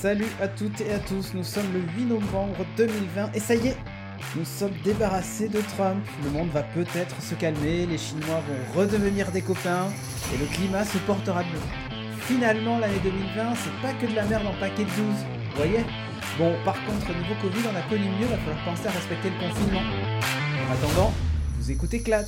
Salut à toutes et à tous, nous sommes le 8 novembre 2020 et ça y est, nous sommes débarrassés de Trump. Le monde va peut-être se calmer, les Chinois vont redevenir des copains et le climat se portera mieux. Finalement, l'année 2020, c'est pas que de la merde en paquet de 12, vous voyez? Bon, par contre, niveau Covid, on a connu mieux, va falloir penser à respecter le confinement. En attendant, vous écoutez Clat.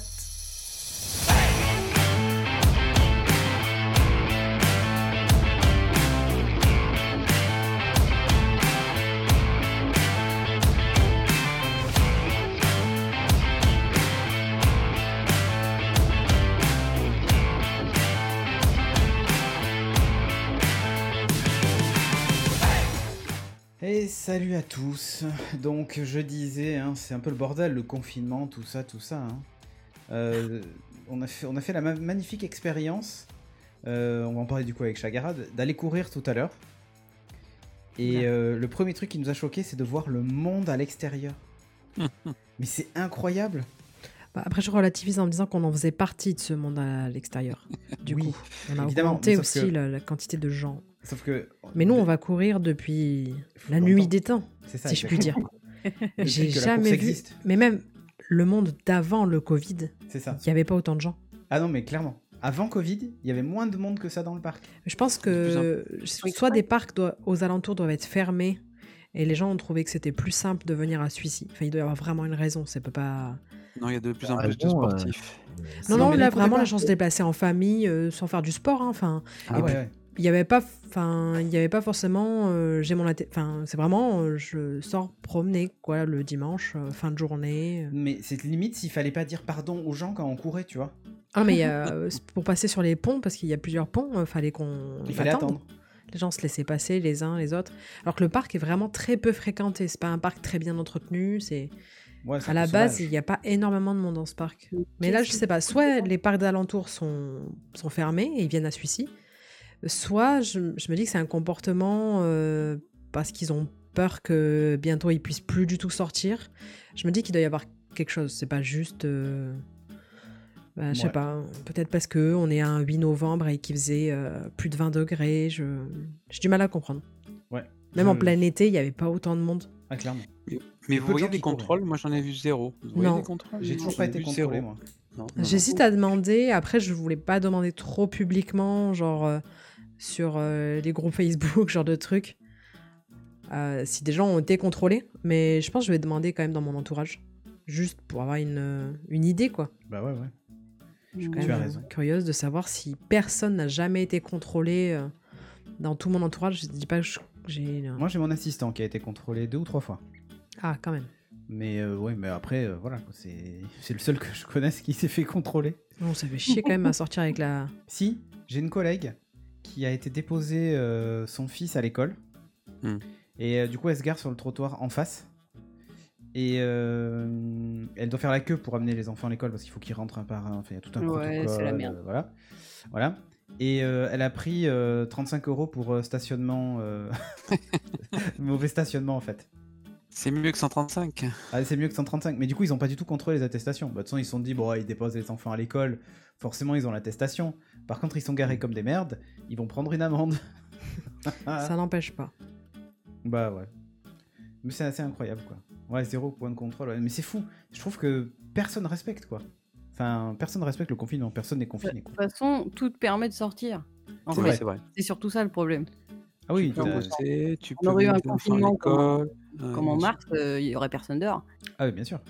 Salut à tous. Donc je disais, hein, c'est un peu le bordel, le confinement, tout ça, tout ça. hein. Euh, on, a fait, on a fait la ma- magnifique expérience, euh, on va en parler du coup avec Chagarad, d'aller courir tout à l'heure. Et euh, le premier truc qui nous a choqué, c'est de voir le monde à l'extérieur. Mais c'est incroyable. Bah, après, je relativise en me disant qu'on en faisait partie de ce monde à l'extérieur. Du Oui, coup, on a évidemment, augmenté aussi que- la, la quantité de gens. Sauf que. Mais nous, on va courir depuis la Longtemps. nuit des temps, ça, si je puis dire. J'ai jamais vu. existe. Mais même le monde d'avant le Covid, C'est ça. il n'y avait pas autant de gens. Ah non, mais clairement. Avant Covid, il y avait moins de monde que ça dans le parc. Je pense que soit des parcs doivent- aux alentours doivent être fermés et les gens ont trouvé que c'était plus simple de venir à celui-ci. Enfin, il doit y avoir vraiment une raison. Ça peut pas. Non, il y a de plus en Ah, plus de bon, euh, sportifs. Non, Non, là les vraiment chance de se déplacer en famille euh, sans faire du sport. hein. Enfin, Ah Et ouais, puis- ouais. Il y avait pas enfin il y avait pas forcément euh, j'ai mon enfin c'est vraiment euh, je sors promener quoi le dimanche euh, fin de journée Mais c'est limite s'il fallait pas dire pardon aux gens quand on courait, tu vois. ah mais pour passer sur les ponts parce qu'il y a plusieurs ponts euh, fallait qu'on Il fallait attendre. les gens se laissaient passer les uns les autres alors que le parc est vraiment très peu fréquenté c'est pas un parc très bien entretenu c'est Ouais, à la base sauvage. il n'y a pas énormément de monde dans ce parc mais là je sais pas soit les parcs d'alentour sont sont fermés et ils viennent à celui-ci soit je, je me dis que c'est un comportement euh, parce qu'ils ont peur que bientôt ils puissent plus du tout sortir. Je me dis qu'il doit y avoir quelque chose. C'est pas juste. euh, bah, je sais Ouais. pas. Peut-être parce que on est un 8 novembre et qu'il faisait euh, plus de 20 degrés. Je j'ai du mal à comprendre. Ouais. Même Je- en plein été, il n'y avait pas autant de monde. Ah, clairement. Mais vous voyez des contrôles? Moi, j'en ai vu zéro. Vous voyez Non. des contrôles? J'ai toujours pas été contrôlé, zéro. moi. J'hésite à demander. Après, je voulais pas demander trop publiquement, genre euh, sur euh, les groupes Facebook, genre de trucs. euh, si des gens ont été contrôlés, mais je pense que je vais demander quand même dans mon entourage, juste pour avoir une, euh, une idée, quoi. Bah ouais, ouais. Je suis quand Tu même as raison. curieuse de savoir si personne n'a jamais été contrôlé euh, dans tout mon entourage. Je dis pas que j'ai. Moi, j'ai mon assistant qui a été contrôlé deux ou trois fois. Ah, quand même. Mais euh, ouais, mais après, euh, voilà, c'est c'est le seul que je connaisse qui s'est fait contrôler. Non, ça fait chier quand même à sortir avec la. Si, j'ai une collègue qui a été déposer euh, son fils à l'école. Hmm. Et euh, du coup, elle se gare sur le trottoir en face. Et euh, elle doit faire la queue pour amener les enfants à l'école parce qu'il faut qu'ils rentrent un par un. Enfin, il y a tout un Ouais, protocole. c'est la merde. euh, voilà. voilà. Et euh, elle a pris euh, 35 euros pour euh, stationnement. euh, mauvais stationnement en fait. C'est mieux que 135. Ah, c'est mieux que 135. Mais du coup, ils ont pas du tout contrôlé les attestations. Bah, de toute façon, ils se sont dit, bon, ils déposent les enfants à l'école. Forcément, ils ont l'attestation. Par contre, ils sont garés comme des merdes. Ils vont prendre une amende. Ça n'empêche pas. Bah ouais. Mais c'est assez incroyable, quoi. Ouais, zéro point de contrôle. ouais. Mais c'est fou. Je trouve que personne respecte, quoi. Enfin, personne respecte le confinement. Personne n'est De confiné, toute quoi. façon, tout te permet de sortir. En C'est fait, vrai, c'est vrai. c'est surtout ça le problème. Ah oui, Tu peux bosser, tu On peux aurait eu un confinement Comme en bien sûr. mars, euh, il y aurait personne dehors. ah oui, bien sûr.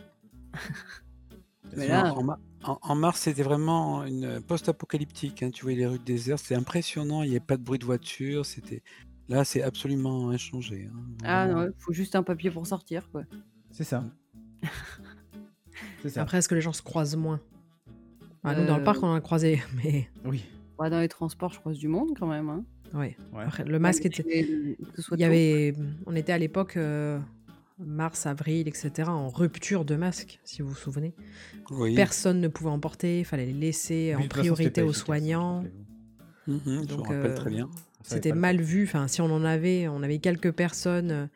Mais là- En, ma- en- en mars, c'était vraiment une post-apocalyptique. hein. Tu voyais les rues désertes, c'est impressionnant. Il n'y avait pas de bruit de voiture. C'était là, c'est absolument inchangé. hein. Ah non, il faut juste un papier pour sortir, quoi. C'est ça. c'est ça. Après, est-ce que les gens se croisent moins? Ah, Nous, dans le Euh, parc, on en a croisé, mais Oui. Ouais, dans les transports, je croise du monde quand même. Hein. Ouais. Ouais. Après, le masque était. Et que ce soit Il y tôt. avait, on était à l'époque euh, mars, avril, etc. en rupture de masque, si vous vous souvenez. Oui. Personne ne pouvait en porter, il fallait les laisser Oui, en façon, priorité aux efficace, soignants. Mhm, je me Donc, rappelle euh, très bien. C'était mal vu. Enfin, si on en avait, on avait quelques personnes, euh,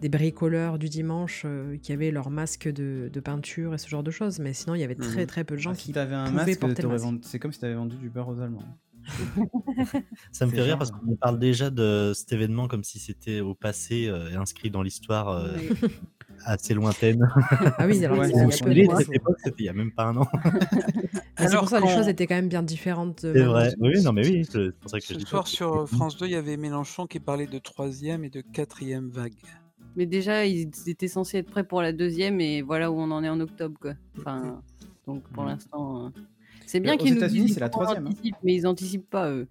des bricoleurs du dimanche, euh, qui avaient leur masque de, de peinture et ce genre de choses. Mais sinon, il y avait très Mhm. très peu de gens Ah, qui si un pouvaient masque, porter le masque. vendu- c'est comme si t'avais vendu du beurre aux Allemands. Ça me fait rire parce euh, qu'on parle déjà de cet événement comme si c'était au passé euh, et inscrit dans l'histoire euh, Oui. assez lointaine. Ah oui, alors Ouais, c'est- c'est il y a peu de Il est mois. de cette époque, c'était il y a même pas un an. Ah, c'est Alors pour ça les quand- choses étaient quand même bien différentes. C'est vrai. Oui, non, mais oui, c'est pour ça que je Ce dis soir sur France 2, il y avait Mélenchon qui parlait de troisième et de quatrième vague. Mais déjà, ils étaient censés être prêts pour la deuxième et voilà où on en est en octobre. Quoi. Enfin, donc pour Mhm. l'instant. euh, C'est bien aux qu'ils nous États-Unis, disent c'est la troisième, hein. anticipe, mais ils anticipent pas eux.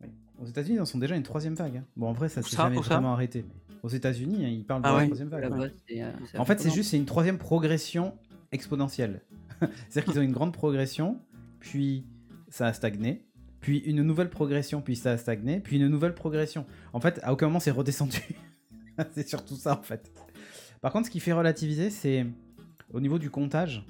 Oui. Aux États-Unis, ils en sont déjà une troisième vague. hein. Bon, en vrai, ça s'est jamais vraiment arrêté. mais Aux États-Unis, hein, ils parlent de Ah la ouais. troisième vague. Euh, En fait, c'est juste une troisième progression exponentielle. C'est-à-dire qu'ils ont une grande progression, puis ça a stagné, puis une nouvelle progression, puis ça a stagné, puis une nouvelle progression. En fait, à aucun moment c'est redescendu. c'est surtout ça en fait. Par contre, ce qui fait relativiser, c'est au niveau du comptage,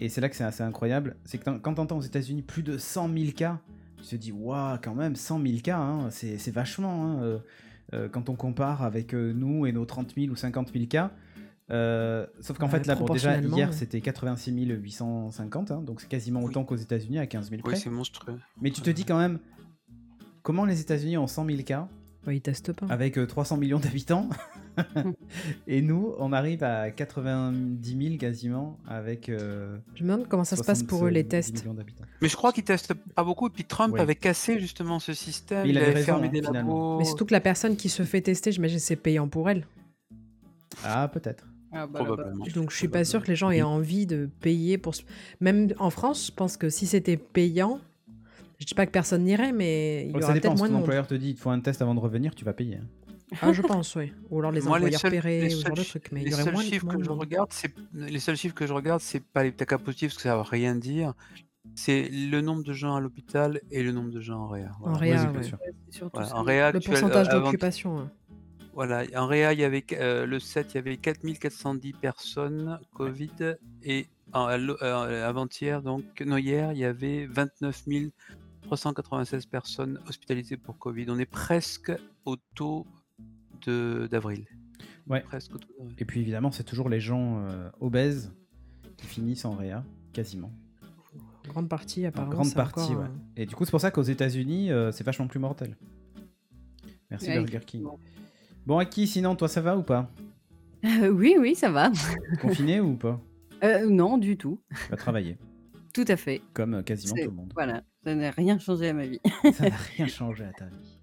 et c'est là que c'est assez incroyable, c'est que quand t'entends aux États-Unis plus de 100 000 cas, tu te dis, waouh, quand même, 100 000 cas, hein, c'est c'est vachement. hein, euh, euh, quand on compare avec euh, nous et nos 30 000 ou 50 000 cas. Euh, sauf qu'en Ouais, fait, là, bon, déjà, hier, ouais. c'était 86 850, hein, donc c'est quasiment Oui. autant qu'aux États-Unis à 15 000 Oui, près. c'est monstrueux. Mais tu te dis quand même, comment les États-Unis ont 100 000 cas ils testent pas. avec euh, 300 millions d'habitants et nous, on arrive à 90 000 quasiment avec. euh, Je me demande comment ça se passe pour eux les 70 tests. Mais je crois qu'ils testent pas beaucoup. Et puis Trump Ouais. avait cassé justement ce système. Mais il il, avait avait raison, fermé hein, des finalement. labos. Mais surtout que la personne qui se fait tester, j'imagine c'est payant pour elle. Ah, peut-être. Ah, bah. Probablement. Donc je suis pas sûre que les gens aient envie de payer pour. ce- Même en France, je pense que si c'était payant, je dis pas que personne n'irait, mais il y aura dépend. peut-être Si moins de monde. employeur te dit il te faut un test avant de revenir, tu vas payer. hein. Ah, je pense, oui. Ou alors les Moi, employeurs seuls- paierés, les ou ce genre de seuls- trucs. Mais il les y aurait seuls moins, chiffres que je regarde, c'est les seuls chiffres que je regarde, c'est pas les cas positifs parce que ça va rien dire. C'est le nombre de gens à l'hôpital et le nombre de gens en réa. En réa, Oui, bien ouais. Voilà. En réa, Le pourcentage avant- d'occupation. Voilà, en réa, il y avait euh, le 7, il y avait 4410 personnes Covid et euh, avant-hier, donc non hier, il y avait 29 396 personnes hospitalisées pour Covid. On est presque au taux de d'avril. Ouais. Presque au taux d'avril. Et puis évidemment, c'est toujours les gens euh, obèses qui finissent en réa, quasiment. En grande partie, En apparemment. grande c'est partie, encore, ouais. euh, Et du coup, c'est pour ça qu'aux États-Unis, euh, c'est vachement plus mortel. Merci Ouais, Burger King. Bon, Aki, sinon, toi, ça va ou pas? Euh, oui, oui, ça va. Confiné ou pas? Euh, non, du tout. Tu vas travailler, Tout à fait. comme quasiment tout le monde. Voilà, ça n'a rien changé à ma vie. Ça n'a rien changé à ta vie.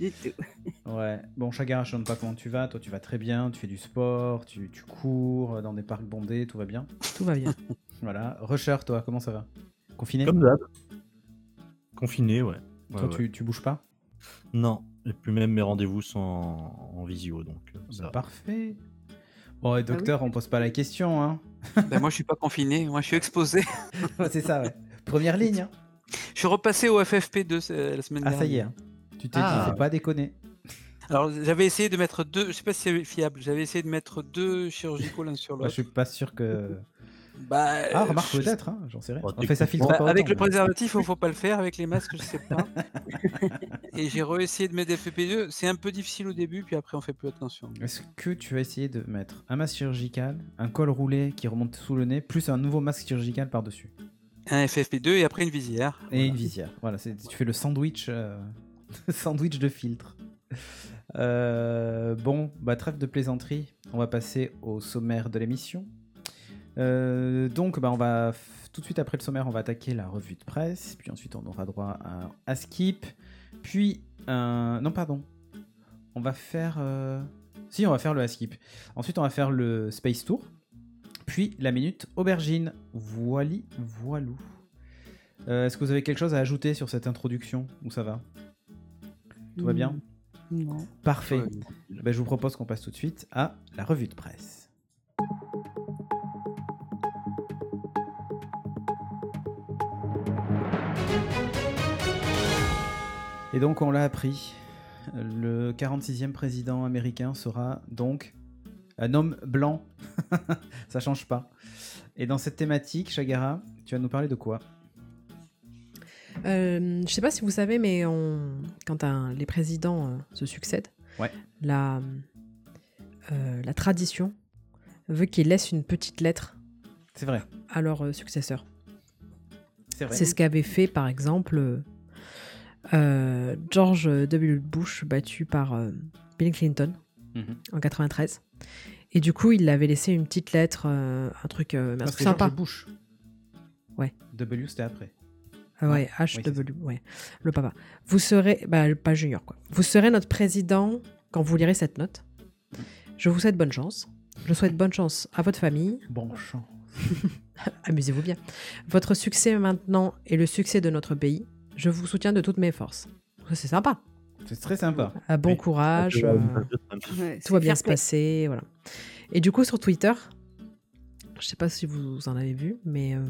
Du tout. Ouais. Bon, Chagara, je ne sais pas comment tu vas. Toi, tu vas très bien. Tu fais du sport, tu, tu cours euh, dans des parcs bondés, tout va bien. Tout va bien. Voilà. Rusher, toi, comment ça va? Confiné? Comme d'hab. Confiné, ouais. Ouais, Toi, ouais. Tu, tu bouges pas? Non, et puis même mes rendez-vous sont en, en visio, donc euh, ça. Parfait. Bon, et docteur, on pose pas la question, hein Ben, moi, je suis pas confiné, moi, je suis exposé. C'est ça, ouais. Première ligne, hein Je suis repassé au FFP2 euh, la semaine Ah, dernière. ça y est. hein. Tu t'es Ah. dit, faut pas déconner. Alors, j'avais essayé de mettre deux, je sais pas si c'est fiable, j'avais essayé de mettre deux chirurgicaux l'un sur Bah, l'autre. je suis pas sûr que. Bah, Ah, euh, remarque peut-être, hein, j'en sais rien. Oh, En fait, ça filtre Bah, pas avec autant, le mais- préservatif, il faut pas le faire. Avec les masques, je sais pas. Et j'ai réessayé de mettre FFP2. C'est un peu difficile au début, puis après, on fait plus attention. Est-ce que tu vas essayer de mettre un masque chirurgical, un col roulé qui remonte sous le nez, plus un nouveau masque chirurgical par-dessus? Un FFP2 et après une visière. Et une visière. Voilà, tu fais le sandwich, euh, de filtre. Euh, bon, bah trêve de plaisanterie. On va passer au sommaire de l'émission. Euh, donc, bah, tout de suite après le sommaire, on va attaquer la revue de presse. Puis ensuite, on aura droit à un skip. Puis, non, pardon. On va faire. Si, on va faire le skip. Ensuite, on va faire le Space Tour. Puis la minute aubergine. Voili, voilou. Euh, Est-ce que vous avez quelque chose à ajouter sur cette introduction Ou ça va? Tout va bien? Non. Parfait. Ouais. Ben, je vous propose qu'on passe tout de suite à la revue de presse. Et donc on l'a appris, le 46e président américain sera donc un homme blanc. Ça change pas. Et dans cette thématique, Chagara, tu vas nous parler de quoi? Euh, je sais pas si vous savez, mais on... quand un- les présidents euh, se succèdent, Ouais. la, euh, la tradition veut qu'ils laissent une petite lettre C'est vrai. à leur euh, successeur. C'est vrai. C'est ce qu'avait fait, par exemple, George W. Bush battu par Bill Clinton Mhm. en 93. Et du coup, il avait laissé une petite lettre, euh, un truc, euh, un Non, truc c'était sympa. Bush. Ouais. W, c'était après. Ah ouais, oui, c'est HW, ouais, le papa. Vous serez, bah, pas junior quoi. Vous serez notre président quand vous lirez cette note. Je vous souhaite bonne chance. Je souhaite bonne chance à votre famille. Bon chant. Amusez-vous bien. Votre succès maintenant est le succès de notre pays. Je vous soutiens de toutes mes forces. C'est sympa. C'est très sympa. Ah, bon Oui. courage. Euh, Ouais, tout va bien se passer. Voilà. Et du coup, sur Twitter, je sais pas si vous en avez vu, mais euh,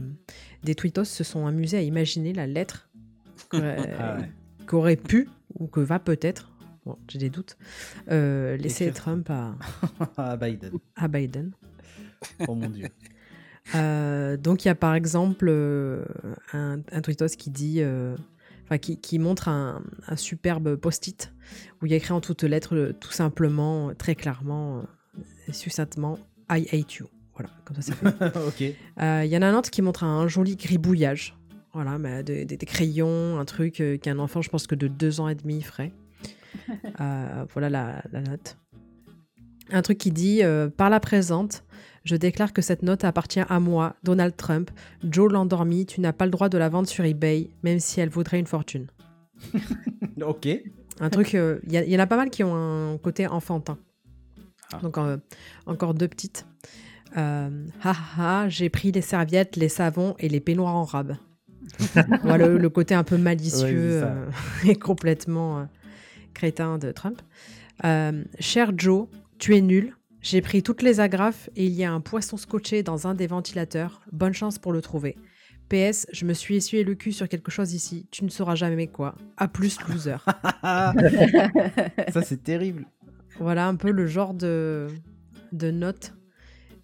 des tweetos se sont amusés à imaginer la lettre qu'aurait Ah ouais. qu'aurait pu ou que va peut-être, bon, j'ai des doutes, euh, laisser Écrire Trump à, Biden. à Biden. Oh mon dieu. Euh, donc il y a par exemple euh, un, un tweetos qui dit, euh, enfin qui, qui montre un, un superbe post-it où il y a écrit en toutes lettres euh, tout simplement, très clairement, euh, succinctement, I hate you. Voilà, comme ça c'est fait. ok. Euh, Il y en a un autre qui montre un joli gribouillage. Voilà, mais de- de- des crayons, un truc euh, qu'un enfant, je pense que de deux ans et demi ferait. Euh, voilà la, la note. Un truc qui dit euh, Par la présente, je déclare que cette note appartient à moi, Donald Trump. Joe l'endormi, tu n'as pas le droit de la vendre sur eBay, même si elle vaudrait une fortune. Ok. Un truc, euh, il y, en a pas mal qui ont un côté enfantin. Ah. Donc euh, encore deux petites. Euh, j'ai pris les serviettes, les savons et les peignoirs en rab. voilà le, le côté un peu malicieux Ouais, euh, et complètement crétin de Trump. Cher Joe, tu es nul. J'ai pris toutes les agrafes et il y a un poisson scotché dans un des ventilateurs. Bonne chance pour le trouver. PS, je me suis essuyé le cul sur quelque chose ici. Tu ne sauras jamais quoi. A plus, loser. Ça, c'est terrible. Voilà un peu le genre de, de note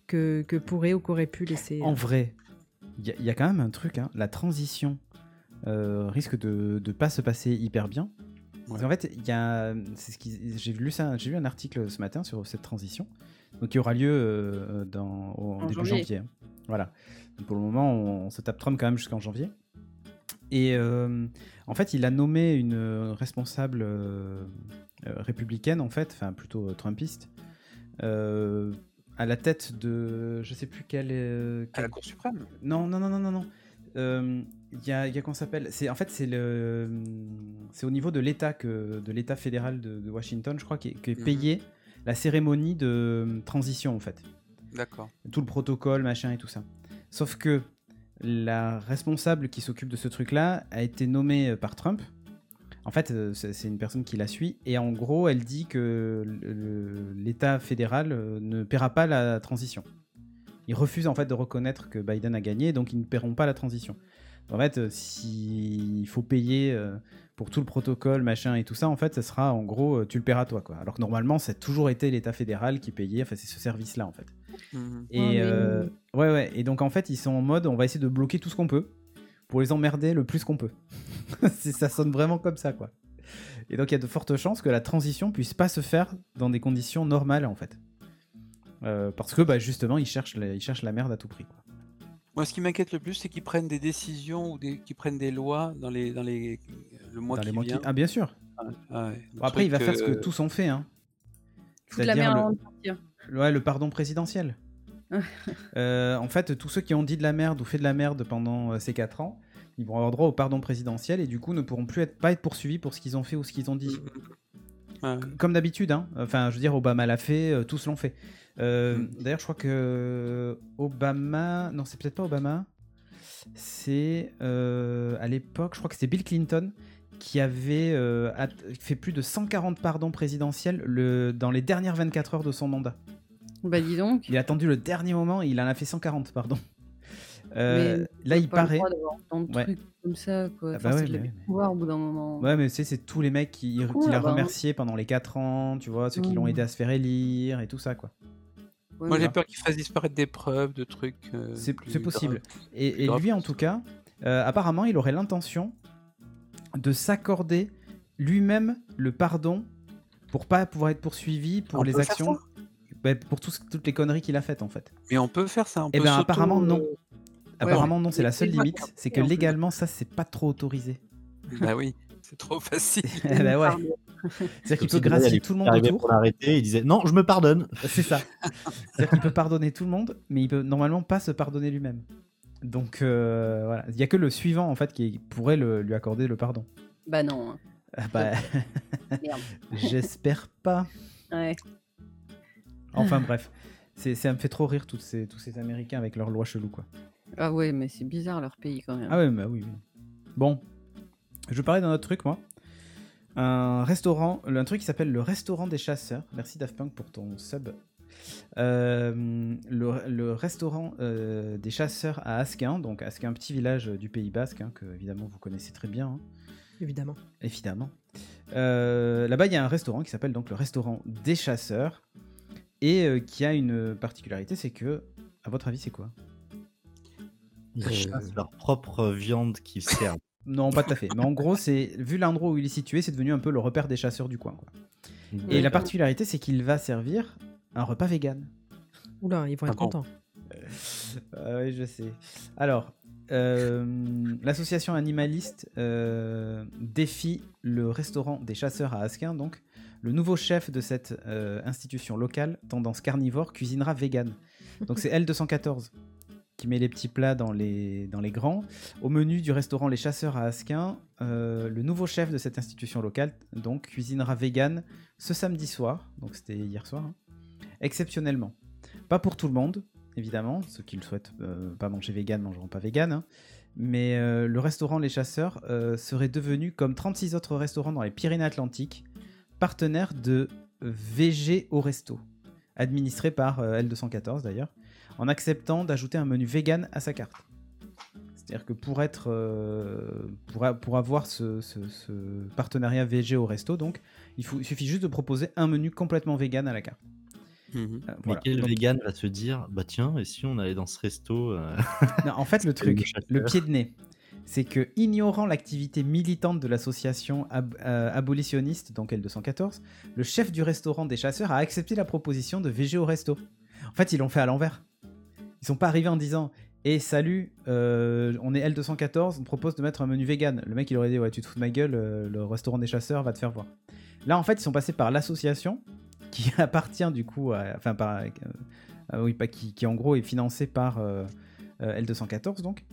que, que pourrait ou qu'aurait pu laisser. En vrai, il y, a- il y a quand même un truc. hein, La transition euh, risque de ne pas se passer hyper bien. Ouais. qu'en fait, il y a, c'est ce qui, j'ai lu ça, j'ai lu un article ce matin sur cette transition, donc qui aura lieu euh, dans, au En début janvier. janvier. Voilà. Donc, pour le moment, on, on se tape Trump quand même jusqu'en janvier. Et euh, en fait, il a nommé une responsable euh, républicaine, en fait, enfin plutôt trumpiste, euh, à la tête de, je sais plus quelle, euh, À la quelle- Cour suprême? non, non, non, non, non, non. Il y a, y a qu'on s'appelle? C'est en fait c'est le, c'est au niveau de l'État que de l'État fédéral de, de Washington, je crois, qui est, qui est Mhm. payé la cérémonie de euh, transition en fait, D'accord. tout le protocole, machin et tout ça. Sauf que la responsable qui s'occupe de ce truc-là a été nommée euh, par Trump. En fait, euh, c'est une personne qui la suit et en gros, elle dit que l'État fédéral euh, ne paiera pas la transition. Ils refusent en fait de reconnaître que Biden a gagné, donc ils ne paieront pas la transition. En fait, euh, s'il faut payer euh, pour tout le protocole, machin et tout ça, en fait, ça sera en gros, euh, tu le paieras toi, quoi. Alors que normalement, ça a toujours été l'État fédéral qui payait, enfin, c'est ce service-là, en fait. Mhm. Et Oh, mais- euh, ouais, ouais. Et donc en fait, ils sont en mode, on va essayer de bloquer tout ce qu'on peut pour les emmerder le plus qu'on peut. Ça sonne vraiment comme ça, quoi. Et donc il y a de fortes chances que la transition puisse pas se faire dans des conditions normales, en fait. Euh, parce que bah, justement, ils cherchent, la, ils cherchent la merde à tout prix. Quoi. Moi, ce qui m'inquiète le plus, c'est qu'ils prennent des décisions ou des... qu'ils prennent des lois dans les, dans les... le mois Dans qui les mois qui- vient. Ah bien sûr. Ah ouais. Bon, après, il va faire ce que tous ont fait. Hein. Foutre la C'est-à-dire merde le-. Ouais, le pardon présidentiel. Euh, en fait, tous ceux qui ont dit de la merde ou fait de la merde pendant euh, ces 4 ans, ils vont avoir droit au pardon présidentiel et du coup ne pourront plus être, pas être poursuivis pour ce qu'ils ont fait ou ce qu'ils ont dit. ouais. Comme d'habitude, hein. enfin, je veux dire, Obama l'a fait, euh, tous l'ont fait. Euh, Mm. D'ailleurs, je crois que Obama, non, c'est peut-être pas Obama, c'est euh, à l'époque, je crois que c'était Bill Clinton qui avait euh, fait plus de 140 pardons présidentiels le, dans les dernières 24 heures de son mandat. Bah dis donc. Il a attendu le dernier moment et il en a fait 140, pardon. Euh, là, il paraît. Ouais. trucs comme ça, quoi. Ah Enfin, bah c'est ouais, de mais pouvoir au bout d'un moment. Ouais, mais tu sais, c'est tous les mecs qui, qui l'a bah, remercié pendant les 4 ans, tu vois, ceux qui l'ont Mm. aidé à se faire élire et tout ça, quoi. Moi, j'ai peur qu'ils fassent disparaître des preuves, de trucs. euh, C'est possible. graves. Et, et grave. lui, en tout cas, euh, apparemment, il aurait l'intention de s'accorder lui-même le pardon pour pas pouvoir être poursuivi pour On les actions, bah, pour tout toutes les conneries qu'il a faites, en fait. Mais on peut faire ça. On Eh peut ben, apparemment, non. Apparemment, non, c'est la seule limite, pas- c'est que légalement, ça, c'est pas trop autorisé. Bah oui. C'est trop facile. Eh ben ouais. C'est-à-dire qu'il peut gracier tout le monde autour. pour l'arrêter, il disait non, je me pardonne. C'est ça. C'est-à-dire qu'il peut pardonner tout le monde, mais il peut normalement pas se pardonner lui-même. Donc euh, voilà, il y a que le suivant en fait qui pourrait le- lui accorder le pardon. Bah non. hein. Ah bah, Merde. j'espère pas. Ouais. Enfin bref, c'est, ça me fait trop rire tous ces, tous ces Américains avec leurs lois cheloues quoi. Ah ouais, mais c'est bizarre leur pays quand même. Ah ouais, bah oui, oui. Bon, je parlais d'un autre truc moi. Un restaurant, un truc qui s'appelle le restaurant des chasseurs. Merci Daft Punk pour ton sub. Euh, le, le restaurant euh, des chasseurs à Asquin, donc Asquin, petit village du Pays Basque, hein, que évidemment vous connaissez très bien, hein, Évidemment. évidemment. Euh, Là-bas, il y a un restaurant qui s'appelle donc le restaurant des chasseurs et euh, qui a une particularité, c'est que, à votre avis, c'est quoi? Ils chassent leur propre viande qu'ils servent. Non, pas tout à fait. Mais en gros, c'est vu l'endroit où il est situé, c'est devenu un peu le repère des chasseurs du coin. quoi. Et la particularité, c'est qu'il va servir un repas vegan. Oula, ils vont être contents. Ah oui, je sais. Alors, euh, l'association animaliste euh, défie le restaurant des chasseurs à Asquin. Donc, le nouveau chef de cette euh, institution locale, tendance carnivore, cuisinera vegan. Donc, c'est L214 qui met les petits plats dans les, dans les grands. Au menu du restaurant Les Chasseurs à Asquin, euh, le nouveau chef de cette institution locale, donc, cuisinera vegan ce samedi soir. Donc, c'était hier soir. hein, exceptionnellement. Pas pour tout le monde, évidemment. Ceux qui le souhaitent euh, pas manger vegan mangeront pas vegan. hein. Mais euh, le restaurant Les Chasseurs serait devenu, comme 36 autres restaurants dans les Pyrénées-Atlantiques, partenaire de VG au Resto, administré par euh, L214 d'ailleurs, en acceptant d'ajouter un menu vegan à sa carte. C'est-à-dire que pour être, euh, pour, a- pour avoir ce, ce- ce partenariat VG au resto, donc, il, faut, il suffit juste de proposer un menu complètement vegan à la carte. Mhm. Euh, Mais voilà. quel Donc- vegan va se dire bah tiens, et si on allait dans ce resto euh, Non, en fait, le truc, le pied de nez, c'est que, ignorant l'activité militante de l'association ab- euh, abolitionniste, donc L214, le chef du restaurant des chasseurs a accepté la proposition de VG au resto. En fait, ils l'ont fait à l'envers. Ils sont pas arrivés en disant Et salut, euh, on est L214, on propose de mettre un menu vegan. Le mec, il aurait dit Ouais, tu te fous de ma gueule, euh, le restaurant des chasseurs va te faire voir. Là, en fait, ils sont passés par l'association qui appartient du coup à. Enfin, par. euh, euh, oui, pas qui, qui en gros est financée par euh, euh, L214 donc.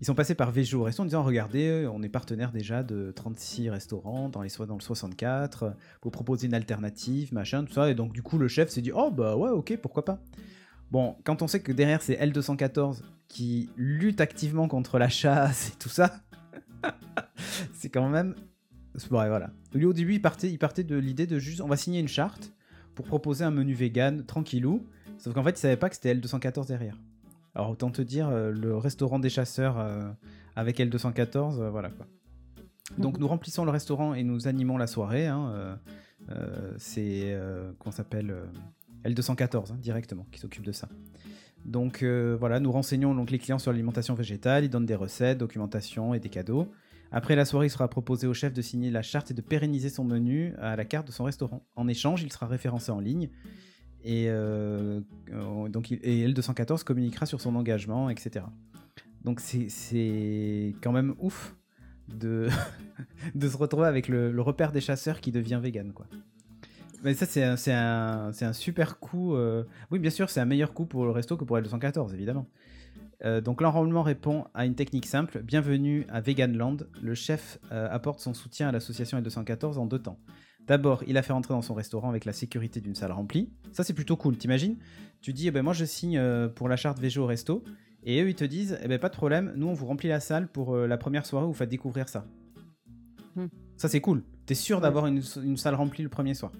Ils sont passés par au resto en disant regardez, on est partenaire déjà de 36 restaurants dans, les, dans le 64, euh, vous proposez une alternative, machin, tout ça. Et donc du coup le chef s'est dit oh bah ouais ok pourquoi pas. Bon, quand on sait que derrière c'est L214 qui lutte activement contre la chasse et tout ça, c'est quand même... Ouais, voilà. Lui au début il partait, il partait de l'idée de juste on va signer une charte pour proposer un menu vegan tranquillou, sauf qu'en fait il savait pas que c'était L214 derrière. Alors autant te dire, euh, le restaurant des chasseurs euh, avec L214, euh, voilà quoi. Donc nous remplissons le restaurant et nous animons la soirée. hein, c'est qu'on s'appelle L214 hein, directement qui s'occupe de ça. Donc euh, voilà, nous renseignons donc les clients sur l'alimentation végétale, ils donnent des recettes, documentation et des cadeaux. Après la soirée, il sera proposé au chef de signer la charte et de pérenniser son menu à la carte de son restaurant. En échange, il sera référencé en ligne et euh, euh, donc et L214 communiquera sur son engagement, etc. Donc c'est- quand même ouf de, de se retrouver avec le, le repère des chasseurs qui devient vegan quoi. Mais ça c'est un, super coup. euh, Oui bien sûr c'est un meilleur coup pour le resto que pour L214 évidemment. Euh, donc l'enrôlement répond à une technique simple. Bienvenue à Veganland. Le chef euh, apporte son soutien à l'association L214 en deux temps. D'abord, il a fait rentrer dans son restaurant avec la sécurité d'une salle remplie. Ça, c'est plutôt cool. T'imagines? Tu dis, eh ben, moi, je signe pour la charte VG au resto. Et eux, ils te disent, eh ben, pas de problème, nous, on vous remplit la salle pour la première soirée où vous faites découvrir ça. Hmm. Ça, c'est cool. T'es sûr d'avoir une, une salle remplie le premier soir?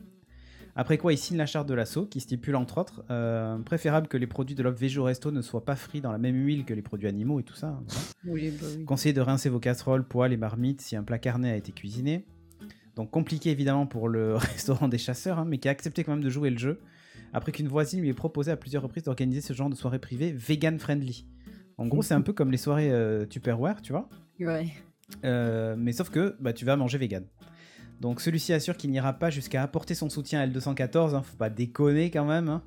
Après quoi, ils signent la charte de l'assaut qui stipule entre autres euh, préférable que les produits de VG au resto ne soient pas frits dans la même huile que les produits animaux et tout ça. hein, voilà. Oui, bah oui. Conseillez de rincer vos casseroles, poêles et marmites si un plat carné a été cuisiné. Donc compliqué évidemment pour le restaurant des chasseurs, hein, mais qui a accepté quand même de jouer le jeu, après qu'une voisine lui ait proposé à plusieurs reprises d'organiser ce genre de soirée privée vegan friendly. En gros, c'est un peu comme les soirées euh, Tupperware, tu vois, Ouais. Euh, mais sauf que bah, tu vas manger vegan. Donc celui-ci assure qu'il n'ira pas jusqu'à apporter son soutien à L214, hein, faut pas déconner quand même. hein.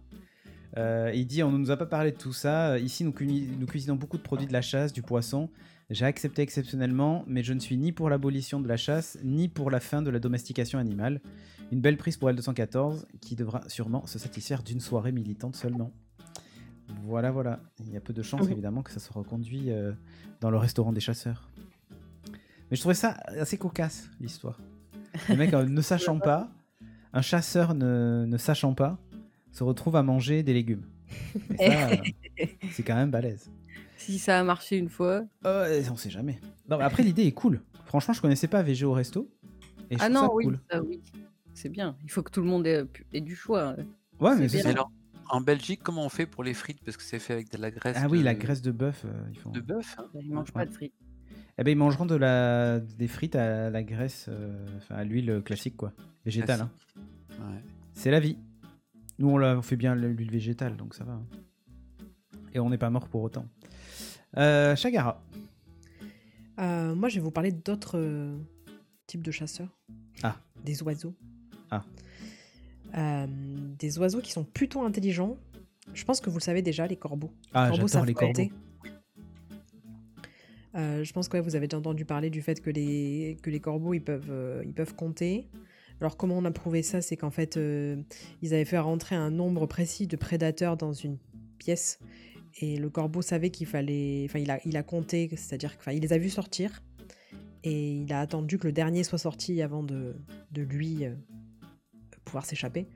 Euh, il dit on ne nous a pas parlé de tout ça. Ici nous, cui- nous cuisinons beaucoup de produits de la chasse, du poisson. J'ai accepté exceptionnellement, mais je ne suis ni pour l'abolition de la chasse, ni pour la fin de la domestication animale. Une belle prise pour L214, qui devra sûrement se satisfaire d'une soirée militante seulement. Voilà, voilà. Il y a peu de chances, évidemment, que ça se reconduit euh, dans le restaurant des chasseurs. Mais je trouvais ça assez cocasse, l'histoire. Le mec, euh, ne sachant pas, un chasseur ne, ne sachant pas, se retrouve à manger des légumes. Et ça, c'est quand même balèze. Si ça a marché une fois. Euh, on sait jamais. Non, mais après, l'idée est cool. Franchement, je connaissais pas VG au resto. Et Ah non, ça oui, cool. ça, oui. C'est bien. Il faut que tout le monde ait, ait du choix. Ouais, mais c'est ça. En Belgique, comment on fait pour les frites? Parce que c'est fait avec de la graisse. Ah oui, de- la graisse de bœuf, euh, ils font. de bœuf. hein. Ils mangent pas de frites. Eh ben, ils mangeront de la... des frites à la graisse, euh, enfin à l'huile classique, quoi. Végétale. hein. Ouais. C'est la vie. Nous, on, la- on fait bien l'huile végétale, donc ça va. hein. Et on n'est pas mort pour autant. Euh, Chagara. Euh, moi, je vais vous parler d'autres euh, types de chasseurs. Ah. Des oiseaux. Ah. Euh, des oiseaux qui sont plutôt intelligents. Je pense que vous le savez déjà, les corbeaux. Ah, corbeaux j'adore savent les corbeaux. compter. Euh, je pense que vous avez déjà entendu parler du fait que les, corbeaux euh, ils peuvent compter. Alors comment on a prouvé ça C'est qu'en fait euh, ils avaient fait rentrer un nombre précis de prédateurs dans une pièce et le corbeau savait qu'il fallait, enfin il a, compté, c'est-à-dire qu'il les a vus sortir et il a attendu que le dernier soit sorti avant de, lui pouvoir s'échapper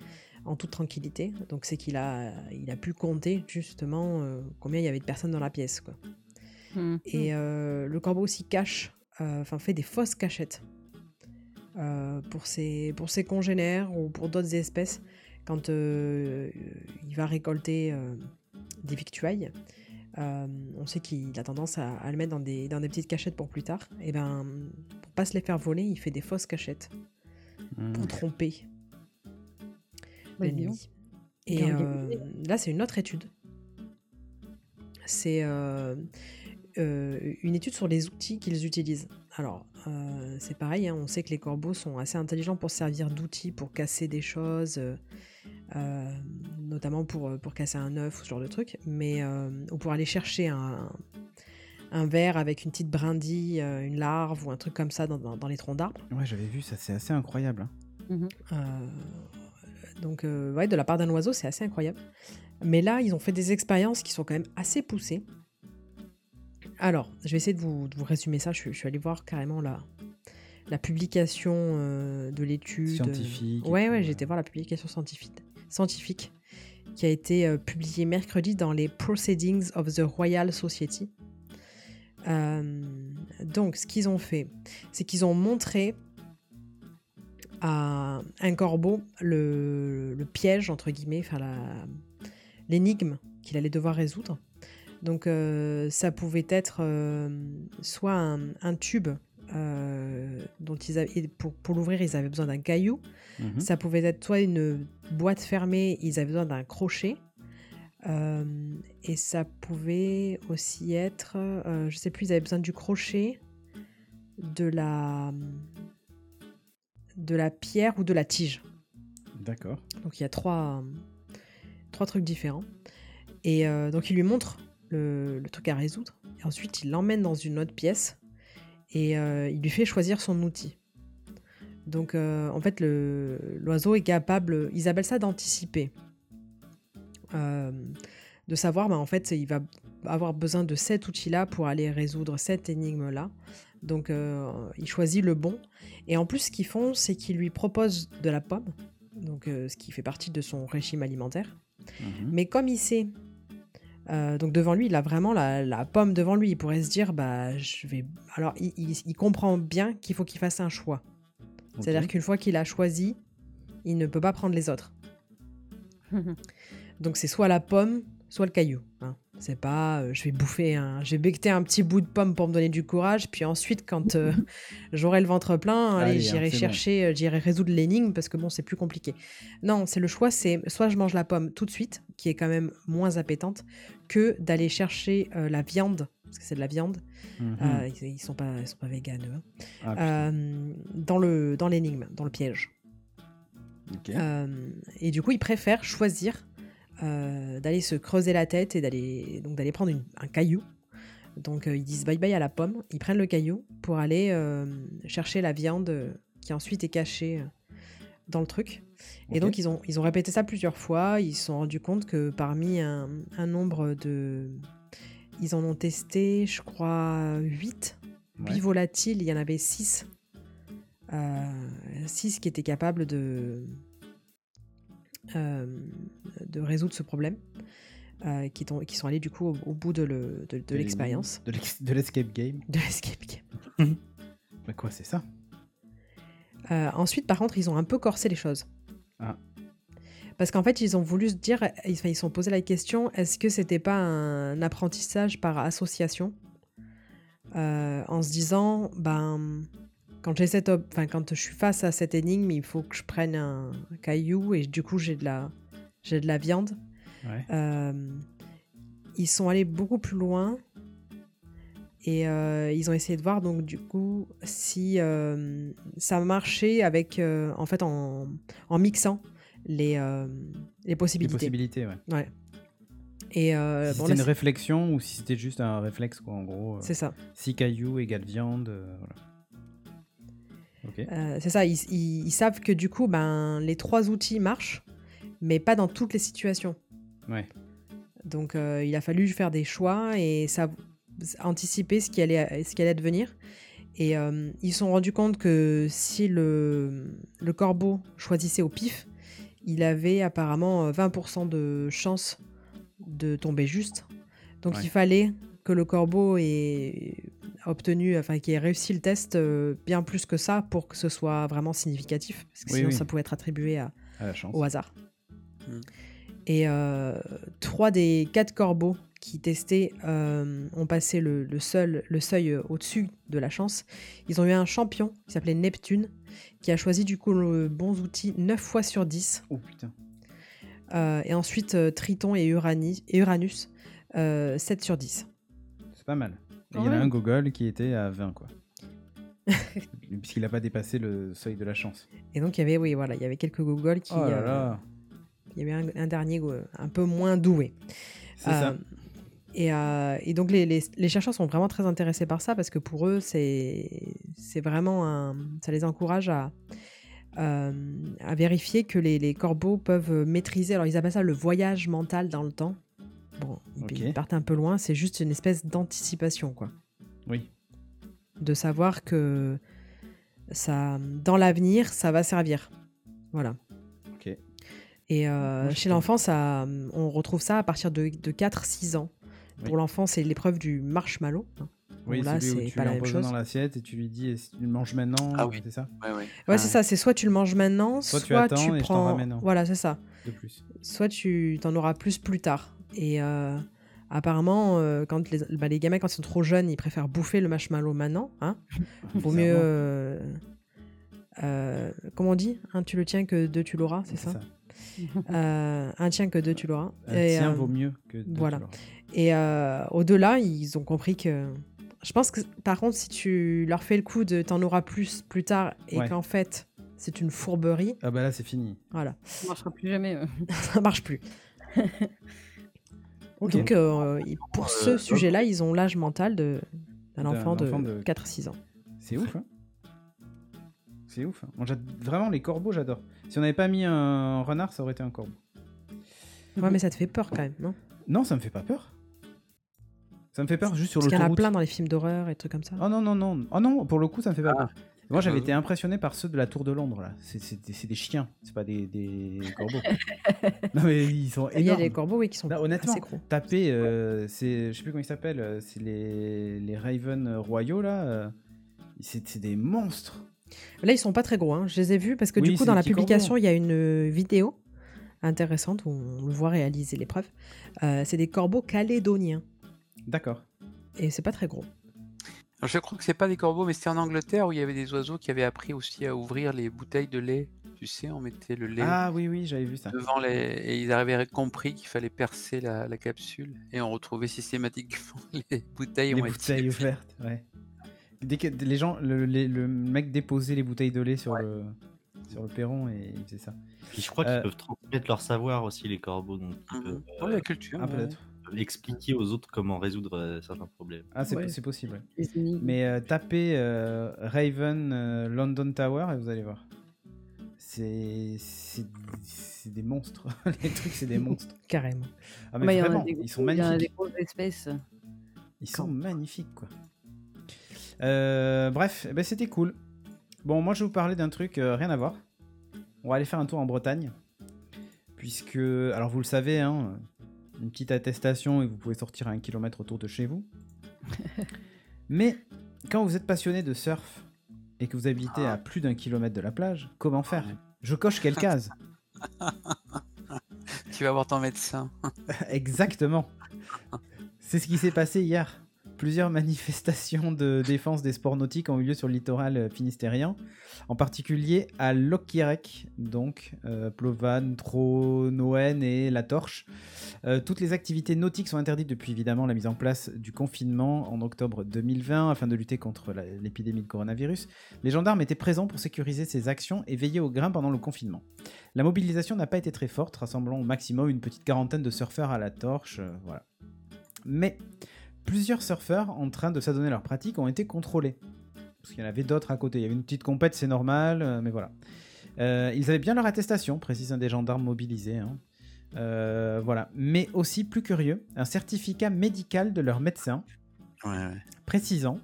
en toute tranquillité. Donc c'est qu'il a, pu compter justement combien il y avait de personnes dans la pièce. Mhm. Et euh, le corbeau aussi cache, euh, enfin fait des fausses cachettes euh, pour, ses, pour ses congénères ou pour d'autres espèces quand euh, il va récolter euh, des victuailles. euh, on sait qu'il a tendance à, à le mettre dans des, dans des petites cachettes pour plus tard. Et ben, pour pas se les faire voler, il fait des fausses cachettes Hmm. pour tromper Bah, l'ennemi. Et euh, là, c'est une autre étude. C'est euh, euh, une étude sur les outils qu'ils utilisent. Alors, euh, c'est pareil, hein, on sait que les corbeaux sont assez intelligents pour servir d'outils, pour casser des choses, euh, notamment pour, pour casser un œuf ou ce genre de truc, mais, euh, ou pour aller chercher un, un verre avec une petite brindille, une larve ou un truc comme ça dans, dans- dans les troncs d'arbres. Ouais, j'avais vu ça, c'est assez incroyable. hein. Euh, donc, euh, ouais, de la part d'un oiseau, c'est assez incroyable. Mais là, ils ont fait des expériences qui sont quand même assez poussées. Alors, je vais essayer de vous, de vous résumer ça. Je, suis- je suis allé voir carrément la, la publication euh, de l'étude. Scientifique et Ouais, ouais, été voir la publication scientifique, scientifique qui a été euh, publiée mercredi dans les Proceedings of the Royal Society. Euh, donc, ce qu'ils ont fait, c'est qu'ils ont montré à un corbeau le, le piège, entre guillemets, enfin l'énigme qu'il allait devoir résoudre. Donc euh, ça pouvait être euh, soit un, un tube euh, dont ils avaient, pour, pour l'ouvrir ils avaient besoin d'un caillou, Mhm. ça pouvait être soit une boîte fermée, ils avaient besoin d'un crochet. Et ça pouvait aussi être, je sais plus, ils avaient besoin du crochet, de la, de la pierre ou de la tige. D'accord. Donc il y a trois, trois trucs différents. Et euh, donc il lui montre le, le truc à résoudre. Et ensuite il l'emmène dans une autre pièce et euh, il lui fait choisir son outil. Donc euh, en fait l'oiseau est capable, ils appellent ça d'anticiper. Euh, de savoir, bah, en fait, il va avoir besoin de cet outil-là pour aller résoudre cette énigme-là. Donc, il choisit le bon. Et en plus, ce qu'ils font, c'est qu'ils lui proposent de la pomme, donc ce qui fait partie de son régime alimentaire. Mhm. Mais comme il sait, euh, donc devant lui, il a vraiment la, la pomme devant lui. Il pourrait se dire, bah, je vais. Alors, il, il- il comprend bien qu'il faut qu'il fasse un choix. C'est-à-dire qu'une fois qu'il a choisi, il ne peut pas prendre les autres. Donc c'est soit la pomme, soit le caillou. hein. C'est pas, euh, je vais bouffer un, je vais becter un petit bout de pomme pour me donner du courage, puis ensuite quand euh, j'aurai le ventre plein, hein, j'irai bon. chercher, euh, j'irai résoudre l'énigme parce que bon, c'est plus compliqué. Non, c'est le choix, c'est soit je mange la pomme tout de suite, qui est quand même moins appétante, que d'aller chercher euh, la viande, parce que c'est de la viande. Mhm. Ils, ils sont pas, ils sont pas véganes. eux, hein. Ah, dans le, dans l'énigme, dans le piège. Et du coup, il préfère choisir euh, d'aller se creuser la tête et d'aller donc d'aller prendre une- un caillou Donc euh, ils disent bye bye à la pomme, ils prennent le caillou pour aller euh, chercher la viande qui ensuite est cachée dans le truc. Et donc ils ont, ils ont répété ça plusieurs fois, ils se sont rendus compte que parmi un, un nombre de... Ils en ont testé, je crois, 8 Ouais. bivolatiles, il y en avait 6. 6 qui étaient capables de, de résoudre ce problème, euh, qui, sont allés du coup au, au bout de le- de- de De l'expérience, De l'escape game. de l'escape game. Mais quoi, c'est ça? Euh, ensuite, par contre, ils ont un peu corsé les choses. Ah. Parce qu'en fait, ils ont voulu se dire, ils se sont posé la question, est-ce que c'était pas un apprentissage par association? Euh, En se disant, ben, quand, j'ai cette op- enfin, quand je suis face à cette énigme, il faut que je prenne un caillou et du coup, j'ai de la, j'ai de la viande. Ouais. Euh, ils sont allés beaucoup plus loin et euh, ils ont essayé de voir donc du coup si euh, ça marchait avec en fait en, en mixant les, les Les possibilités. possibilités, ouais. Ouais. Et euh, si bon, c'était une réflexion ou si c'était juste un réflexe, quoi, en gros. euh, c'est ça. six cailloux égale viande. euh, voilà. Euh, c'est ça. Ils, ils- ils savent que du coup, ben, les trois outils marchent, mais pas dans toutes les situations. Ouais. Donc, euh, il a fallu faire des choix et ça, anticiper ce qui allait, ce qui allait advenir. Et euh, ils se sont rendus compte que si le, le corbeau choisissait au pif, il avait apparemment euh, 20% de chance de tomber juste. Donc Ouais. il fallait que le corbeau ait obtenu, enfin qu'il ait réussi le test euh, bien plus que ça pour que ce soit vraiment significatif. Parce que Oui, sinon oui. ça pouvait être attribué à, À la chance. au hasard. Mm. Et euh, trois des quatre corbeaux qui testaient euh, ont passé le, le seul, le seuil au-dessus de la chance. Ils ont eu un champion qui s'appelait Neptune, qui a choisi du coup le bon outil 9 fois sur 10. Oh putain. Euh, et ensuite euh, Triton et, Urani- et Uranus, euh, 7 sur 10. C'est pas mal. Il y en a un Gogol qui était à 20, quoi. Puisqu'il n'a pas dépassé le seuil de la chance. Et donc il y avait, oui, voilà, il y avait quelques gogoles qui... oh là euh, il y avait un, un dernier go- un peu moins doué. C'est ça. Euh, Et, euh, et donc les, les- les chercheurs sont vraiment très intéressés par ça parce que pour eux, c'est c'est vraiment un... Ça les encourage à, euh, à vérifier que les, les corbeaux peuvent maîtriser. Alors ils appellent ça le voyage mental dans le temps. Bon, ils, Ok. ils partent un peu loin, c'est juste une espèce d'anticipation, quoi. Oui. De savoir que ça, dans l'avenir, ça va servir. Voilà. Ok. Et euh, Moi, je chez l'enfant, ça, on retrouve ça à partir de, de 4-6 ans. Pour l'enfant, c'est l'épreuve du marshmallow. hein. Oui, là, c'est tu pas la même chose. dans l'assiette et tu lui dis que tu le manges maintenant? Ah oui. C'est ça Ouais, ouais. Ouais, c'est ça. C'est soit tu le manges maintenant, Soit soit, tu attends et je t'en prends. ramène un. Voilà, c'est ça. De plus. Soit tu t'en auras plus plus tard. Et euh, apparemment, euh, quand les, bah, les gamins, quand ils sont trop jeunes, ils préfèrent bouffer le marshmallow maintenant. Hein Vaut mieux. Euh, euh, comment on dit? Un tu le tiens que deux tu l'auras, c'est ça, Euh, Un tien que deux tu l'auras. Un Et, tien euh, vaut mieux que deux, voilà. tu. Et euh, au-delà, ils ont compris que. Je pense que par contre, si tu leur fais le coup de t'en auras plus plus tard et Ouais. qu'en fait c'est une fourberie, Ah bah là, c'est fini. voilà, Ça marchera plus jamais. euh. ça marche plus. Donc euh, pour Euh, ce sujet-là, ils ont l'âge mental de d'un enfant de, de- 4-6 ans. C'est ouf, hein C'est ouf. hein. Vraiment, les corbeaux, j'adore. Si on n'avait pas mis un renard, ça aurait été un corbeau. Ouais, mais ça te fait peur quand même, non? Non, ça me fait pas peur. Ça me fait peur juste sur Parce qu'il y en a l'autoroute. plein dans les films d'horreur et trucs comme ça. Oh non, non, non. Oh non, pour le coup, ça me fait pas Ah. peur. Moi, j'avais Euh. été impressionné par ceux de la Tour de Londres, là. C'est- C'est des, c'est des chiens, c'est pas des, des corbeaux. non, mais ils sont Il y a des corbeaux, oui, qui sont Là, honnêtement, assez gros. Taper, euh, c'est, je sais plus comment ils s'appellent, euh, c'est les, les Ravens royaux, là. euh, c'est c'est des monstres. Là, ils sont pas très gros. Hein. Je les ai vus parce que Oui, du coup, dans la publication, il y a une vidéo intéressante où on le voit réaliser l'épreuve. Euh, c'est des corbeaux calédoniens D'accord. et c'est pas très gros. Alors, je crois que c'est pas des corbeaux, mais c'était en Angleterre où il y avait des oiseaux qui avaient appris aussi à ouvrir les bouteilles de lait. Tu sais, on mettait le lait Ah oui, oui, j'avais vu ça. devant les... et ils avaient compris qu'il fallait percer la, la capsule et on retrouvait systématiquement les bouteilles Les bouteilles été... ouvertes, ouais. Dès que les gens, le, les- le mec déposait les bouteilles de lait sur, le, sur le perron et il faisait ça. Je crois Euh, qu'ils peuvent transmettre leur savoir aussi, les corbeaux. Donc, ils Mhm. la culture. Ah, ouais. peut-être. Expliquer aux autres comment résoudre euh, certains problèmes. Ah, c'est Ouais. possible. ouais. Mais euh, tapez euh, Raven euh, London Tower et vous allez voir. C'est c'est c'est des monstres. Les trucs, c'est des monstres. Carrément. Ah, mais vraiment, des ils sont gros- il y a des magnifiques. grosses espèces. Ils sont magnifiques, quoi. Euh, bref, eh ben, c'était cool. Bon, moi, je vais vous parler d'un truc euh, rien à voir. On va aller faire un tour en Bretagne. Puisque, alors vous le savez, hein, une petite attestation et vous pouvez sortir à un kilomètre autour de chez vous. Mais quand vous êtes passionné de surf et que vous habitez à plus d'un kilomètre de la plage, comment faire? Je coche quelle case? Tu vas voir ton médecin. Exactement. C'est ce qui s'est passé hier. Plusieurs manifestations de défense des sports nautiques ont eu lieu sur le littoral euh, finistérien, en particulier à Lockirec, donc euh, Plovan, Tro, Noen et La Torche. Euh, toutes les activités nautiques sont interdites depuis évidemment la mise en place du confinement en octobre 2020 afin de lutter contre l'épidémie de coronavirus. Les gendarmes étaient présents pour sécuriser ces actions et veiller au grain pendant le confinement. La mobilisation n'a pas été très forte, rassemblant au maximum une petite quarantaine de surfeurs à la torche. euh, voilà. Mais plusieurs surfeurs en train de s'adonner à leur pratique ont été contrôlés. Parce qu'il y en avait d'autres à côté. Il y avait une petite compète, c'est normal, euh, mais voilà. Euh, ils avaient bien leur attestation, précise un des gendarmes mobilisés. hein. Euh, voilà. Mais aussi, plus curieux, un certificat médical de leur médecin Ouais, ouais. précisant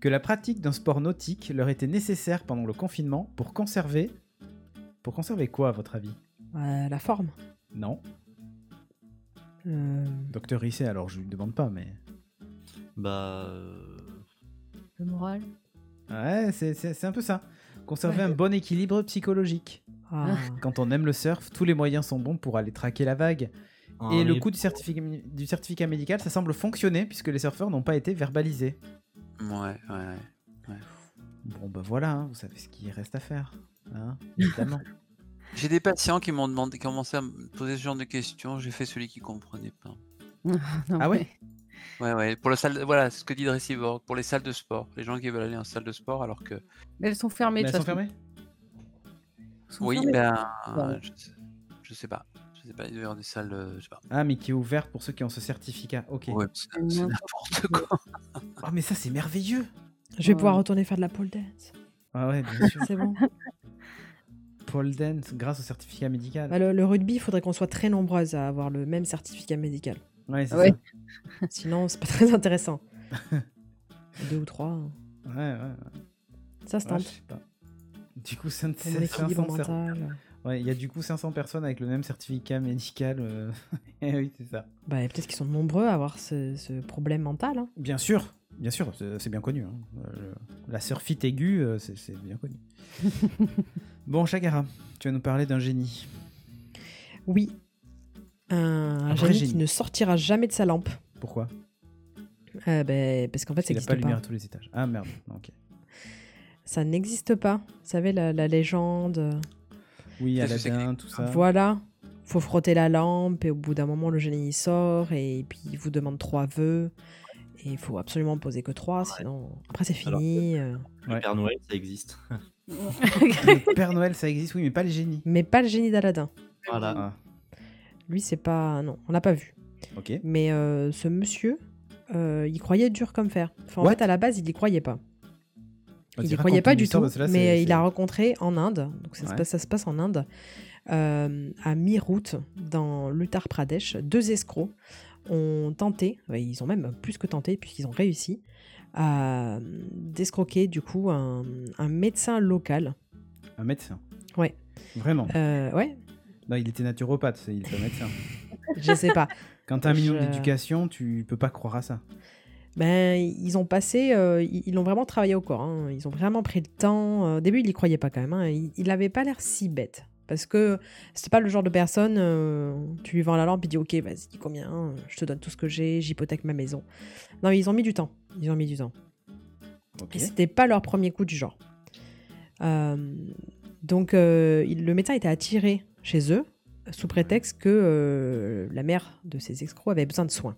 que la pratique d'un sport nautique leur était nécessaire pendant le confinement pour conserver. Pour conserver quoi, à votre avis? Euh, la forme. Non. Euh, Docteur Risset, alors je lui demande pas, mais. Bah. euh, Le moral. Ouais, c'est- c'est c'est un peu ça. Conserver Ouais. un bon équilibre psychologique. ah, Quand on aime le surf, tous les moyens sont bons pour aller traquer la vague. Et le coup du certificat, du certificat médical, ça semble fonctionner puisque les surfeurs n'ont pas été verbalisés. Ouais, ouais, ouais. Bon, bah voilà, hein, vous savez ce qu'il reste à faire. Hein, évidemment. J'ai des patients qui m'ont demandé, commencé à me poser ce genre de questions. J'ai fait celui qui comprenait pas. Non, ah ouais? Ouais, ouais. Pour la salle, voilà, ce que dit Dressivore, pour les salles de sport, les gens qui veulent aller en salle de sport, alors que. Mais elles sont fermées. Mais de elles sont toute façon. fermées? Sont Oui, fermées. ben, Ouais. je, sais, je sais pas. Je sais pas, il doit y avoir des salles, euh, je sais pas. Ah, mais qui est ouvert pour ceux qui ont ce certificat. Ok. Ouais, c'est c'est n'importe quoi. Ah, mais ça, c'est merveilleux je vais pouvoir Oh. retourner faire de la pole dance. Ah ouais, bien sûr. C'est bon. Pole dance grâce au certificat médical. Bah, le, le rugby, il faudrait qu'on soit très nombreuses à avoir le même certificat médical. Ouais, c'est Ouais. Sinon, c'est pas très intéressant. Deux ou trois, hein. ça. Ouais, ouais, ouais. ça se Ouais, je tente. sais pas. Du coup, ça équilibre 500 cer- mental. Ouais, il y a du coup 500 personnes avec le même certificat médical. euh, eh oui, c'est ça. Bah, peut-être qu'ils sont nombreux à avoir ce, ce problème mental. hein. Bien sûr, bien sûr, c'est c'est bien connu. hein. La surfite aiguë, c'est c'est bien connu. bon, Chagara, tu vas nous parler d'un génie. Oui. Un, génie, qui génie. ne sortira jamais de sa lampe. Pourquoi? Euh, ben, parce qu'en fait, ça Il n'a n'existe pas pas. de lumière à tous les étages. Ah merde, non, ok. Ça n'existe pas. Vous savez, la, la légende. Oui, Aladdin, tout ça. Voilà. Faut frotter la lampe et au bout d'un moment, le génie il sort et puis il vous demande trois vœux. Et il faut absolument poser que trois, sinon après c'est Alors fini. euh. Le Ouais. Père Noël, ça existe. Le Père Noël, ça existe, oui, mais pas les génies. Mais pas le génie d'Aladin. Voilà. Ah, Lui, c'est pas. Non, on l'a pas vu. Mais euh, ce monsieur, euh, il croyait dur comme fer. Enfin, en What? fait, à la base, il y croyait pas. Il y croyait pas du tout, mais il a rencontré en Inde, donc ça, se passe, ça se passe en Inde, euh, à mi-route, dans l'Uttar Pradesh, deux escrocs ont tenté, ils ont même plus que tenté, puisqu'ils ont réussi, à d'escroquer du coup un, un médecin local. Un médecin. Ouais. Vraiment. Euh, ouais, Non, il était naturopathe, c'est- il pas médecin. je sais pas. Quand t'as un Je- d'éducation, tu peux pas croire à ça. Ben, ils ont passé, euh, ils l'ont vraiment travaillé au corps. hein. Ils ont vraiment pris le temps. Euh, Au début, il y croyait pas quand même. hein. Il, il avait pas l'air si bête. Parce que c'est pas le genre de personne, euh, tu lui vends la lampe, il dit Ok, vas-y, combien euh, Je te donne tout ce que j'ai, j'hypothèque ma maison. Non, ils ont mis du temps. Ils ont mis du temps. Ok. Et c'était pas leur premier coup du genre. Euh, donc, il- le médecin était attiré chez eux sous prétexte que euh, la mère de ces escrocs avait besoin de soins.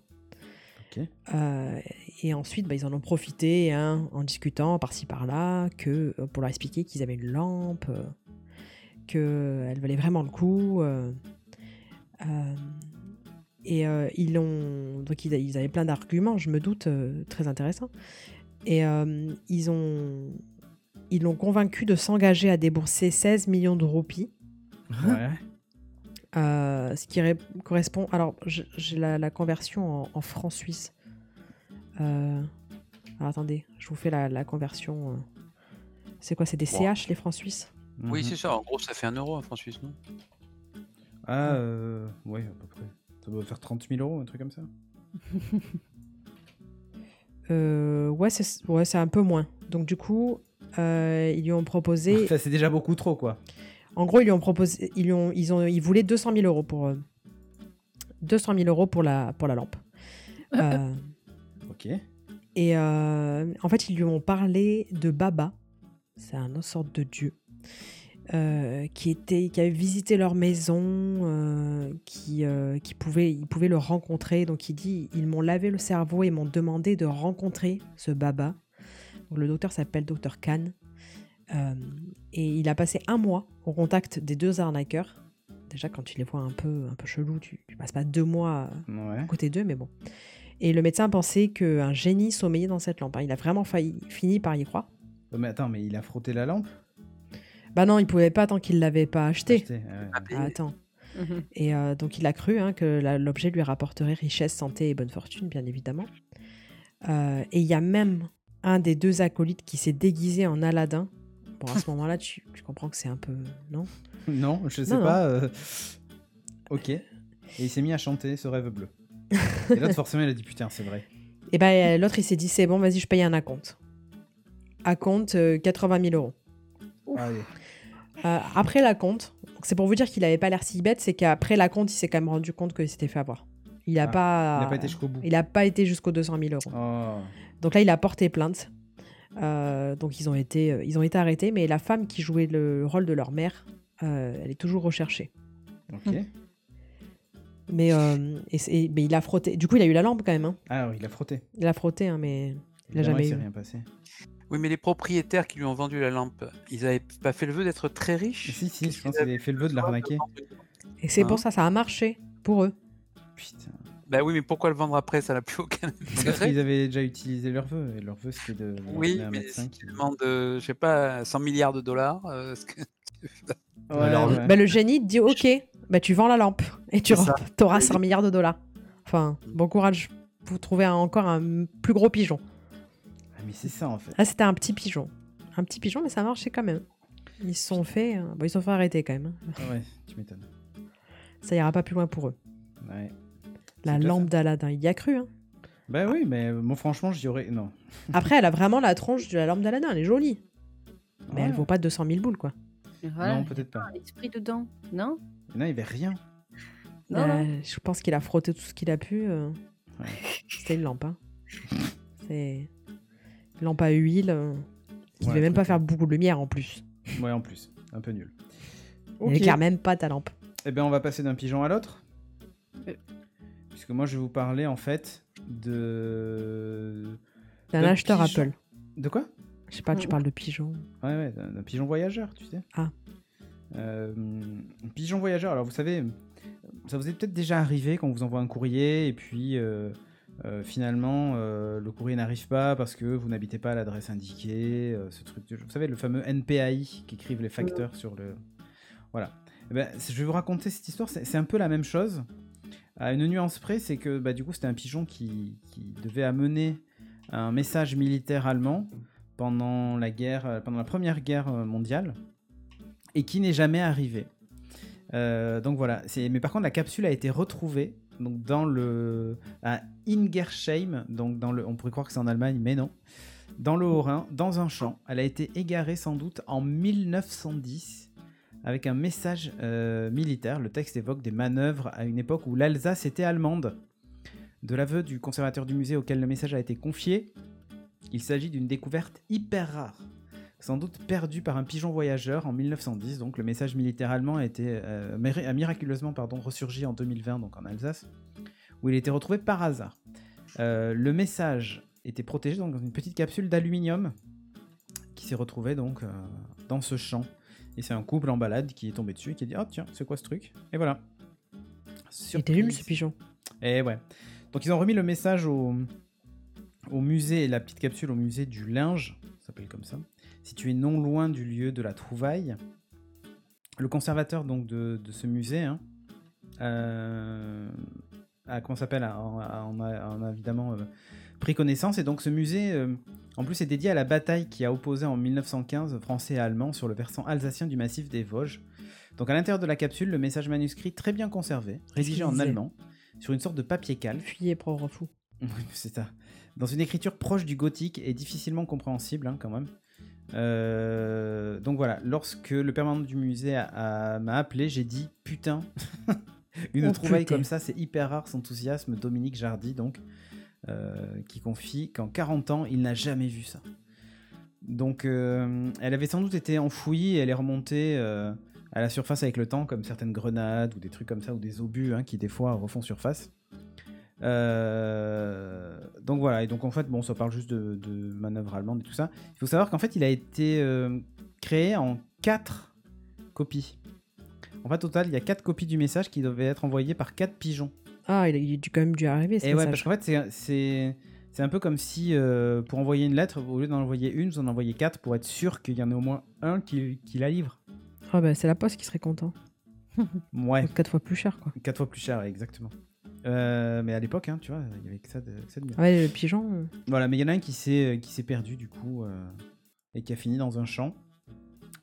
Euh, et ensuite, bah, ils en ont profité hein, en discutant par-ci par-là, que euh, pour leur expliquer qu'ils avaient une lampe, euh, qu'elle valait vraiment le coup. Et ils ont donc ils, ils avaient plein d'arguments, je me doute, très intéressants. Et ils ont ils l'ont convaincu de s'engager à débourser 16 millions de roupies, Ouais. euh, ce qui correspond. Alors j'ai la, la conversion en, en francs suisses. Euh, alors, attendez, je vous fais la, la conversion. euh. C'est quoi C'est des Wow. CH les francs suisses? Oui, Mhm. c'est ça. En gros, ça fait un euro en franc suisse, non? Ah, euh, ouais, à peu près. Ça doit faire 30 000 euros, un truc comme ça. Euh, ouais, c'est ouais, un peu moins. Donc du coup, euh, ils lui ont proposé. Ça, c'est déjà beaucoup trop, quoi. En gros, ils lui ont proposé, ils lui ont, ils ont, ils voulaient 200 000 euros pour, euh, 200 000 euros pour la, pour la lampe. Euh, Ok. et euh, en fait, ils lui ont parlé de Baba, c'est un autre sorte de dieu, euh, qui était, qui avait visité leur maison, euh, qui, euh, qui pouvait, ils pouvaient le rencontrer. Donc il dit, ils m'ont lavé le cerveau et m'ont demandé de rencontrer ce Baba. Donc, le docteur s'appelle Docteur Khan. Euh, et il a passé un mois au contact des deux arnaqueurs. Déjà, quand tu les vois un peu, un peu chelou, tu, tu passes pas deux mois Ouais. à côté d'eux, mais bon. Et le médecin pensait qu'un génie sommeillait dans cette lampe. hein. Il a vraiment failli, fini par y croire. Oh, mais attends, mais il a frotté la lampe? Bah non, il pouvait pas tant qu'il l'avait pas acheté. Acheté, ah ouais. Ah, attends. Mhm. Et euh, donc il a cru hein, que l'objet lui rapporterait richesse, santé et bonne fortune, bien évidemment. Euh, et il y a même un des deux acolytes qui s'est déguisé en Aladdin. Bon, à ce moment-là, tu, tu comprends que c'est un peu... Non? Non, je sais Non, non. pas. euh, Ok. Et il s'est mis à chanter ce rêve bleu. Et l'autre, forcément, il a dit putain, c'est vrai. Et ben l'autre, il s'est dit, c'est bon, vas-y, je paye un acompte. Acompte, euh, 80 000 euros. Allez. Euh, après la compte, donc c'est pour vous dire qu'il avait pas l'air si bête, c'est qu'après la compte, il s'est quand même rendu compte qu'il s'était fait avoir. Il a Ah, pas, Il n'a pas été jusqu'au bout. il a pas été jusqu'aux 200 000 euros. Oh. Donc là, il a porté plainte. Euh, donc ils ont été, euh, ils ont été arrêtés, mais la femme qui jouait le rôle de leur mère, euh, elle est toujours recherchée. Ok. Mais, euh, et c'est- mais il a frotté. Du coup, il a eu la lampe quand même. hein. Ah oui, il a frotté. Il a frotté, hein, mais il a Évidemment, jamais il s'est eu. rien passé. Oui, mais les propriétaires qui lui ont vendu la lampe, ils avaient pas fait le vœu d'être très riches? Si, si, je pense qu'ils qu'il avait fait le vœu de l'arnaquer. Et c'est Hein? pour ça, ça a marché pour eux. Putain. Bah oui, mais pourquoi le vendre après? Ça n'a plus aucun Parce intérêt. qu'ils avaient déjà utilisé leur vœu. Et leur vœu, c'était de Oui, mais médecin si qui. tu demandes, euh, je sais pas, 100 milliards de dollars, euh, ce que- Ouais, Alors, ouais. Bah, le génie te dit ok, bah, tu vends la lampe et tu auras 100 milliards de dollars. Enfin, bon courage. Vous trouvez un- encore un plus gros pigeon. Ah, mais c'est ça en fait. Là, c'était un petit pigeon. Un petit pigeon, mais ça marchait quand même. Ils se sont fait, euh, bon, ils sont fait arrêter quand même. hein. Ah ouais, tu m'étonnes. Ça ira pas plus loin pour eux. Ouais. La lampe d'Aladin, il y a cru. hein. Bah oui, mais euh, moi franchement, j'y aurais. Non. Après, elle a vraiment la tronche de la lampe d'Aladin. Elle est jolie, mais elle vaut pas 200 000 boules, quoi. Voilà. Non, peut-être pas. L'esprit dedans, non? Non, il y avait rien. Non, Euh, non. je pense qu'il a frotté tout ce qu'il a pu. euh. Ouais. C'était une lampe. hein. C'est une lampe à huile. euh, qui Ouais, devait même pas faire beaucoup de lumière en plus. Ouais, en plus. Un peu nul. Il éclaire même pas ta lampe. Eh bien, on va passer d'un pigeon à l'autre. Puisque moi, je vais vous parler en fait de. D'un acheteur pigeon. Apple. De quoi? Je sais pas, tu Mm. parles de pigeon. Ouais, ouais, d'un pigeon voyageur, tu sais. Ah. Euh, pigeon voyageur, alors vous savez, ça vous est peut-être déjà arrivé quand on vous envoie un courrier et puis euh, euh, finalement le courrier n'arrive pas parce que vous n'habitez pas à l'adresse indiquée, ce truc, de- vous savez, le fameux NPAI qu'écrivent les facteurs sur le. Voilà. Eh ben, je vais vous raconter cette histoire, c'est un peu la même chose. À une nuance près, c'est que bah, du coup, c'était un pigeon qui, qui devait amener un message militaire allemand pendant la guerre, euh, pendant la première guerre euh, mondiale, et qui n'est jamais arrivé. Euh, donc voilà. Mais par contre, la capsule a été retrouvée donc dans le à Ingersheim, donc dans le, on pourrait croire que c'est en Allemagne, mais non, dans le Haut-Rhin, dans un champ. Elle a été égarée sans doute en 1910 avec un message euh, militaire. Le texte évoque des manœuvres à une époque où l'Alsace était allemande. De l'aveu du conservateur du musée auquel le message a été confié, il s'agit d'une découverte hyper rare. Sans doute perdu par un pigeon voyageur en 1910, donc le message militaire allemand a, été, euh, miraculeusement pardon, ressurgi en 2020, donc en Alsace, où il a été retrouvé par hasard. Euh, le message était protégé dans une petite capsule d'aluminium qui s'est retrouvée donc dans ce champ. Et c'est un couple en balade qui est tombé dessus et qui a dit Oh tiens, c'est quoi ce truc? Et voilà. Il était nul ce pigeon. Et ouais. Donc ils ont remis le message au, au musée, la petite capsule au musée du linge, ça s'appelle comme ça, situé non loin du lieu de la trouvaille. Le conservateur donc de, de ce musée hein, euh, a, comment s'appelle, a- a- en a, en a évidemment euh, pris connaissance. Et donc ce musée, euh, en plus, est dédié à la bataille qui a opposé en 1915 Français et Allemands sur le versant alsacien du massif des Vosges. Donc à l'intérieur de la capsule, le message manuscrit très bien conservé, rédigé en allemand, sur une sorte de papier calque. Fuyez, pauvre fou. C'est ça. Dans une écriture proche du gothique et difficilement compréhensible, hein, quand même. Euh, donc voilà, lorsque le permanent du musée m'a appelé, j'ai dit putain, une Oh, trouvaille putain. comme ça, c'est hyper rare, son enthousiasme. Dominique Jardy, donc, qui confie qu'en 40 ans, il n'a jamais vu ça. Donc, euh, elle avait sans doute été enfouie et elle est remontée euh, à la surface avec le temps, comme certaines grenades ou des trucs comme ça, ou des obus hein, qui des fois refont surface. Euh, donc voilà, et donc en fait, bon, ça parle juste de, manœuvres allemandes et tout ça. Il faut savoir qu'en fait, il a été euh, créé en 4 copies. En fait, total, il y a 4 copies du message qui devaient être envoyées par 4 pigeons. Ah, il a, a quand même dû arriver, Et ouais, parce qu'en fait, c'est- un peu comme si euh, pour envoyer une lettre, au lieu d'en envoyer une, vous en envoyez 4 pour être sûr qu'il y en ait au moins un qui, qui la livre. Ah bah, c'est la poste qui serait content. Ouais, Quatre fois plus cher, quoi. 4 fois plus cher, exactement. Euh, mais à l'époque, hein, tu vois, il y avait que ça de, que ça de mieux. Ouais, le pigeon. euh, Voilà, mais il y en a un qui s'est qui s'est perdu du coup et qui a fini dans un champ.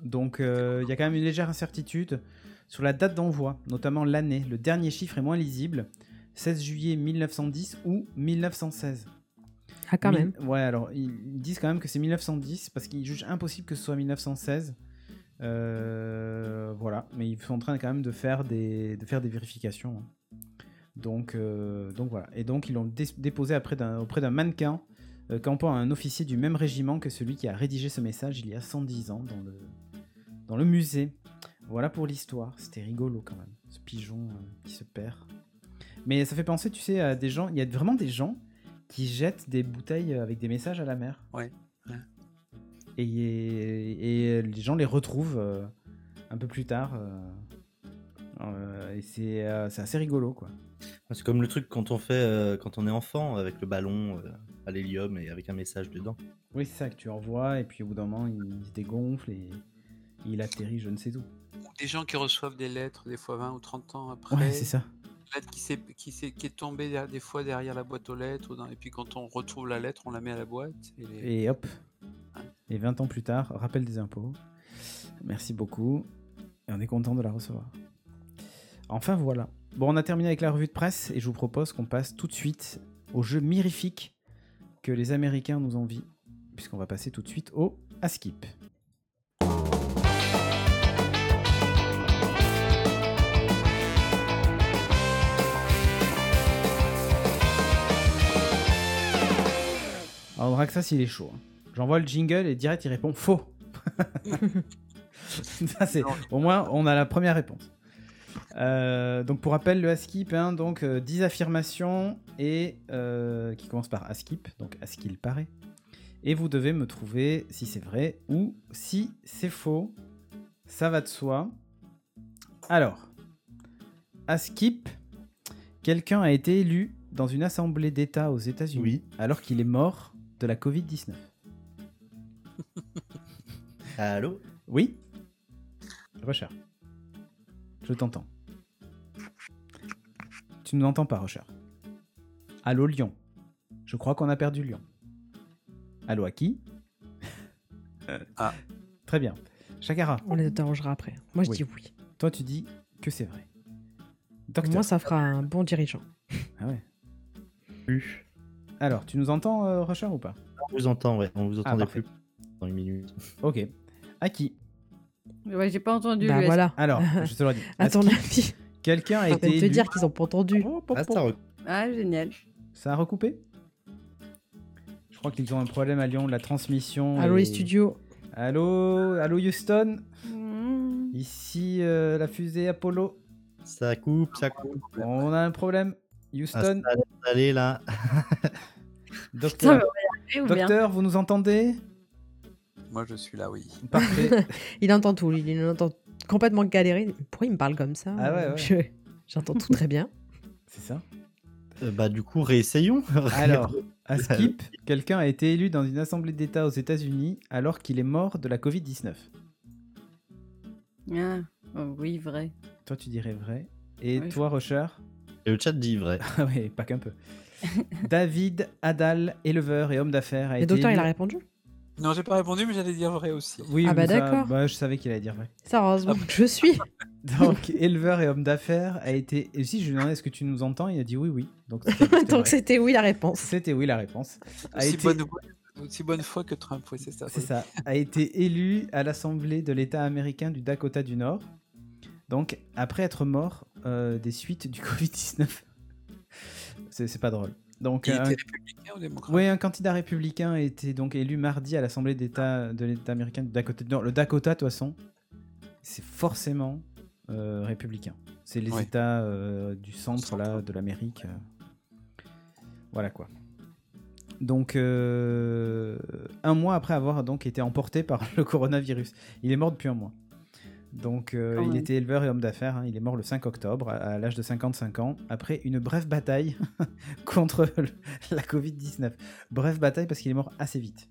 Donc il y a quand même une légère incertitude sur la date d'envoi, notamment l'année. Le dernier chiffre est moins lisible, 16 juillet 1910 ou 1916. Ah, quand même. Ouais, alors ils disent quand même que c'est 1910 parce qu'ils jugent impossible que ce soit 1916. Euh, voilà, mais ils sont en train quand même de faire des, de faire des vérifications. hein. Donc, euh, donc voilà. Et donc ils l'ont dé- déposé auprès d'un mannequin euh, campant à un officier du même régiment que celui qui a rédigé ce message il y a 110 ans dans le, dans le musée. Voilà pour l'histoire. C'était rigolo quand même, ce pigeon euh, qui se perd. Mais ça fait penser, tu sais, à des gens. Il y a vraiment des gens qui jettent des bouteilles avec des messages à la mer. Ouais, ouais. Et, et les gens les retrouvent euh, un peu plus tard. euh, euh, et c'est euh, assez rigolo, quoi. C'est comme le truc quand on fait euh, quand on est enfant avec le ballon euh, à l'hélium et avec un message dedans. Oui, c'est ça que tu envoies, et puis au bout d'un moment, il se dégonfle et il atterrit je ne sais où. Ou des gens qui reçoivent des lettres, des fois 20 ou 30 ans après. Ouais, c'est ça. Lettre qui, s'est- qui, s'est- qui est tombée derrière- des fois derrière la boîte aux lettres. ou dans- et puis quand on retrouve la lettre, on la met à la boîte. Et les- Et hop. Et 20 ans plus tard, rappel des impôts. Merci beaucoup. Et on est content de la recevoir. Enfin voilà. Bon, on a terminé avec la revue de presse et je vous propose qu'on passe tout de suite au jeu mirifique que les Américains nous envient, puisqu'on va passer tout de suite au Askip. Alors Draxas, il est chaud. hein. J'envoie le jingle et direct il répond faux. Ça, c'est au moins on a la première réponse. Euh, donc pour rappel, le Askip, hein, donc euh, 10 affirmations et euh, qui commencent par Askip, donc à ce qu'il paraît. Et vous devez me trouver si c'est vrai ou si c'est faux. Ça va de soi. Alors, Askip, quelqu'un a été élu dans une assemblée d'État aux États-Unis Oui. alors qu'il est mort de la Covid-19. Allô? Oui? Rocher. Je t'entends. Tu ne m'entends pas, Rocher. Allô, Lyon? Je crois qu'on a perdu Lyon. Allô, à qui? Ah. Très bien. Chakara, On les interrogera après. Moi, je Oui. dis oui. toi, tu dis que c'est vrai. Pour Docteur. moi, ça fera un bon dirigeant. Ah ouais. Plus. Alors, tu nous entends, euh, ou pas? On vous entend, ouais. On vous entendait parfait. plus dans une minute. Ok. À qui Ouais, j'ai pas entendu. Bah voilà. Alors, je te le dis. À ton avis, Quelqu'un a je été vais te élu- dire qu'ils ont pas entendu. Oh, Ah, ça rec- Ah, génial. Ça a recoupé? Je crois qu'ils ont un problème à Lyon de la transmission. Allô et- les studios. Allô, allô Houston? Mmh. Ici euh, la fusée Apollo. ça coupe, ça coupe. On a un problème. Houston, Installez, installez, là. Docteur, vous nous entendez? Moi, je suis là, oui. Parfait. Il entend tout. lui, Il entend complètement galérer. Pourquoi il me parle comme ça? Ah ouais, ouais. Je- J'entends tout très bien. C'est ça. Euh, bah du coup, réessayons. Alors, à Skip, quelqu'un a été élu dans une assemblée d'État aux États-Unis alors qu'il est mort de la Covid-19. Ah, oh, oui, vrai. Toi, tu dirais vrai. Et toi, Rocher Et le chat dit vrai. Ah oui, pas qu'un peu. David Adal, éleveur et homme d'affaires, a Le été docteur, il élu- a répondu Non, j'ai pas répondu, mais j'allais dire vrai aussi. Oui, Ah bah mais ça- d'accord. bah, je savais qu'il allait dire vrai. Ça, heureusement que je suis. Donc, éleveur et homme d'affaires a été. Et si je lui demandais est-ce que tu nous entends, il a dit oui, oui. Donc, c'était- c'était Donc vrai. c'était oui la réponse. c'était oui la réponse. A Aussi, été- bonne, aussi bonne foi que Trump, oui, c'est ça. C'est ça. A été élu à l'Assemblée de l'État américain du Dakota du Nord. Donc, après être mort euh, des suites du Covid-19. c'est pas drôle. Donc, Il un- était républicain ou démocrate? Oui, un candidat républicain été donc élu mardi à l'Assemblée d'État de l'État américain du Dakota. Non, le Dakota, de toute façon, c'est forcément euh, républicain. C'est les Ouais. États euh, du centre centre. là de l'Amérique. Voilà quoi. Donc euh, un mois après avoir donc été emporté par le coronavirus, il est mort depuis un mois. Donc euh, il était éleveur et homme d'affaires. hein. Il est mort le 5 octobre à, à l'âge de 55 ans après une brève bataille contre le- la Covid-19. Brève bataille parce qu'il est mort assez vite.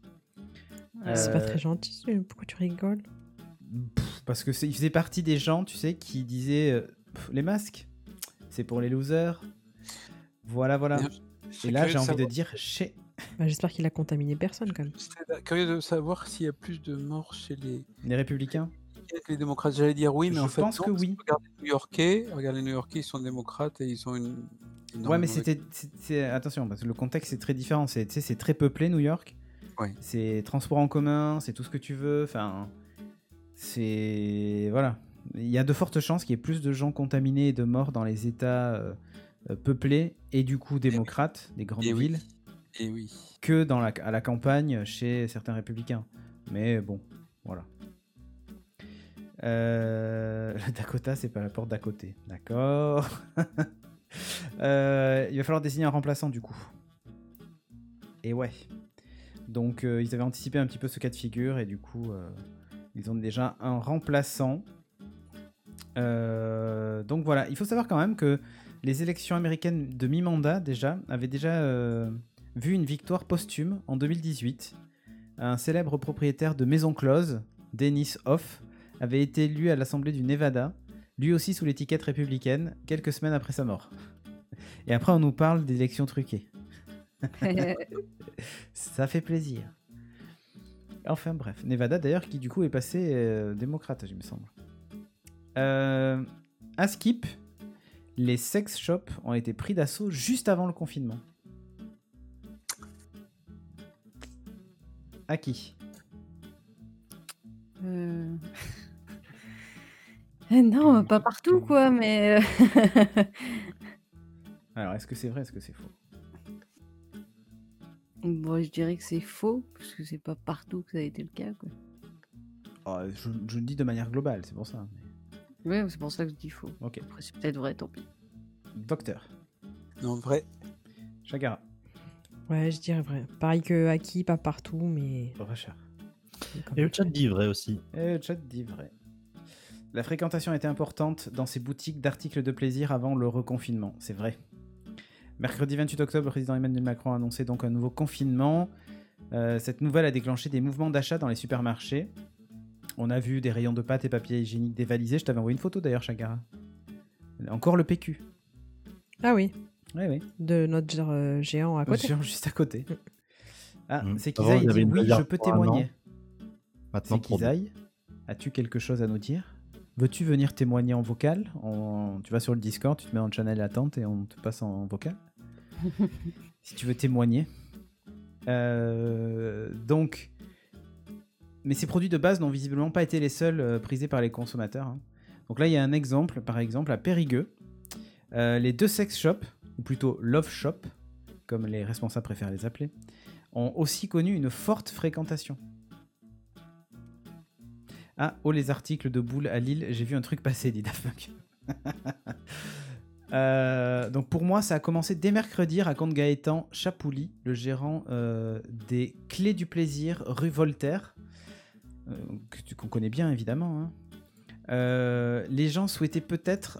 Euh, C'est pas Euh, très gentil. Pourquoi tu rigoles? Pff, Parce que il faisait partie des gens, tu sais, qui disaient euh, Pff, les masques, c'est pour les losers. Voilà, voilà. Et là, j'ai envie de dire chez Bah, J'espère qu'il a contaminé personne quand même. Curieux de savoir s'il y a plus de morts chez les, les républicains? Que les démocrates. J'allais dire oui, mais Je en fait, pense non, que oui. Regarde les New-Yorkais, regarde les New-Yorkais, ils sont démocrates et ils ont une. Ouais, mais c'était. c'est- Attention, parce que le contexte est très différent. C'est très peuplé, New York. Ouais. C'est transport en commun, c'est tout ce que tu veux. Enfin, c'est. Voilà. Il y a de fortes chances qu'il y ait plus de gens contaminés et de morts dans les États euh, euh, peuplés et du coup démocrates, des grandes Eh oui. villes, Et oui. que dans la, à la campagne chez certains républicains. Mais bon, voilà. Euh, le Dakota, c'est pas la porte d'à côté. D'accord. Euh, il va falloir désigner un remplaçant du coup. Et ouais. Donc euh, ils avaient anticipé un petit peu ce cas de figure et du coup ils ont déjà un remplaçant. Donc voilà, il faut savoir quand même que les élections américaines de mi-mandat déjà avaient déjà vu une victoire posthume en 2018. Un célèbre propriétaire de maison close, Dennis Hoff, avait été élu à l'Assemblée du Nevada, lui aussi sous l'étiquette républicaine, quelques semaines après sa mort. Et après, on nous parle d'élections truquées. Ça fait plaisir. Enfin bref, Nevada d'ailleurs qui du coup est passé euh, démocrate, il me semble. Euh, à Skip, les sex shops ont été pris d'assaut juste avant le confinement. À qui? Euh, non, pas partout, quoi, mais. euh, Alors, est-ce que c'est vrai, est-ce que c'est faux? Bon, je dirais que c'est faux, parce que c'est pas partout que ça a été le cas, quoi. Oh, je, je le dis de manière globale, c'est pour ça. Ouais, c'est pour ça que je dis faux. Ok. Après, c'est peut-être vrai, tant pis. Docteur, Non, vrai. Chagara, Ouais, je dirais vrai. Pareil que Aki, pas partout, mais. Rachar. comme Et le chat dit vrai aussi. Et le chat dit vrai. La fréquentation était importante dans ces boutiques d'articles de plaisir avant le reconfinement, c'est vrai. Mercredi 28 octobre, le président Emmanuel Macron a annoncé donc un nouveau confinement. Euh, cette nouvelle a déclenché des mouvements d'achat dans les supermarchés. On a vu des rayons de pâtes et papier hygiénique dévalisés. Je t'avais envoyé une photo d'ailleurs, Chagara. Encore le PQ. Ah oui, Oui, oui. de notre euh, géant à côté. Genre juste à côté. Ah, Mm. c'est Kizaï dit oui, je peux témoigner. Maintenant, C'est Kizaï. As-tu quelque chose à nous dire? Veux-tu venir témoigner en vocal On- Tu vas sur le Discord, tu te mets en channel attente et on te passe en vocal. si tu veux témoigner. Euh, donc, mais ces produits de base n'ont visiblement pas été les seuls euh, prisés par les consommateurs. hein. Donc là, il y a un exemple, par exemple, à Périgueux. Euh, les deux sex shops, ou plutôt love shop, comme les responsables préfèrent les appeler, ont aussi connu une forte fréquentation. Ah, oh les articles de boule à Lille, j'ai vu un truc passer, dit Daft. Euh, donc pour moi, ça a commencé dès mercredi, raconte Gaëtan Chapouli, le gérant euh, des Clés du Plaisir rue Voltaire, euh, qu'on connaît bien évidemment. hein. Les gens souhaitaient peut-être,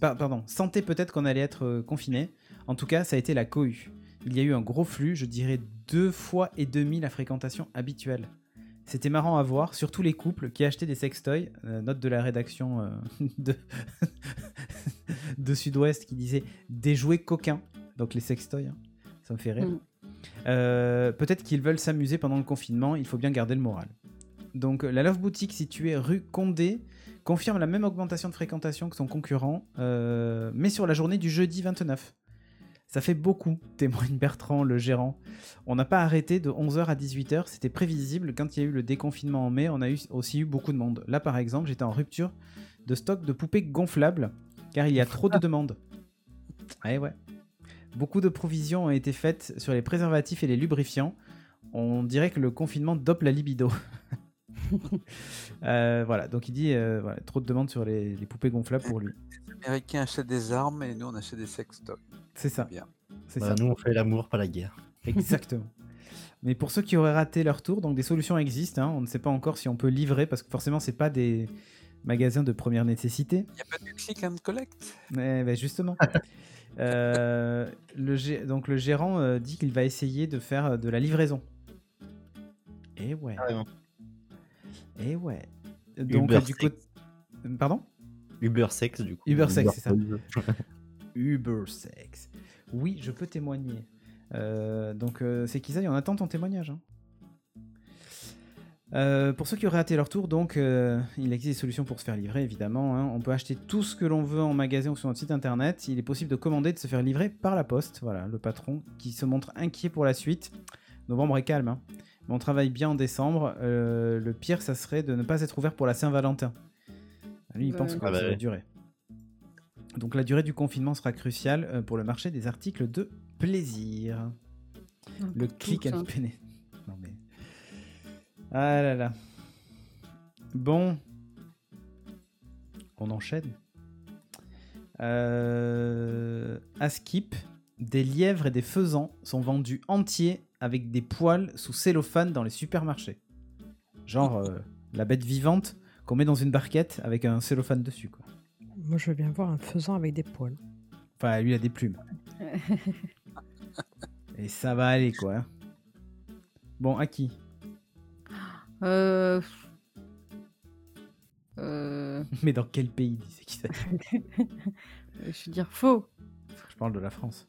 par- pardon, sentaient peut-être qu'on allait être confiné. En tout cas, ça a été la cohue. Il y a eu un gros flux, je dirais deux fois et demi la fréquentation habituelle. C'était marrant à voir, surtout les couples qui achetaient des sextoys. Euh, note de la rédaction euh, de, de Sud-Ouest qui disait des jouets coquins, donc les sextoys. hein. Ça me fait rire. Mm. Euh, Peut-être qu'ils veulent s'amuser pendant le confinement, il faut bien garder le moral. Donc la Love Boutique située rue Condé confirme la même augmentation de fréquentation que son concurrent, mais sur la journée du jeudi 29. Ça fait beaucoup, témoigne Bertrand, le gérant. On n'a pas arrêté de 11h à 18h, c'était prévisible. Quand il y a eu le déconfinement en mai, on a eu, aussi eu beaucoup de monde. Là, par exemple, j'étais en rupture de stock de poupées gonflables, car il y a trop de demandes. Ouais, ouais. Beaucoup de provisions ont été faites sur les préservatifs et les lubrifiants. On dirait que le confinement dope la libido. Euh, voilà, donc il dit euh, voilà, trop de demandes sur les, les poupées gonflables pour lui. Les Américains achètent des armes et nous on achète des sextoys. C'est ça. Bien. C'est Bah, ça. nous, on fait l'amour, pas la guerre. Exactement. Mais pour ceux qui auraient raté leur tour, donc des solutions existent. hein. On ne sait pas encore si on peut livrer parce que forcément c'est pas des magasins de première nécessité. Il n'y a pas de click and collect? Mais ben, justement. Euh, le donc le gérant euh, dit qu'il va essayer de faire euh, de la livraison. Et ouais. Et ouais. Donc Uber du côté. Pardon? Uber sex, du coup. Uber sex, c'est ça. Uber sex. Oui, je peux témoigner. Euh, donc euh, c'est Kizaï, on attend ton témoignage. hein. Euh, pour ceux qui auraient raté leur tour, donc euh, il existe des solutions pour se faire livrer, évidemment. hein. On peut acheter tout ce que l'on veut en magasin ou sur notre site internet. Il est possible de commander, de se faire livrer par la poste. Voilà, le patron qui se montre inquiet pour la suite. Novembre est calme. hein. Mais on travaille bien en décembre. Euh, le pire, ça serait de ne pas être ouvert pour la Saint-Valentin. Lui, il pense que Ah bah ça va ouais. durer. Donc la durée du confinement sera cruciale euh, pour le marché des articles de plaisir. Le click ça. and pené. Non mais. Ah là là. Bon. On enchaîne. Euh... À Skip, des lièvres et des faisans sont vendus entiers avec des poils sous cellophane dans les supermarchés. Genre euh, la bête vivante qu'on met dans une barquette avec un cellophane dessus quoi. Moi, je veux bien voir un faisan avec des poils. Enfin, lui il a des plumes. Et ça va aller quoi. hein. Bon, à qui? Euh... Euh... Mais dans quel pays disait qui ça Je veux dire faux. Je parle de la France.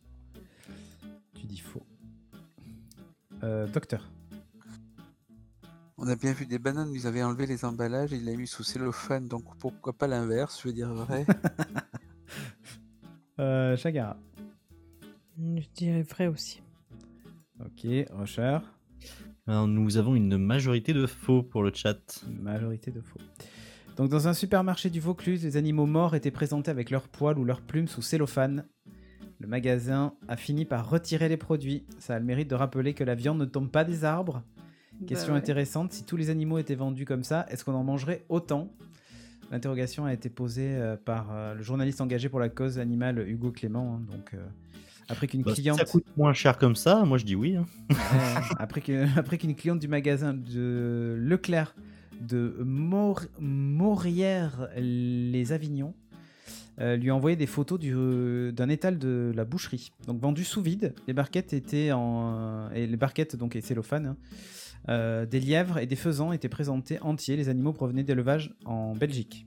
Tu dis faux. Euh, docteur. On a bien vu des bananes, ils avaient enlevé les emballages et il l'a mis sous cellophane, donc pourquoi pas l'inverse, je veux dire vrai. Euh, Chagara. Je dirais vrai aussi. Ok, Rocher. Alors, nous avons une majorité de faux pour le chat. Majorité de faux. Donc, dans un supermarché du Vaucluse, les animaux morts étaient présentés avec leurs poils ou leurs plumes sous cellophane. Le magasin a fini par retirer les produits. Ça a le mérite de rappeler que la viande ne tombe pas des arbres. Question Bah ouais. intéressante, si tous les animaux étaient vendus comme ça, est-ce qu'on en mangerait autant? L'interrogation a été posée euh, par euh, le journaliste engagé pour la cause animale Hugo Clément. hein, donc, euh, après qu'une Bah, si cliente, ça coûte moins cher comme ça, moi je dis oui. hein. Après qu'une cliente du magasin de Leclerc de Maur- Maurière les Avignons euh, lui a envoyé des photos du- d'un étal de la boucherie. Donc vendu sous vide, les barquettes étaient en et les barquettes donc et cellophane. hein, euh, des lièvres et des faisans étaient présentés entiers. Les animaux provenaient d'élevage en Belgique.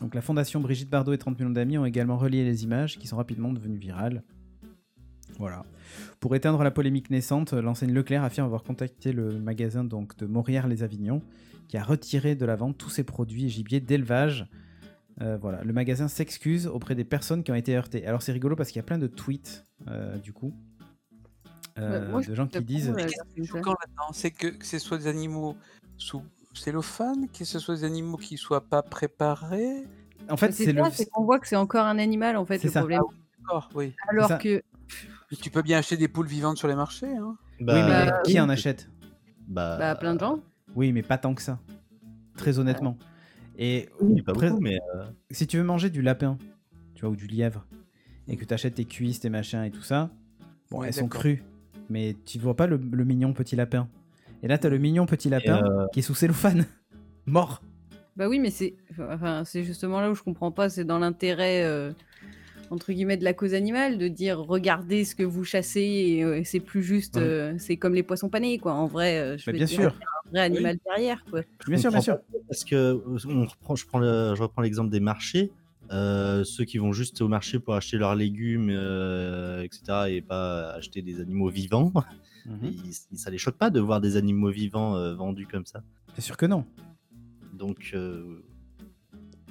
Donc la fondation Brigitte Bardot et 30 millions d'amis ont également relié les images qui sont rapidement devenues virales. Voilà. Pour éteindre la polémique naissante, l'enseigne Leclerc affirme avoir contacté le magasin donc de Morières-les-Avignons, qui a retiré de la vente tous ses produits et gibiers d'élevage. Euh, voilà, le magasin s'excuse auprès des personnes qui ont été heurtées. Alors c'est rigolo parce qu'il y a plein de tweets euh, du coup euh, moi, de gens qui disent C'est que, que ce soit des animaux sous cellophane, que ce soit des animaux qui soient pas préparés? en fait c'est le c'est qu'on voit que c'est encore un animal en fait C'est le ça. problème. D'accord, oui. Alors ça. que Mais tu peux bien acheter des poules vivantes sur les marchés. Hein. oui mais Bah, qui oui. en achète? Bah, bah, plein de gens. Oui mais pas tant que ça. Très honnêtement. Et Oui, pas beaucoup, mais euh, si tu veux manger du lapin, tu vois, ou du lièvre, et que tu achètes tes cuisses, tes machins et tout ça, bon, Ouais, elles sont crues, mais tu vois pas le, le mignon petit lapin. Et là, t'as le mignon petit lapin euh, qui est sous cellophane, mort. Bah oui, mais c'est enfin, c'est justement là où je comprends pas, c'est dans l'intérêt euh, entre guillemets de la cause animale de dire regardez ce que vous chassez et euh, c'est plus juste, Ouais. euh, c'est comme les poissons panés quoi. En vrai, euh, je veux bien dire, sûr. il y a un vrai animal derrière quoi. Bien sûr, bien sûr. Parce que on reprend, je, prends le- je reprends l'exemple des marchés. Euh, ceux qui vont juste au marché pour acheter leurs légumes, euh, etc., et pas acheter des animaux vivants, Mhm. ils- ça les choque pas de voir des animaux vivants euh, vendus comme ça. Bien sûr que non. Donc, euh,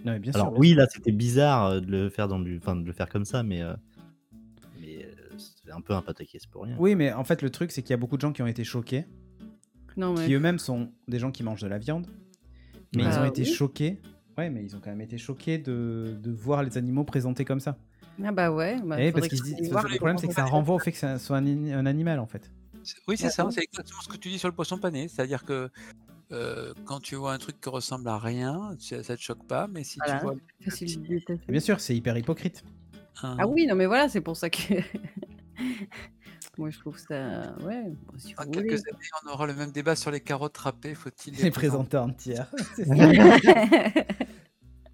Non, mais bien alors sûr. bien oui, sûr. là, c'était bizarre euh, de le faire dans du, enfin, de le faire comme ça, mais, euh, mais euh, c'est un peu un pataquès pour rien. Oui, mais en fait, le truc, c'est qu'il y a beaucoup de gens qui ont été choqués, Non mais qui eux-mêmes sont des gens qui mangent de la viande, mais ils Bah ont été oui. choqués. Ouais, mais ils ont quand même été choqués de, de voir les animaux présentés comme ça. ah bah ouais. Bah, Eh, faudrait parce qu'ils se disent- voir le problème, c'est que ça renvoie au fait que ça soit un, ani- un animal, en fait. C'est- Oui, c'est Ouais, ça, ouais. c'est exactement ce que tu dis sur le poisson pané. C'est-à-dire que euh, quand tu vois un truc qui ressemble à rien, ça, ça te choque pas, mais si Voilà. tu vois bien sûr, c'est hyper hypocrite. un- Ah oui, non mais voilà, c'est pour ça que moi je trouve ça ouais. bon, si dans vous quelques voulez. années, on aura le même débat sur les carottes râpées. Faut-il Les présenter entières. C'est ça.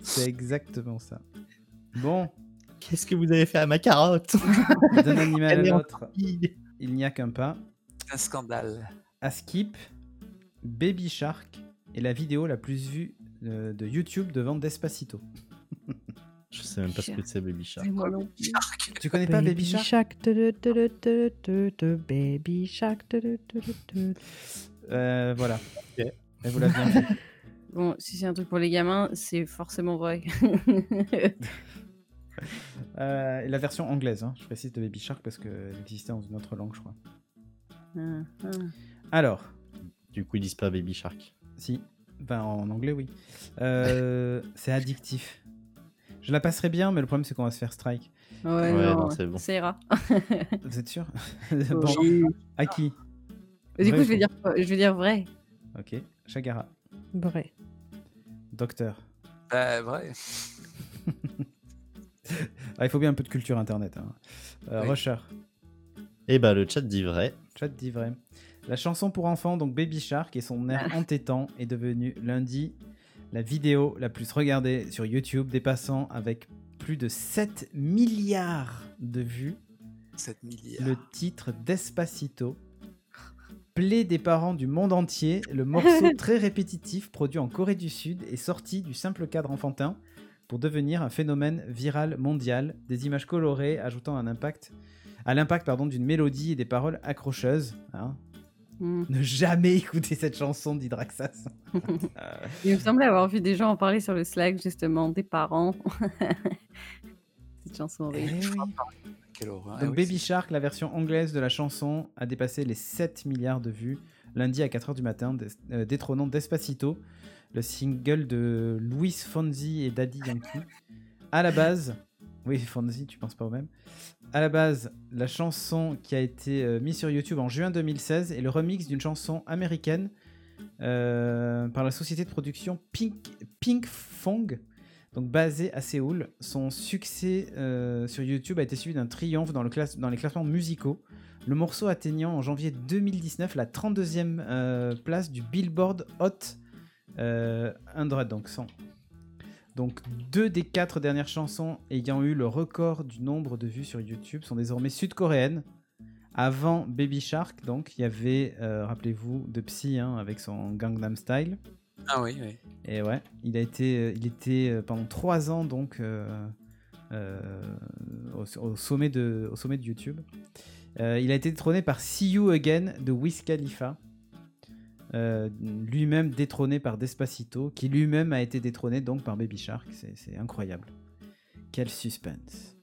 C'est exactement ça. Bon, Qu'est-ce que vous avez fait à ma carotte? D'un animal à en l'autre, il n'y a qu'un pas. C'est un scandale. À Skip, Baby Shark est la vidéo la plus vue euh, de YouTube devant Despacito. Je sais même pas ce que c'est Baby Shark. Moi non. Tu connais pas Baby Shark? Tu, tu, tu, tu, tu, tu, Baby Shark. tu, tu, tu, tu, tu. Euh, Voilà. Ok. Et vous l'avez bien vu. Bon, si c'est un truc pour les gamins, c'est forcément vrai. Euh, et la version anglaise, hein, je précise de Baby Shark parce qu'elle existait dans une autre langue, je crois. Ah, ah. Alors, Du coup, ils disent pas Baby Shark. si, ben en anglais, oui. Euh, c'est addictif. Je la passerai bien, mais le problème c'est qu'on va se faire strike. Ouais, Ouais, non, non, c'est bon. ça ira. Vous êtes sûr Bon, Oui. à qui Du coup, je vais dire, je vais dire vrai. Ok, Chagara, Vrai. docteur. Bah, vrai. Ah, il faut bien un peu de culture internet. Hein. Euh, Oui. Rusher, Et bah, le chat dit vrai. chat dit vrai. La chanson pour enfants, donc Baby Shark, et son air entêtant, est devenue lundi la vidéo la plus regardée sur YouTube, dépassant avec plus de 7 milliards de vues 7 milliards. le titre Despacito. Plaie des parents du monde entier, le morceau très répétitif produit en Corée du Sud est sorti du simple cadre enfantin pour devenir un phénomène viral mondial, des images colorées ajoutant un impact à l'impact pardon d'une mélodie et des paroles accrocheuses. hein. Hmm. Ne jamais écouter cette chanson d'Hydraxas. Il me semblait avoir vu des gens en parler sur le Slack, justement, des parents. Cette chanson eh horrible. oui. Quelle horreur. Ah Donc oui, Baby Shark, la version anglaise de la chanson, a dépassé les 7 milliards de vues lundi à 4h du matin, euh, détrônant Despacito, le single de Luis Fonzi et Daddy Yankee. À la base, oui Fonzi, tu penses pas au même À la base, la chanson qui a été euh, mise sur YouTube en juin 2016 est le remix d'une chanson américaine euh, par la société de production Pink, Fong, donc basée à Séoul. Son succès euh, sur YouTube a été suivi d'un triomphe dans, les classements musicaux. Le morceau atteignant en janvier 2019 la 32e euh, place du Billboard Hot euh, 100, donc 100. Donc deux des quatre dernières chansons ayant eu le record du nombre de vues sur YouTube sont désormais sud-coréennes. Avant Baby Shark, donc il y avait, euh, rappelez-vous, de Psy hein, avec son Gangnam Style. Ah oui, oui. Et ouais, il a été, euh, il était euh, pendant trois ans donc euh, euh, au, au sommet de, au sommet de YouTube. Il a été détrôné par See You Again de Wiz Khalifa, euh, lui-même détrôné par Despacito, qui lui-même a été détrôné donc par Baby Shark. C'est incroyable. Quel suspense.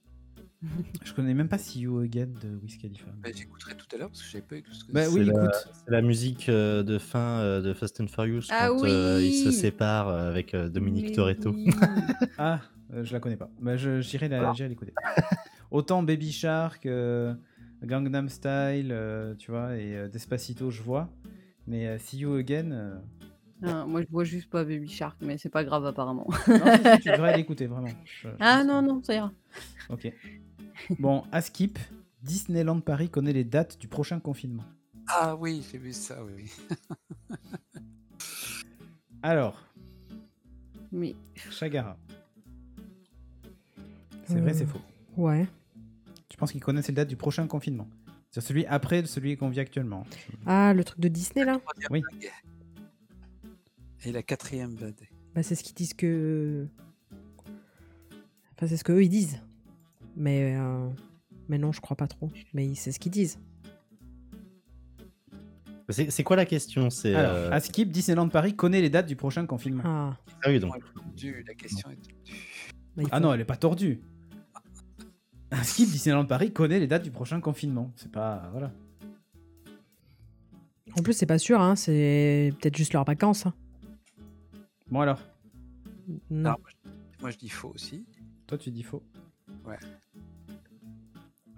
Je connais même pas See You Again de Wiz Khalifa. Bah, J'écouterai tout à l'heure parce que je savais pas que Bah c'est. oui, C'est la- écoute. C'est la musique euh, de fin euh, de Fast and Furious Ah quand euh, oui ils se séparent euh, avec euh, Dominique Mais Toretto. oui. Ah, euh, je la connais pas. Bah, je j'irai la- j'irai l'écouter. Autant Baby Shark, euh, Gangnam Style, euh, tu vois, et euh, Despacito, je vois. Mais euh, See You Again, euh, Ah, moi, je vois juste pas Baby Shark, mais c'est pas grave apparemment. non, si, si, tu devrais l'écouter vraiment. Je- je Ah non, que- non, ça ira. Ok. Bon, à Skip, Disneyland Paris connaît les dates du prochain confinement. Ah oui, j'ai vu ça, oui. Alors, Mais Chagara. C'est vrai, Euh, c'est faux. Ouais. Tu penses qu'ils connaissent les dates du prochain confinement? C'est celui après celui qu'on vit actuellement. Ah, le truc de Disney là Oui. vague. Et la quatrième vague. Bah, c'est ce qu'ils disent que. Enfin, c'est ce qu'eux ils disent. Mais, euh, mais non, je crois pas trop. Mais c'est ce qu'ils disent. C'est c'est quoi la question? C'est Alors, euh, à Skip, Disneyland Paris connaît les dates du prochain confinement. Ah, sérieux donc. Tordue, La question est bah, il Ah non, elle est pas tordue. Skip, Disneyland Paris connaît les dates du prochain confinement. C'est pas. Voilà. En plus, c'est pas sûr, hein, c'est peut-être juste leurs vacances. hein. Bon alors, Non. Alors, moi, je- moi je dis faux aussi. toi tu dis faux. Ouais.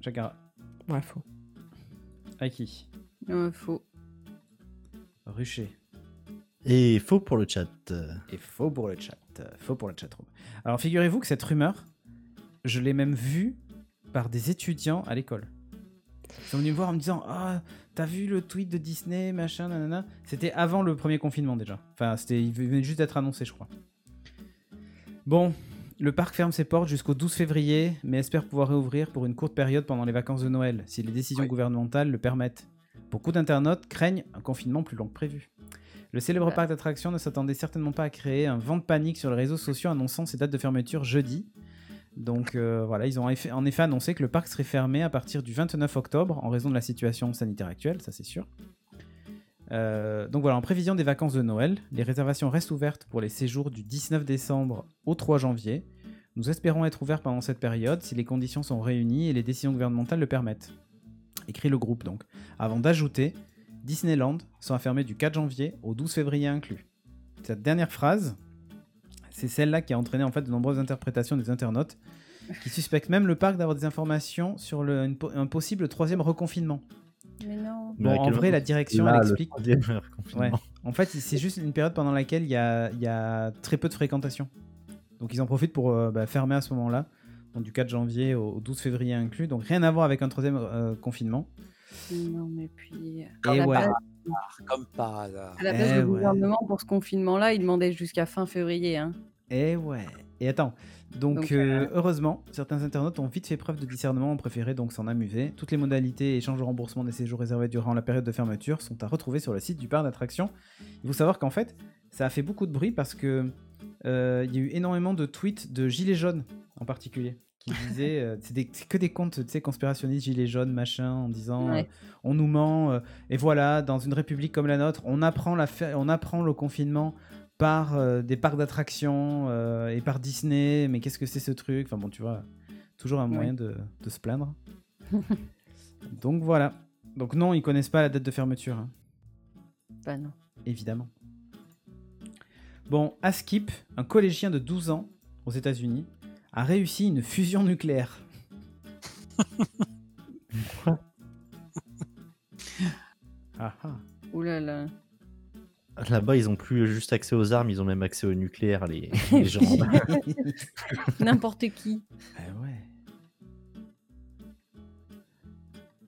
Chagara. Ouais, faux. Aiki. euh, faux. Rucher. Et faux pour le chat. Et faux pour le chat. Euh, Faux pour le chatroom. Alors figurez-vous que cette rumeur, je l'ai même vue par des étudiants à l'école. Ils sont venus me voir en me disant Ah, t'as vu le tweet de Disney, machin, nanana. C'était avant le premier confinement déjà. Enfin, c'était, il venait juste d'être annoncé, je crois. Bon, le parc ferme ses portes jusqu'au 12 février, mais espère pouvoir réouvrir pour une courte période pendant les vacances de Noël, si les décisions gouvernementales le permettent. Beaucoup d'internautes craignent un confinement plus long que prévu. Le célèbre parc d'attractions ne s'attendait certainement pas à créer un vent de panique sur les réseaux sociaux annonçant ses dates de fermeture jeudi. Donc euh, voilà, ils ont en effet, annoncé que le parc serait fermé à partir du 29 octobre en raison de la situation sanitaire actuelle, ça c'est sûr. Euh, donc voilà, en prévision des vacances de Noël, les réservations restent ouvertes pour les séjours du 19 décembre au 3 janvier. Nous espérons être ouverts pendant cette période si les conditions sont réunies et les décisions gouvernementales le permettent. Écrit le groupe donc. Avant d'ajouter, Disneyland sera fermé du 4 janvier au 12 février inclus. Cette dernière phrase, c'est celle-là qui a entraîné en fait de nombreuses interprétations des internautes qui suspectent même le parc d'avoir des informations sur le- une po- un possible troisième reconfinement. Mais non. Bon, en vrai, la direction, Là, elle le explique. troisième confinement. Ouais. En fait, c'est juste une période pendant laquelle il y a, il y a très peu de fréquentation. Donc ils en profitent pour euh, bah, fermer à ce moment-là, donc du 4 janvier au 12 février inclus. Donc rien à voir avec un troisième euh, confinement. Non, mais puis. Et à la ouais. base- Comme par hasard. À la base, Eh le ouais. gouvernement, pour ce confinement-là, il demandait jusqu'à fin février. Hein. Et ouais. Et attends. Donc, Donc, euh, euh, heureusement, certains internautes ont vite fait preuve de discernement, ont préféré donc s'en amuser. Toutes les modalités et échanges de remboursement des séjours réservés durant la période de fermeture sont à retrouver sur le site du parc d'attractions. Il faut savoir qu'en fait, ça a fait beaucoup de bruit parce que euh, il y a eu énormément de tweets de gilets jaunes en particulier qui disaient euh, c'est que des comptes tu sais conspirationnistes gilets jaunes machin en disant Ouais. euh, on nous ment euh, et voilà dans une république comme la nôtre on apprend la on apprend le confinement par des parcs d'attractions et par Disney mais qu'est-ce que c'est ce truc? Enfin bon tu vois toujours un Ouais. moyen de, de se plaindre donc voilà donc non ils connaissent pas la date de fermeture hein, Bah non. évidemment bon à Skip un collégien de 12 ans aux États-Unis a réussi une fusion nucléaire ah ah Ouh là là. Là-bas, ils ont plus juste accès aux armes, ils ont même accès au nucléaire, les, les gens. N'importe qui. Ah ouais.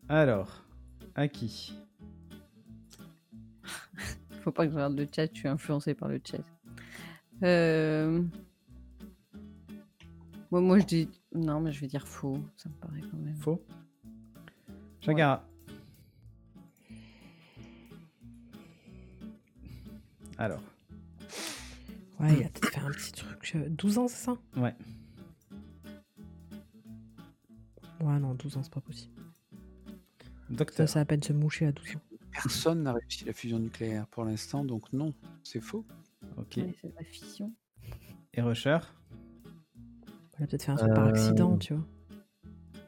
Alors, à qui? Faut pas que je regarde le chat, je suis influencé par le chat. Euh... Moi, moi, je dis. Non, mais je vais dire faux. Ça me paraît quand même. Faux Chagara. Alors, Ouais, il a peut-être fait un petit truc. euh, 12 ans, c'est ça? Ouais. Ouais, non, 12 ans, c'est pas possible. Ça, Docteur. ça a à peine se moucher à 12 ans. Personne n'a réussi la fusion nucléaire pour l'instant, donc non, c'est faux. Ok. Ouais, c'est la fission. Et Rusher? Il a peut-être fait un truc par Euh, accident, tu vois.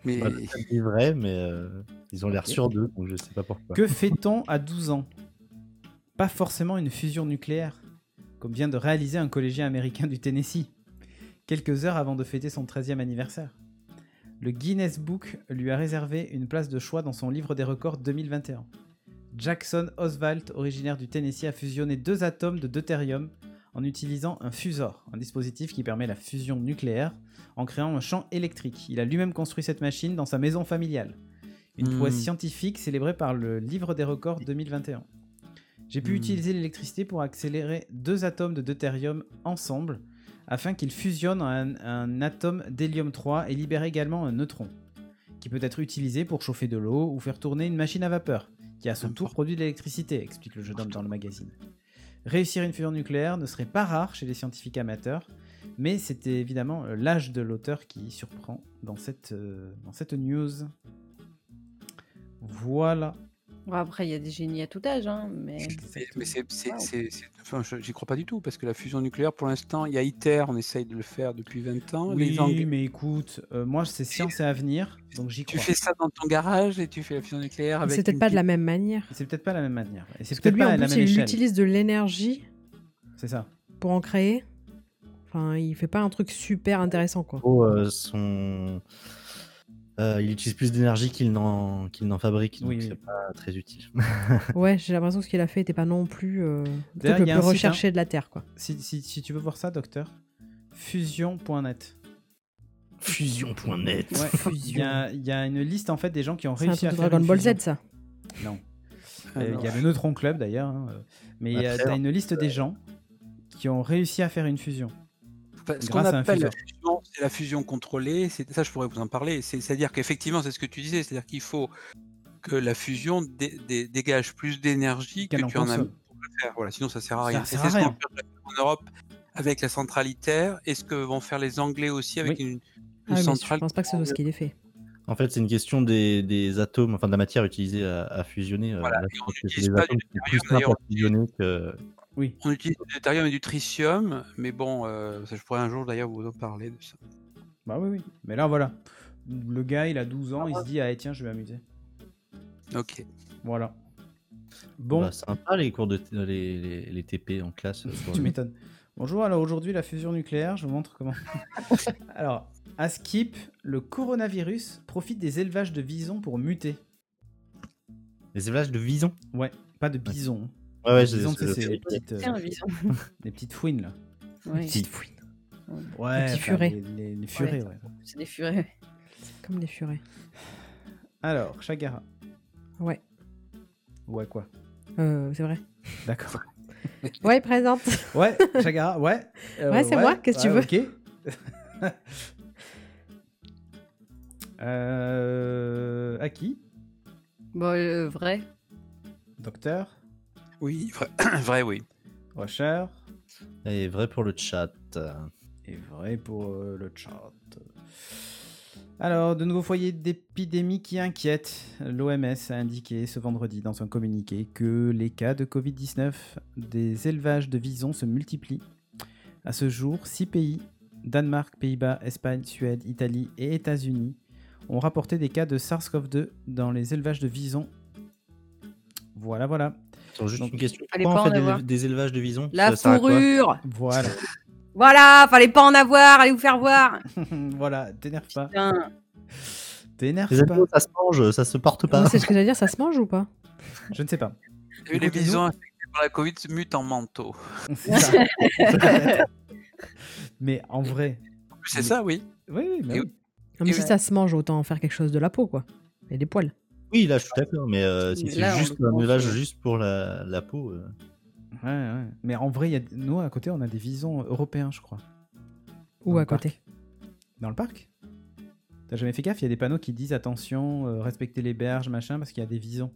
Mais Bah, c'est vrai, mais euh, ils ont l'air sûrs d'eux, donc je sais pas pourquoi. Que fait-on à 12 ans? Pas forcément une fusion nucléaire, comme vient de réaliser un collégien américain du Tennessee, quelques heures avant de fêter son 13e anniversaire. Le Guinness Book lui a réservé une place de choix dans son livre des records 2021. Jackson Oswald, originaire du Tennessee, a fusionné deux atomes de deutérium en utilisant un fusor, un dispositif qui permet la fusion nucléaire, en créant un champ électrique. Il a lui-même construit cette machine dans sa maison familiale. Une prouesse scientifique célébrée par le livre des records 2021. J'ai pu Hmm. utiliser l'électricité pour accélérer deux atomes de deutérium ensemble afin qu'il fusionne en un, un atome d'hélium-3 et libère également un neutron, qui peut être utilisé pour chauffer de l'eau ou faire tourner une machine à vapeur, qui à son tour produit de l'électricité, explique le jeune homme dans le magazine. Réussir une fusion nucléaire ne serait pas rare chez les scientifiques amateurs, mais c'était évidemment euh, l'âge de l'auteur qui surprend dans cette, euh, dans cette news. Voilà. Bon, après, il y a des génies à tout âge, hein, mais... Mais, mais c'est, c'est- Wow. c'est- c'est- enfin, je- j'y crois pas du tout parce que la fusion nucléaire, pour l'instant, il y a ITER, on essaye de le faire depuis 20 ans. Oui, Anglais, mais écoute, euh, moi c'est science et avenir, donc j'y tu crois. fais ça dans ton garage et tu fais la fusion nucléaire avec. C'est peut-être une pas de la même manière. C'est peut-être pas la même manière. Et c'est Parce que peut-être lui, pas en à la plus, même il échelle. utilise de l'énergie C'est ça. pour en créer. Enfin, il fait pas un truc super intéressant, quoi. gros, euh, son... euh, il utilise plus d'énergie qu'il n'en qu'il n'en fabrique, donc Oui, oui. c'est pas très utile. Ouais, j'ai l'impression que ce qu'il a fait était pas non plus euh, le truc D'ailleurs, le il y a plus un site, recherché de la Terre, quoi. Si, si- si tu veux voir ça, docteur, fusion.net. Fusion.net. Ouais, il y a, il y a une liste en fait des gens qui ont C'est un réussi truc à de faire Dragon une Ball fusion. Z, ça. Non. Ah, Euh, non. Il y a le Neutron Club d'ailleurs. hein, euh, Mais il y a- Après, t'as une liste des gens qui ont réussi à faire une fusion. Enfin, ce grâce qu'on à un appelle la fuseur. fusion, c'est la fusion contrôlée. C'est ça, je pourrais vous en parler. C'est- C'est-à-dire qu'effectivement, c'est ce que tu disais, c'est-à-dire qu'il faut que la fusion dé- dé- dégage plus d'énergie que en tu en as pour le faire. Voilà, sinon ça sert à rien. c'est ce qu'on fait en Europe avec la centrale ITER et ce que vont faire les Anglais aussi avec Oui. une, une Ah, mais je centrale. pense pas que ce soit ce qu'il ait fait. En fait, c'est une question des, des atomes, enfin de la matière utilisée à, à fusionner. euh, Voilà, là, et on n'utilise pas du qui Oui. On utilise du deutérium et du tritium, mais bon, euh, ça, je pourrais un jour d'ailleurs vous en parler de ça. Bah oui, oui. Mais là, voilà. Le gars, il a 12 ans, il se dit, ah tiens, je vais m'amuser. Ok. Voilà. Bon, Bah, sympa les cours de t- les, les, les TP en classe. euh, tu m'étonnes. Bonjour, alors aujourd'hui, la fusion nucléaire, je vous montre comment. alors, à Skip, le coronavirus profite des élevages de visons pour muter. Les élevages de vison. Ouais, pas de bisons. Ouais, ouais, Les j'ai- les petites, euh, les petites fouines, là. Ouais, Petite fouine. Ouais, petits enfin, furets. Les, les- les furets, ouais. c'est des furets. Comme des furets. Alors, Chagara. Ouais, Ouais, quoi? Euh, c'est vrai. D'accord. Ouais, présente. Ouais, Chagara, ouais. Euh, Ouais, c'est moi, qu'est-ce que tu ouais, Ok. euh, à qui? Bon, euh, vrai. Docteur? Oui, vrai, vrai, oui. Washer Et vrai pour le chat. Et vrai pour euh, le chat. Alors, de nouveaux foyers d'épidémie qui inquiètent. L'OMS a indiqué ce vendredi dans un communiqué que les cas de Covid-19 des élevages de visons se multiplient. À ce jour, six pays, Danemark, Pays-Bas, Espagne, Suède, Italie et États-Unis, ont rapporté des cas de SARS-CoV-2 dans les élevages de visons. Voilà, voilà. Attends, juste Donc, une question. fallait Pourquoi pas on en fait avoir. des, des élevages de visons? La Ça sert à quoi? fourrure Voilà. Voilà, fallait pas en avoir, allez vous faire voir voilà, t'énerve pas. Putain. Les T'énerve pas. animaux, ça se mange, ça se porte pas. C'est ce que j'allais dire, ça se mange ou pas? Je ne sais pas. Et les Écoutez-nous. bisons infectés par la Covid se mutent en manteau. C'est ça. Mais en vrai. C'est Mais- ça, oui. Oui, oui, mais Et- oui. Non, mais Et si ouais. ça se mange, autant en faire quelque chose de la peau, quoi. Et des poils. Oui, là, je suis d'accord, mais euh, si c'est juste un euh, juste pour la, la peau. euh, Ouais, ouais. Mais en vrai, il y a... nous, à côté, on a des visons européens, je crois. Ou Dans à le côté? Dans le parc? T'as jamais fait gaffe? Il y a des panneaux qui disent attention, euh, respectez les berges, machin, parce qu'il y a des visons.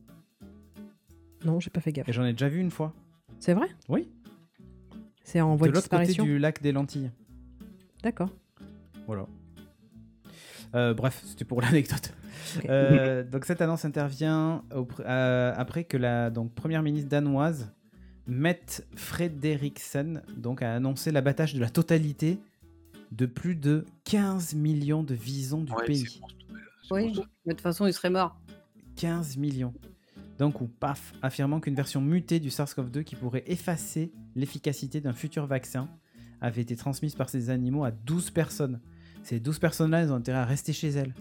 Non, j'ai pas fait gaffe. Et j'en ai déjà vu une fois. C'est vrai? Oui. C'est en voie de de l'autre côté disparition? du lac des Lentilles. D'accord. Voilà. Euh, bref, c'était pour l'anecdote. Euh, donc cette annonce intervient au euh, après que la donc, première ministre danoise, Mette Frederiksen, donc, a annoncé l'abattage de la totalité de plus de 15 millions de visons du Ouais, pays. Oui, mais de toute façon, il serait mort. 15 millions. D'un coup, paf, affirmant qu'une version mutée du SARS-CoV-2 qui pourrait effacer l'efficacité d'un futur vaccin avait été transmise par ces animaux à 12 personnes. Ces 12 personnes-là, elles ont intérêt à rester chez elles.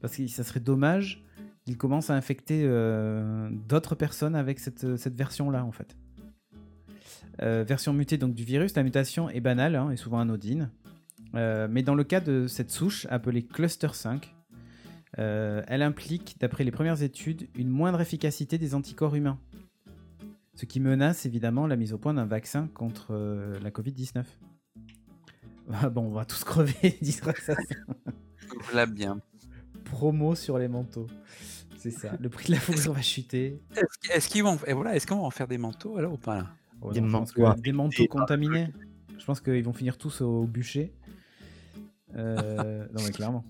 Parce que ça serait dommage qu'ils commencent à infecter euh, d'autres personnes avec cette, cette version-là, en fait. Euh, version mutée donc du virus, la mutation est banale hein, et souvent anodine. Euh, mais dans le cas de cette souche appelée Cluster 5, euh, elle implique, d'après les premières études, une moindre efficacité des anticorps humains. Ce qui menace évidemment la mise au point d'un vaccin contre euh, la Covid-19. Ah bon, on va tous crever, ça. Voilà bien. Promo sur les manteaux. C'est ça. Le prix de la fourrure va chuter. Est-ce est-ce qu'ils vont, et voilà, est-ce qu'on va en faire des manteaux alors ou pas là? Oh Des non, manteaux que- des manteaux contaminés. Je pense qu'ils vont finir tous au bûcher. Euh, non, mais clairement.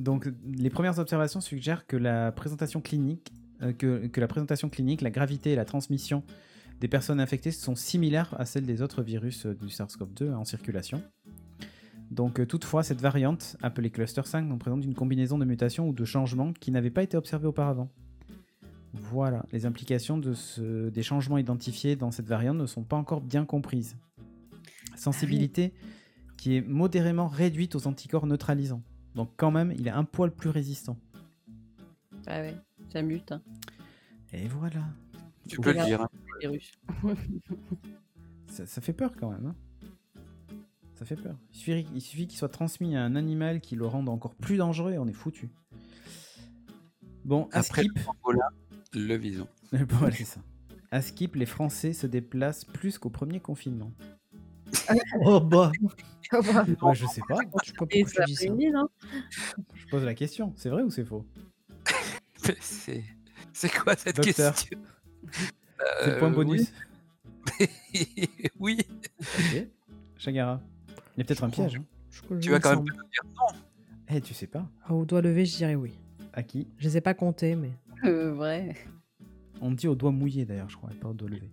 Donc, les premières observations suggèrent que la présentation clinique, euh, que, que la présentation clinique, la gravité et la transmission des personnes infectées sont similaires à celles des autres virus euh, du SARS-CoV-2 en circulation. Donc, euh, toutefois, cette variante, appelée cluster 5, donc, présente une combinaison de mutations ou de changements qui n'avaient pas été observés auparavant. Voilà, les implications de ce- des changements identifiés dans cette variante ne sont pas encore bien comprises. Sensibilité qui est modérément réduite aux anticorps neutralisants. Donc quand même, il est un poil plus résistant. Ah ouais, ça mute, hein, Et voilà. Tu peux le dire. hein. ça fait peur quand même. hein. Ça fait peur. Il suffit, il suffit qu'il soit transmis à un animal qui le rende encore plus dangereux et on est foutu. Bon, à Après skip. le le vison. Bon, c'est ça. À skip, les Français se déplacent plus qu'au premier confinement. Oh bah Ouais, je sais pas. Je sais pas Et pourquoi ça tu dis ça. fait non Je pose la question. C'est vrai ou c'est faux? C'est quoi cette Docteur. question? C'est le Euh, point bonus. Oui. oui. Ok. Chagara. Il y a peut-être un piège. hein. Je- Tu vas quand même me dire non? Eh, tu sais pas. Ah, Au doigt levé, je dirais oui. À qui? Je les ai pas comptés, mais. Euh, vrai. On dit au doigt mouillé d'ailleurs, je crois, et pas au doigt levé.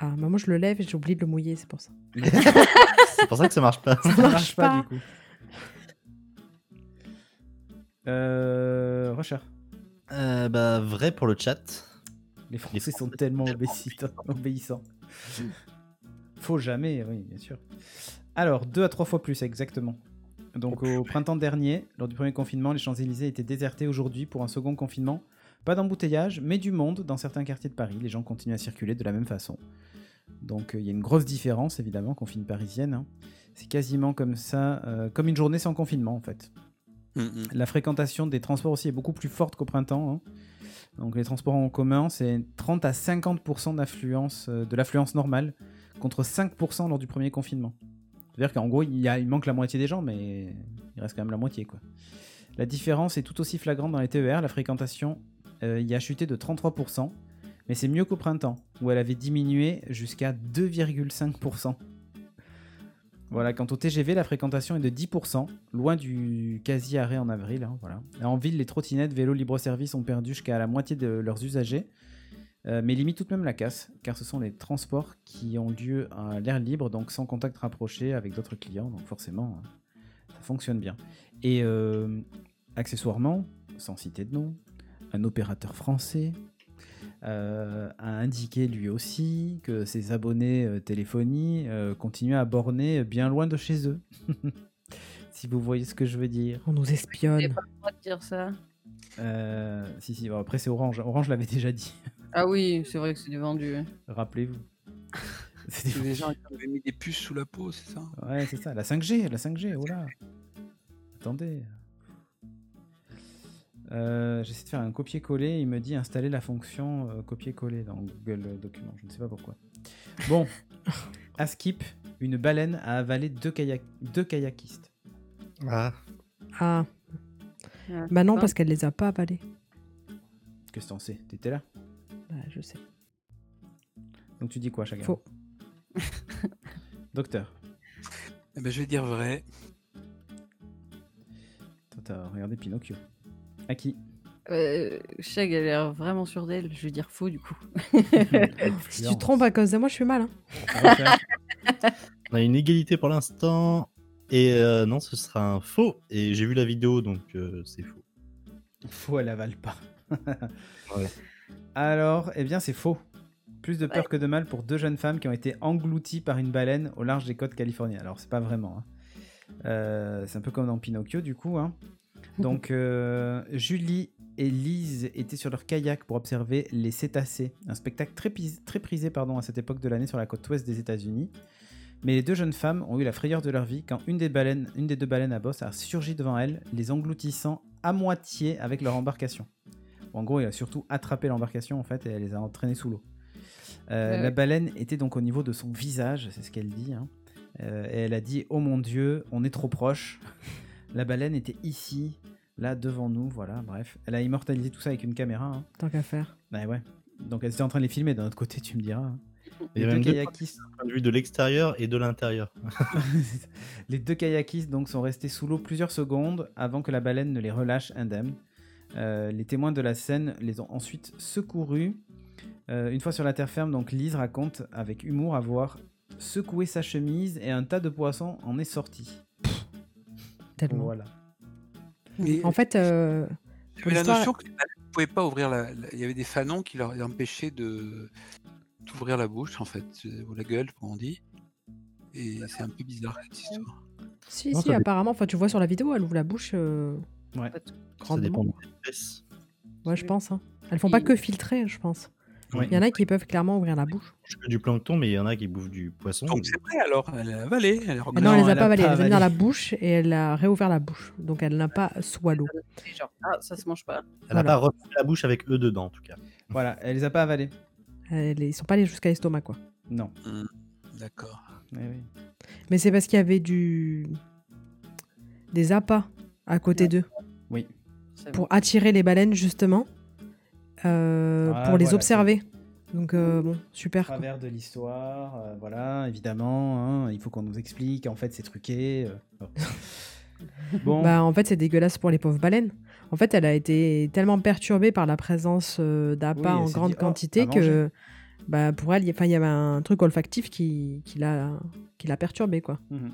Ah, bah moi je le lève et j'ai oublié de le mouiller, c'est pour ça. C'est pour ça que ça marche pas. Ça marche marche pas, pas. du coup. Euh. Rocher. Euh, bah, vrai pour le chat. Les Français sont tellement obéissants. obéissants. Faut jamais, oui, bien sûr. Alors, deux à trois fois plus, exactement. Donc, au printemps dernier, lors du premier confinement, les Champs-Élysées étaient désertés aujourd'hui pour un second confinement. Pas d'embouteillage, mais du monde dans certains quartiers de Paris. Les gens continuent à circuler de la même façon. Donc, euh, il y a une grosse différence, évidemment, confine parisienne. hein. C'est quasiment comme ça, euh, comme une journée sans confinement, en fait. Mm. La fréquentation des transports aussi est beaucoup plus forte qu'au printemps. hein. Donc les transports en commun, c'est 30 à 50% d'affluence, euh, de l'affluence normale, contre 5% lors du premier confinement. C'est-à-dire qu'en gros, il, manque la moitié des gens, mais il reste quand même la moitié. Quoi. La différence est tout aussi flagrante dans les TER. La fréquentation euh, y a chuté de 33%, mais c'est mieux qu'au printemps, où elle avait diminué jusqu'à 2,5%. Voilà, quant au TGV, la fréquentation est de 10%, loin du quasi-arrêt en avril. hein, voilà. En ville, les trottinettes, vélos libre-service ont perdu jusqu'à la moitié de leurs usagers, euh, mais limitent tout de même la casse, car ce sont les transports qui ont lieu à l'air libre, donc sans contact rapproché avec d'autres clients, donc forcément, euh, ça fonctionne bien. Et euh, accessoirement, sans citer de nom, un opérateur français euh, a indiqué lui aussi que ses abonnés euh, téléphonie euh, continuaient à borner bien loin de chez eux. si vous voyez ce que je veux dire. On nous espionne. pas le droit de dire ça. Euh, si, si, bon, après c'est Orange. Orange l'avait déjà dit. Ah oui, c'est vrai que c'est du vendu. Rappelez-vous. C'était C'est des gens qui avaient mis des puces sous la peau, c'est ça? Ouais, c'est ça, la 5G, la 5G, oh là. Attendez. Euh, J'essaie de faire un copier-coller, il me dit installer la fonction euh, copier-coller dans Google Documents, je ne sais pas pourquoi. Bon, à skip, une baleine a avalé deux, kayak deux kayakistes. Ah, Ah, Ah, bah non, parce qu'elle les a pas avalés. Qu'est-ce que t'en sais? T'étais là? Bah, je sais. Donc tu dis quoi, chacun Faux. Docteur, Eh ben, je vais dire vrai. toi t'as regardé Pinocchio. À qui? Euh, Shag a l'air vraiment sûre d'elle. Je vais dire faux du coup. Si tu te trompes à cause de moi, je suis mal. Hein. On a une égalité pour l'instant. Et euh, non, ce sera un faux. Et j'ai vu la vidéo, donc euh, c'est faux. Faux, elle avale pas. Ouais. Alors, eh bien, c'est faux. Plus de peur que de mal pour deux jeunes femmes qui ont été englouties par une baleine au large des côtes californiennes. Alors, c'est pas vraiment. hein. Euh, c'est un peu comme dans Pinocchio, du coup. hein. Donc, euh, Julie et Lise étaient sur leur kayak pour observer les cétacés, un spectacle très, très prisé pardon, à cette époque de l'année sur la côte ouest des États-Unis. Mais les deux jeunes femmes ont eu la frayeur de leur vie quand une des, baleines, une des deux baleines à bosse a surgi devant elles, les engloutissant à moitié avec leur embarcation. En gros, il a surtout attrapé l'embarcation en fait et elle les a entraînés sous l'eau. Euh, Ouais, La baleine était donc au niveau de son visage, c'est ce qu'elle dit. hein. Euh, et elle a dit Oh mon dieu, on est trop proche. La baleine était ici, là devant nous, voilà, bref. Elle a immortalisé tout ça avec une caméra. hein. Tant qu'à faire. Ouais, ouais. Donc elle était en train de les filmer, d'un autre côté, tu me diras. hein. Il y Les deux kayakistes, vue de l'extérieur et de l'intérieur. les deux kayakistes donc, sont restés sous l'eau plusieurs secondes avant que la baleine ne les relâche indemnes. Euh, les témoins de la scène les ont ensuite secourus. Euh, une fois sur la terre ferme, donc Lise raconte avec humour avoir secoué sa chemise et un tas de poissons en est sorti. Tellement. Voilà. Mais En fait, euh, j'avais la notion qu'ils ne pouvaient pas ouvrir la, la- Il y avait des fanons qui leur empêchaient de d'ouvrir la bouche, en fait, ou la gueule, comme on dit. Et c'est un peu bizarre cette histoire. si, Non, si, apparemment, enfin, tu vois sur la vidéo, elle ouvre la bouche euh, Ouais. Ça dépend de l'espèce. Ouais, je pense. hein. Elles font pas que filtrer, je pense. Ouais. Il y en a qui peuvent clairement ouvrir la bouche. Je que du plancton, mais il y en a qui bouffent du poisson. Donc c'est vrai alors, elle a avalé. Elle est Ah non, elle les a elle pas a avalées, elle les a mis dans la bouche et elle a réouvert la bouche. Donc elle n'a pas. C'est genre, ah, ça se mange pas. Elle n'a Voilà. pas refait la bouche avec eux dedans, en tout cas. Voilà, elle les a pas avalés. Elle- Ils sont pas allés jusqu'à l'estomac, quoi. Non. Hmm, D'accord. Ouais. Mais c'est parce qu'il y avait du des appâts à côté d'eux C'est pour attirer les baleines justement, euh, Ah, pour les voilà, observer. Donc euh, bon, super. quoi. travers de l'histoire, euh, voilà, évidemment, hein, il faut qu'on nous explique, en fait c'est truqué. euh, bon. Bah en fait c'est dégueulasse pour les pauvres baleines. En fait elle a été tellement perturbée par la présence euh, d'appâts Oui, en grande dit, Oh, quantité que bah pour elle il y, enfin, il y avait un truc olfactif qui, qui l'a qui l'a perturbée quoi. mhm,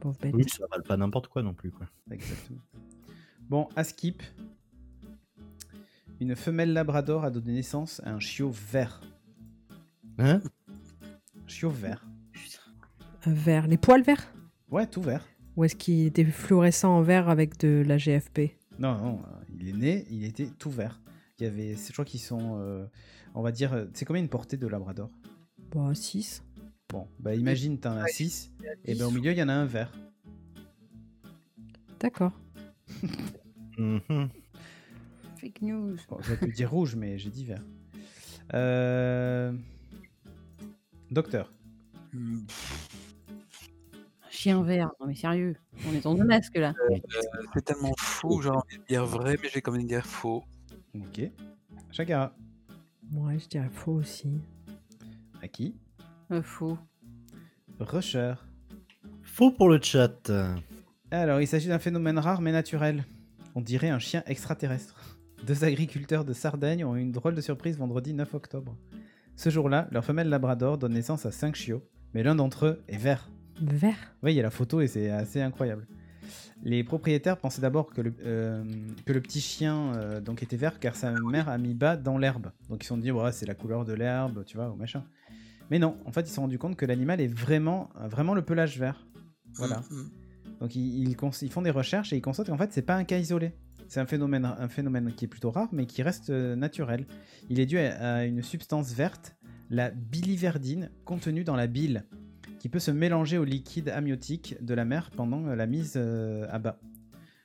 Pauvre bête. Oui, ça vale pas n'importe quoi non plus. Quoi. exactement. Bon, à Skip, une femelle labrador a donné naissance à un chiot vert. Hein? Chiot vert. Un vert, les poils verts? Ouais, tout vert. Ou est-ce qu'il était fluorescent en vert avec de la GFP Non, non, euh, il est né, il était tout vert. Il y avait, je crois qu'ils sont, euh, on va dire, euh, c'est combien une portée de labrador? Bah 6. Bon, bah imagine, t'en as 6, et ben au milieu, il y en a un vert. D'accord. Mhm. Fake news. Bon, j'aurais pu dire rouge, mais j'ai dit vert. Euh... Docteur. Chien vert. Non mais sérieux. On est en masque là. euh, c'est tellement faux, j'ai envie de dire vrai, mais j'ai quand même dire faux. Ok. Chagara. Ouais, je dirais faux aussi. À qui? Euh, faux. Rusher. Faux pour le chat. Alors, il s'agit d'un phénomène rare mais naturel. On dirait un chien extraterrestre. Deux agriculteurs de Sardaigne ont eu une drôle de surprise vendredi 9 octobre. Ce jour-là, leur femelle labrador donne naissance à 5 chiots, mais l'un d'entre eux est vert. Vert? Oui, il y a la photo et c'est assez incroyable. Les propriétaires pensaient d'abord que le, euh, que le petit chien euh, donc était vert car sa mère a mis bas dans l'herbe. Donc ils se sont dit, ouais, c'est la couleur de l'herbe, tu vois, ou machin. Mais non, en fait, ils se sont rendus compte que l'animal est vraiment, vraiment le pelage vert. Voilà. Hmm, hmm. Donc ils, ils cons- ils font des recherches et ils constatent qu'en fait c'est pas un cas isolé. C'est un phénomène, un phénomène qui est plutôt rare mais qui reste euh, naturel. Il est dû à, à une substance verte, la biliverdine, contenue dans la bile, qui peut se mélanger au liquide amniotique de la mer pendant euh, la mise euh, à bas.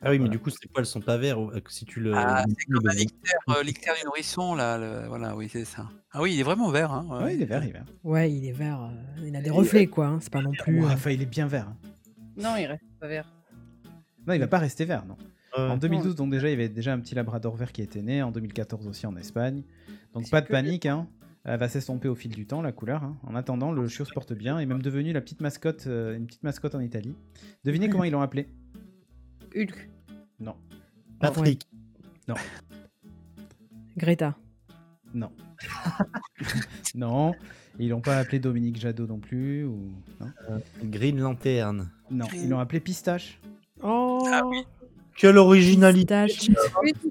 Ah oui, mais du coup, ses poils sont pas verts. Si tu le. Ah, c'est comme un lictère, du nourrisson, là. le- Voilà, oui, c'est ça. Ah oui, il est vraiment vert. Hein, Ouais, il est vert, il est vert. Ouais, il est vert. il a des reflets, quoi. hein, C'est pas non plus. Ouais, enfin, il est bien vert. hein. Non, il reste pas vert. Non, il va pas rester vert, non. Euh, En 2012, donc déjà, il y avait déjà un petit labrador vert qui était né. En 2014 aussi en Espagne. Donc pas de que- panique, hein. Elle va s'estomper au fil du temps, la couleur. hein. En attendant, le chiot se porte bien et est même devenu la petite mascotte, euh, une petite mascotte en Italie. Devinez comment ils l'ont appelé? Hulk. Non, Patrick. Greta. non, non. Ils l'ont pas appelé Dominique Jadot non plus. Ou... Non, Green Lantern. Non. ils l'ont appelé Pistache. Oh Ah oui. Quelle originalité. Pistache.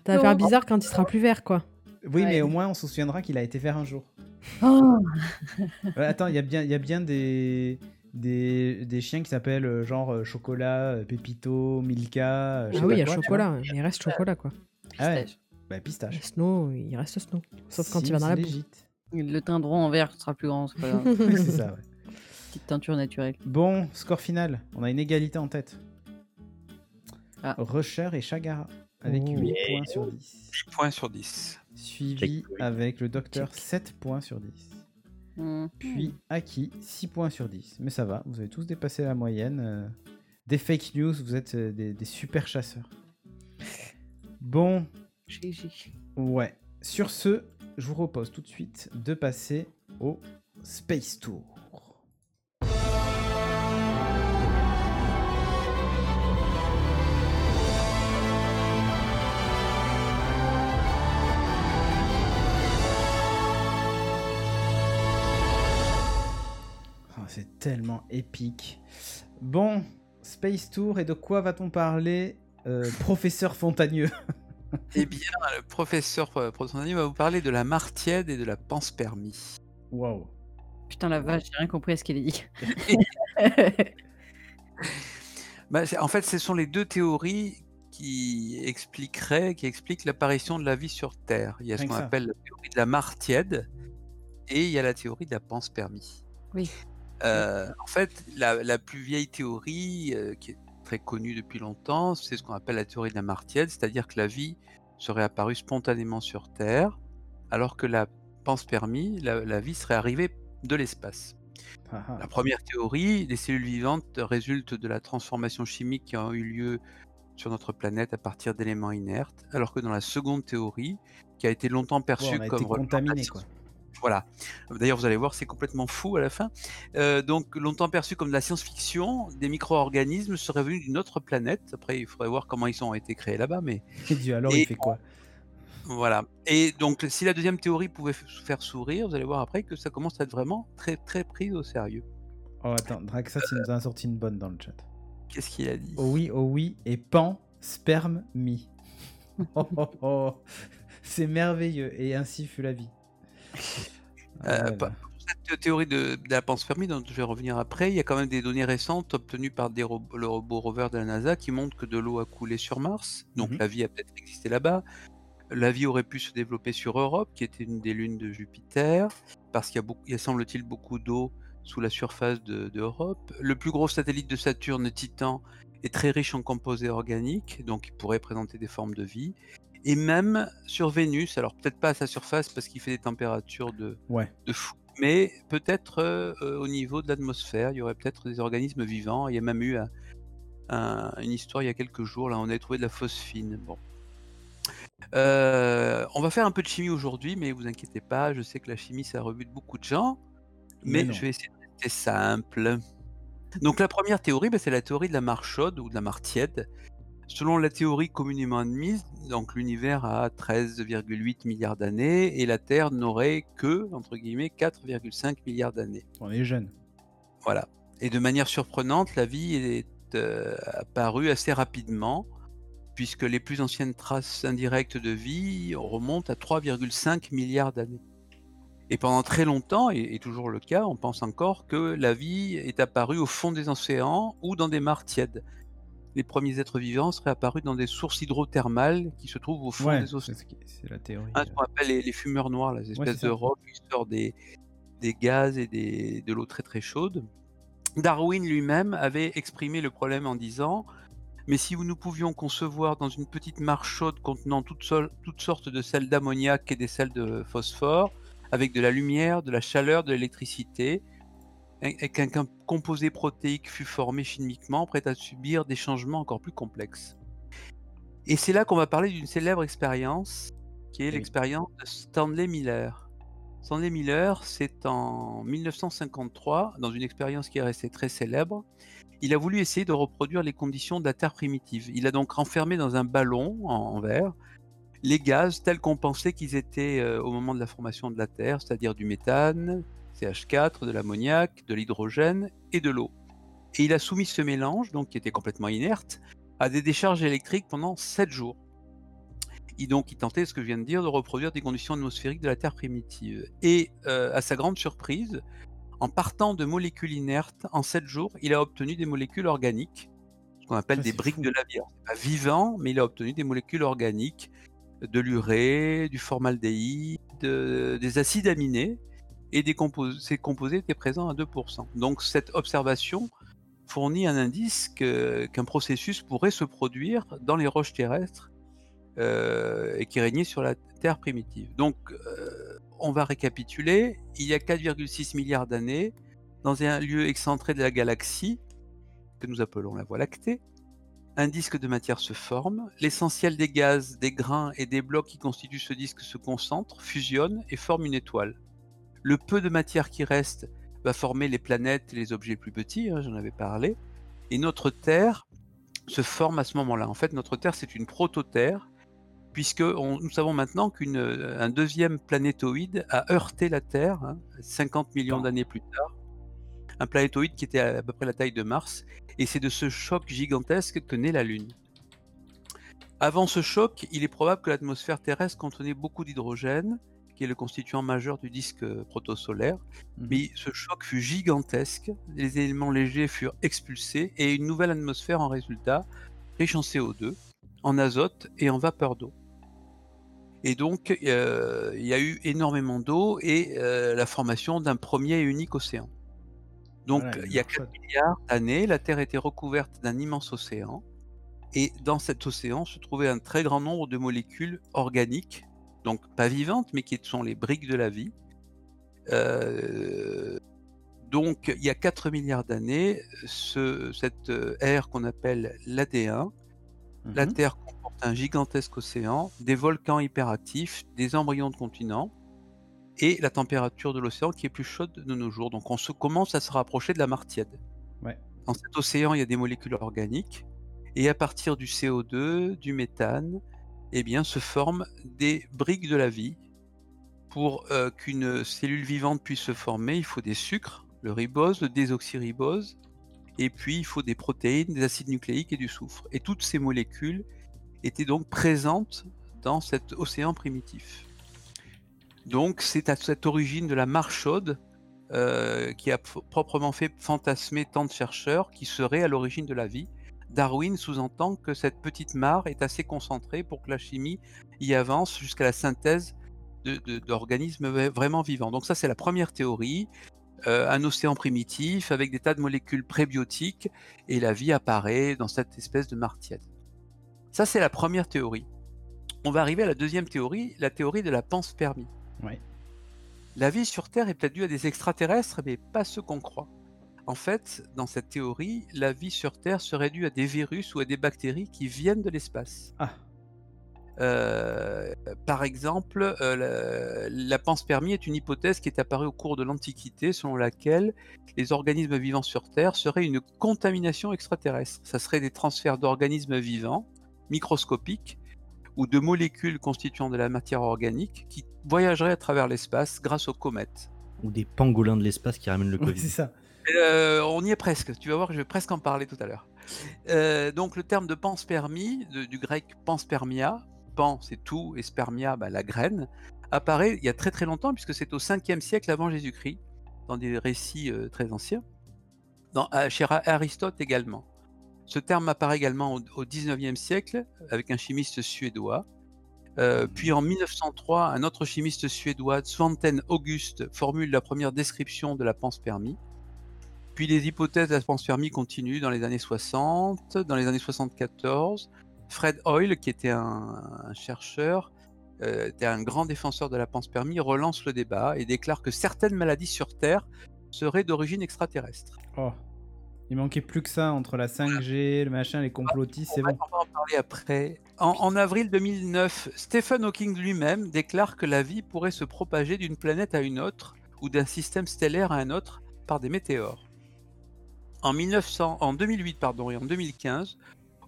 Ça va faire bizarre quand il sera plus vert, quoi. Oui, Ouais. mais au moins on se souviendra qu'il a été vert un jour. Oh, Ouais, attends, il y a bien, y a bien des, des, des chiens qui s'appellent euh, genre euh, Chocolat, euh, Pépito, Milka. Ah oui, il y a quoi, chocolat. Mais il reste chocolat, quoi. vois. Ah ouais, pistache. bah pistache. Snow, il reste Snow. Sauf quand il va dans la boue. boue. Le teint droit en vert sera plus grand, c'est pas grave. Oui, c'est ça, ouais. Petite teinture naturelle. Bon, score final. On a une égalité en tête. Ah. Rusher et Chagara avec Oh. 8 points sur 10. 10 points sur 10. Suivi Check, avec le docteur 7 points sur 10. Mhm. Puis Aki, 6 points sur 10. Mais ça va, vous avez tous dépassé la moyenne. euh. Des fake news, vous êtes euh, des, des super chasseurs. Bon, GG. ouais. Sur ce, je vous propose tout de suite de passer au Space Tour. Tellement épique. Bon, Space Tour, et de quoi va-t-on parler, euh, professeur Fontagneux? Eh bien, le professeur euh, Protestani va vous parler de la martiède et de la panspermie. Waouh. Putain la vache, j'ai rien compris à ce qu'elle a dit. Bah, en fait, ce sont les deux théories qui expliqueraient, qui expliquent l'apparition de la vie sur Terre. Il y a ce Rien qu'on appelle la théorie de la martiède et il y a la théorie de la panspermie. Oui. Euh, en fait, la, la plus vieille théorie, euh, qui est très connue depuis longtemps, c'est ce qu'on appelle la théorie de la martiède, c'est-à-dire que la vie serait apparue spontanément sur Terre, alors que la panspermie, la, la vie serait arrivée de l'espace. Ah. La première théorie, les cellules vivantes résultent de la transformation chimique qui a eu lieu sur notre planète à partir d'éléments inertes, alors que dans la seconde théorie, qui a été longtemps perçue a comme été relevant de la contaminé, science- quoi. Voilà. D'ailleurs, vous allez voir, c'est complètement fou à la fin. Euh, donc, longtemps perçu comme de la science-fiction, des micro-organismes seraient venus d'une autre planète. Après, il faudrait voir comment ils ont été créés là-bas, mais Dieu, alors Et- il fait quoi? Voilà. Et donc, si la deuxième théorie pouvait faire sourire, vous allez voir après que ça commence à être vraiment très, très pris au sérieux. Oh, attends, Draxat, il nous a sorti une bonne dans le chat. Qu'est-ce qu'il a dit? Oh oui, oh oui, et pan, sperme, mi. Oh, oh, oh. C'est merveilleux, et ainsi fut la vie. Ah, Euh. Cette théorie de, de la panspermie, dont je vais revenir après, il y a quand même des données récentes obtenues par des le robot rover de la NASA qui montrent que de l'eau a coulé sur Mars, donc Mhm. la vie a peut-être existé là-bas. La vie aurait pu se développer sur Europe, qui était une des lunes de Jupiter, parce qu'il y a, semble-t-il beaucoup d'eau sous la surface de, de. Le plus gros satellite de Saturne, Titan, est très riche en composés organiques, donc il pourrait présenter des formes de vie. Et même sur Vénus, alors peut-être pas à sa surface parce qu'il fait des températures de, Ouais. de fou. Mais peut-être euh, euh, au niveau de l'atmosphère, il y aurait peut-être des organismes vivants. Il y a même eu un- un- une histoire il y a quelques jours, là on avait trouvé de la phosphine. Bon. Euh, on va faire un peu de chimie aujourd'hui, mais vous inquiétez pas, je sais que la chimie ça rebute beaucoup de gens, Mais je vais essayer de rester simple. Donc la première théorie, bah, c'est la théorie de la mare chaude ou de la mare tiède. Selon la théorie communément admise, donc l'univers a 13,8 milliards d'années et la Terre n'aurait que, entre guillemets, 4,5 milliards d'années. On est jeune. Voilà. Et de manière surprenante, la vie est euh, apparue assez rapidement, puisque les plus anciennes traces indirectes de vie remontent à 3,5 milliards d'années. Et pendant très longtemps, et, et toujours le cas, on pense encore que la vie est apparue au fond des océans ou dans des mares tièdes. Les premiers êtres vivants seraient apparus dans des sources hydrothermales qui se trouvent au fond Ouais, des océans. c'est la théorie. Hein, ce qu'on appelle les, les fumeurs noirs, là, Ouais, espèces de ça. roches qui sortent des, des gaz et des, de l'eau très très chaude. Darwin lui-même avait exprimé le problème en disant Mais si nous pouvions concevoir dans une petite mare chaude contenant toutes, sol- toutes sortes de sels d'ammoniac et des sels de phosphore, avec de la lumière, de la chaleur, de l'électricité, qu'un composé protéique fût formé chimiquement, prêt à subir des changements encore plus complexes. Et c'est là qu'on va parler d'une célèbre expérience, qui est Oui. l'expérience de Stanley Miller. Stanley Miller, c'est en 1953, dans une expérience qui est restée très célèbre, il a voulu essayer de reproduire les conditions de la Terre primitive. Il a donc renfermé dans un ballon en, en verre les gaz tels qu'on pensait qu'ils étaient euh, au moment de la formation de la Terre, c'est-à-dire du méthane, CH4, de l'ammoniac, de l'hydrogène et de l'eau. Et il a soumis ce mélange, donc qui était complètement inerte, à des décharges électriques pendant 7 jours. Et donc il tentait, ce que je viens de dire, de reproduire des conditions atmosphériques de la Terre primitive. Et euh, à sa grande surprise, en partant de molécules inertes, en 7 jours, il a obtenu des molécules organiques, ce qu'on appelle Ça, des briques fou. de la vie. C'est pas vivant, mais il a obtenu des molécules organiques, de l'urée, du formaldéhyde, de- des acides aminés, et ces composés étaient présents à 2%. Donc cette observation fournit un indice qu'un processus pourrait se produire dans les roches terrestres euh, et qui régnait sur la Terre primitive. Donc euh, on va récapituler. Il y a 4,6 milliards d'années, dans un lieu excentré de la galaxie, que nous appelons la Voie lactée, un disque de matière se forme, l'essentiel des gaz, des grains et des blocs qui constituent ce disque se concentrent, fusionnent et forment une étoile. Le peu de matière qui reste va former les planètes et les objets plus petits, hein, j'en avais parlé, et notre Terre se forme à ce moment-là. En fait, notre Terre, c'est une prototerre, puisque nous savons maintenant qu'un euh, deuxième planétoïde a heurté la Terre 50 hein, millions d'années plus tard. Un planétoïde qui était à peu près la taille de Mars, et c'est de ce choc gigantesque que naît la Lune. Avant ce choc, il est probable que l'atmosphère terrestre contenait beaucoup d'hydrogène, qui est le constituant majeur du disque protosolaire. Mmh Mais ce choc fut gigantesque, les éléments légers furent expulsés et une nouvelle atmosphère en résultat, riche en CO2, en azote et en vapeur d'eau. Et donc, euh, il y a eu énormément d'eau et euh, la formation d'un premier et unique océan. Donc, il y a 4 milliards d'années, la Terre était recouverte d'un immense océan. Et dans cet océan se trouvait un très grand nombre de molécules organiques donc pas vivantes, mais qui sont les briques de la vie. Euh, donc il y a 4 milliards d'années, ce, cette euh, ère qu'on appelle l'AD1, la mmh Terre comporte un gigantesque océan, des volcans hyperactifs, des embryons de continents, et la température de l'océan qui est plus chaude de nos jours. Donc on se, commence à se rapprocher de la Martiade. Dans cet océan, il y a des molécules organiques, et à partir du CO2, du méthane, eh bien, se forment des briques de la vie. Pour euh, qu'une cellule vivante puisse se former, il faut des sucres, le ribose, le désoxyribose, et puis il faut des protéines, des acides nucléiques et du soufre. Et toutes ces molécules étaient donc présentes dans cet océan primitif. Donc c'est à cette origine de la mare chaude euh, qui a proprement fait fantasmer tant de chercheurs qui serait à l'origine de la vie. Darwin sous-entend que cette petite mare est assez concentrée pour que la chimie y avance jusqu'à la synthèse d'organismes vraiment vivants. Donc ça, c'est la première théorie. Euh, un océan primitif avec des tas de molécules prébiotiques et la vie apparaît dans cette espèce de martienne. Ça, c'est la première théorie. On va arriver à la deuxième théorie, la théorie de la panspermie. La vie sur Terre est peut-être due à des extraterrestres, mais pas ceux qu'on croit. En fait, dans cette théorie, la vie sur Terre serait due à des virus ou à des bactéries qui viennent de l'espace. Ah. Euh, par exemple, euh, la, panspermie est une hypothèse qui est apparue au cours de l'Antiquité selon laquelle les organismes vivants sur Terre seraient une contamination extraterrestre. Ça serait des transferts d'organismes vivants, microscopiques, ou de molécules constituant de la matière organique qui voyageraient à travers l'espace grâce aux comètes. Ou des pangolins de l'espace qui ramènent le Covid. c'est ça. Euh, on y est presque. Tu vas voir que je vais presque en parler tout à l'heure. Euh, donc le terme de panspermie, du grec panspermia, pan c'est tout et spermia bah, la graine, apparaît il y a très très longtemps puisque c'est au 5e siècle avant Jésus-Christ, dans des récits euh, très anciens, dans, chez Aristote également. Ce terme apparaît également au, au 19e siècle avec un chimiste suédois. puis en 1903, un autre chimiste suédois, Svante August, formule la première description de la panspermie. Puis les hypothèses de la panspermie continuent dans les années 60, dans les années 74. Fred Hoyle, qui était un, chercheur, euh, était un grand défenseur de la panspermie, relance le débat et déclare que certaines maladies sur Terre seraient d'origine extraterrestre. Oh, il manquait plus que ça entre la 5G, le machin, les complotistes, c'est bon. On va en parler après. En, en, avril 2009, Stephen Hawking lui-même déclare que la vie pourrait se propager d'une planète à une autre ou d'un système stellaire à un autre par des météores. En, 1900, en 2008 pardon, et en 2015,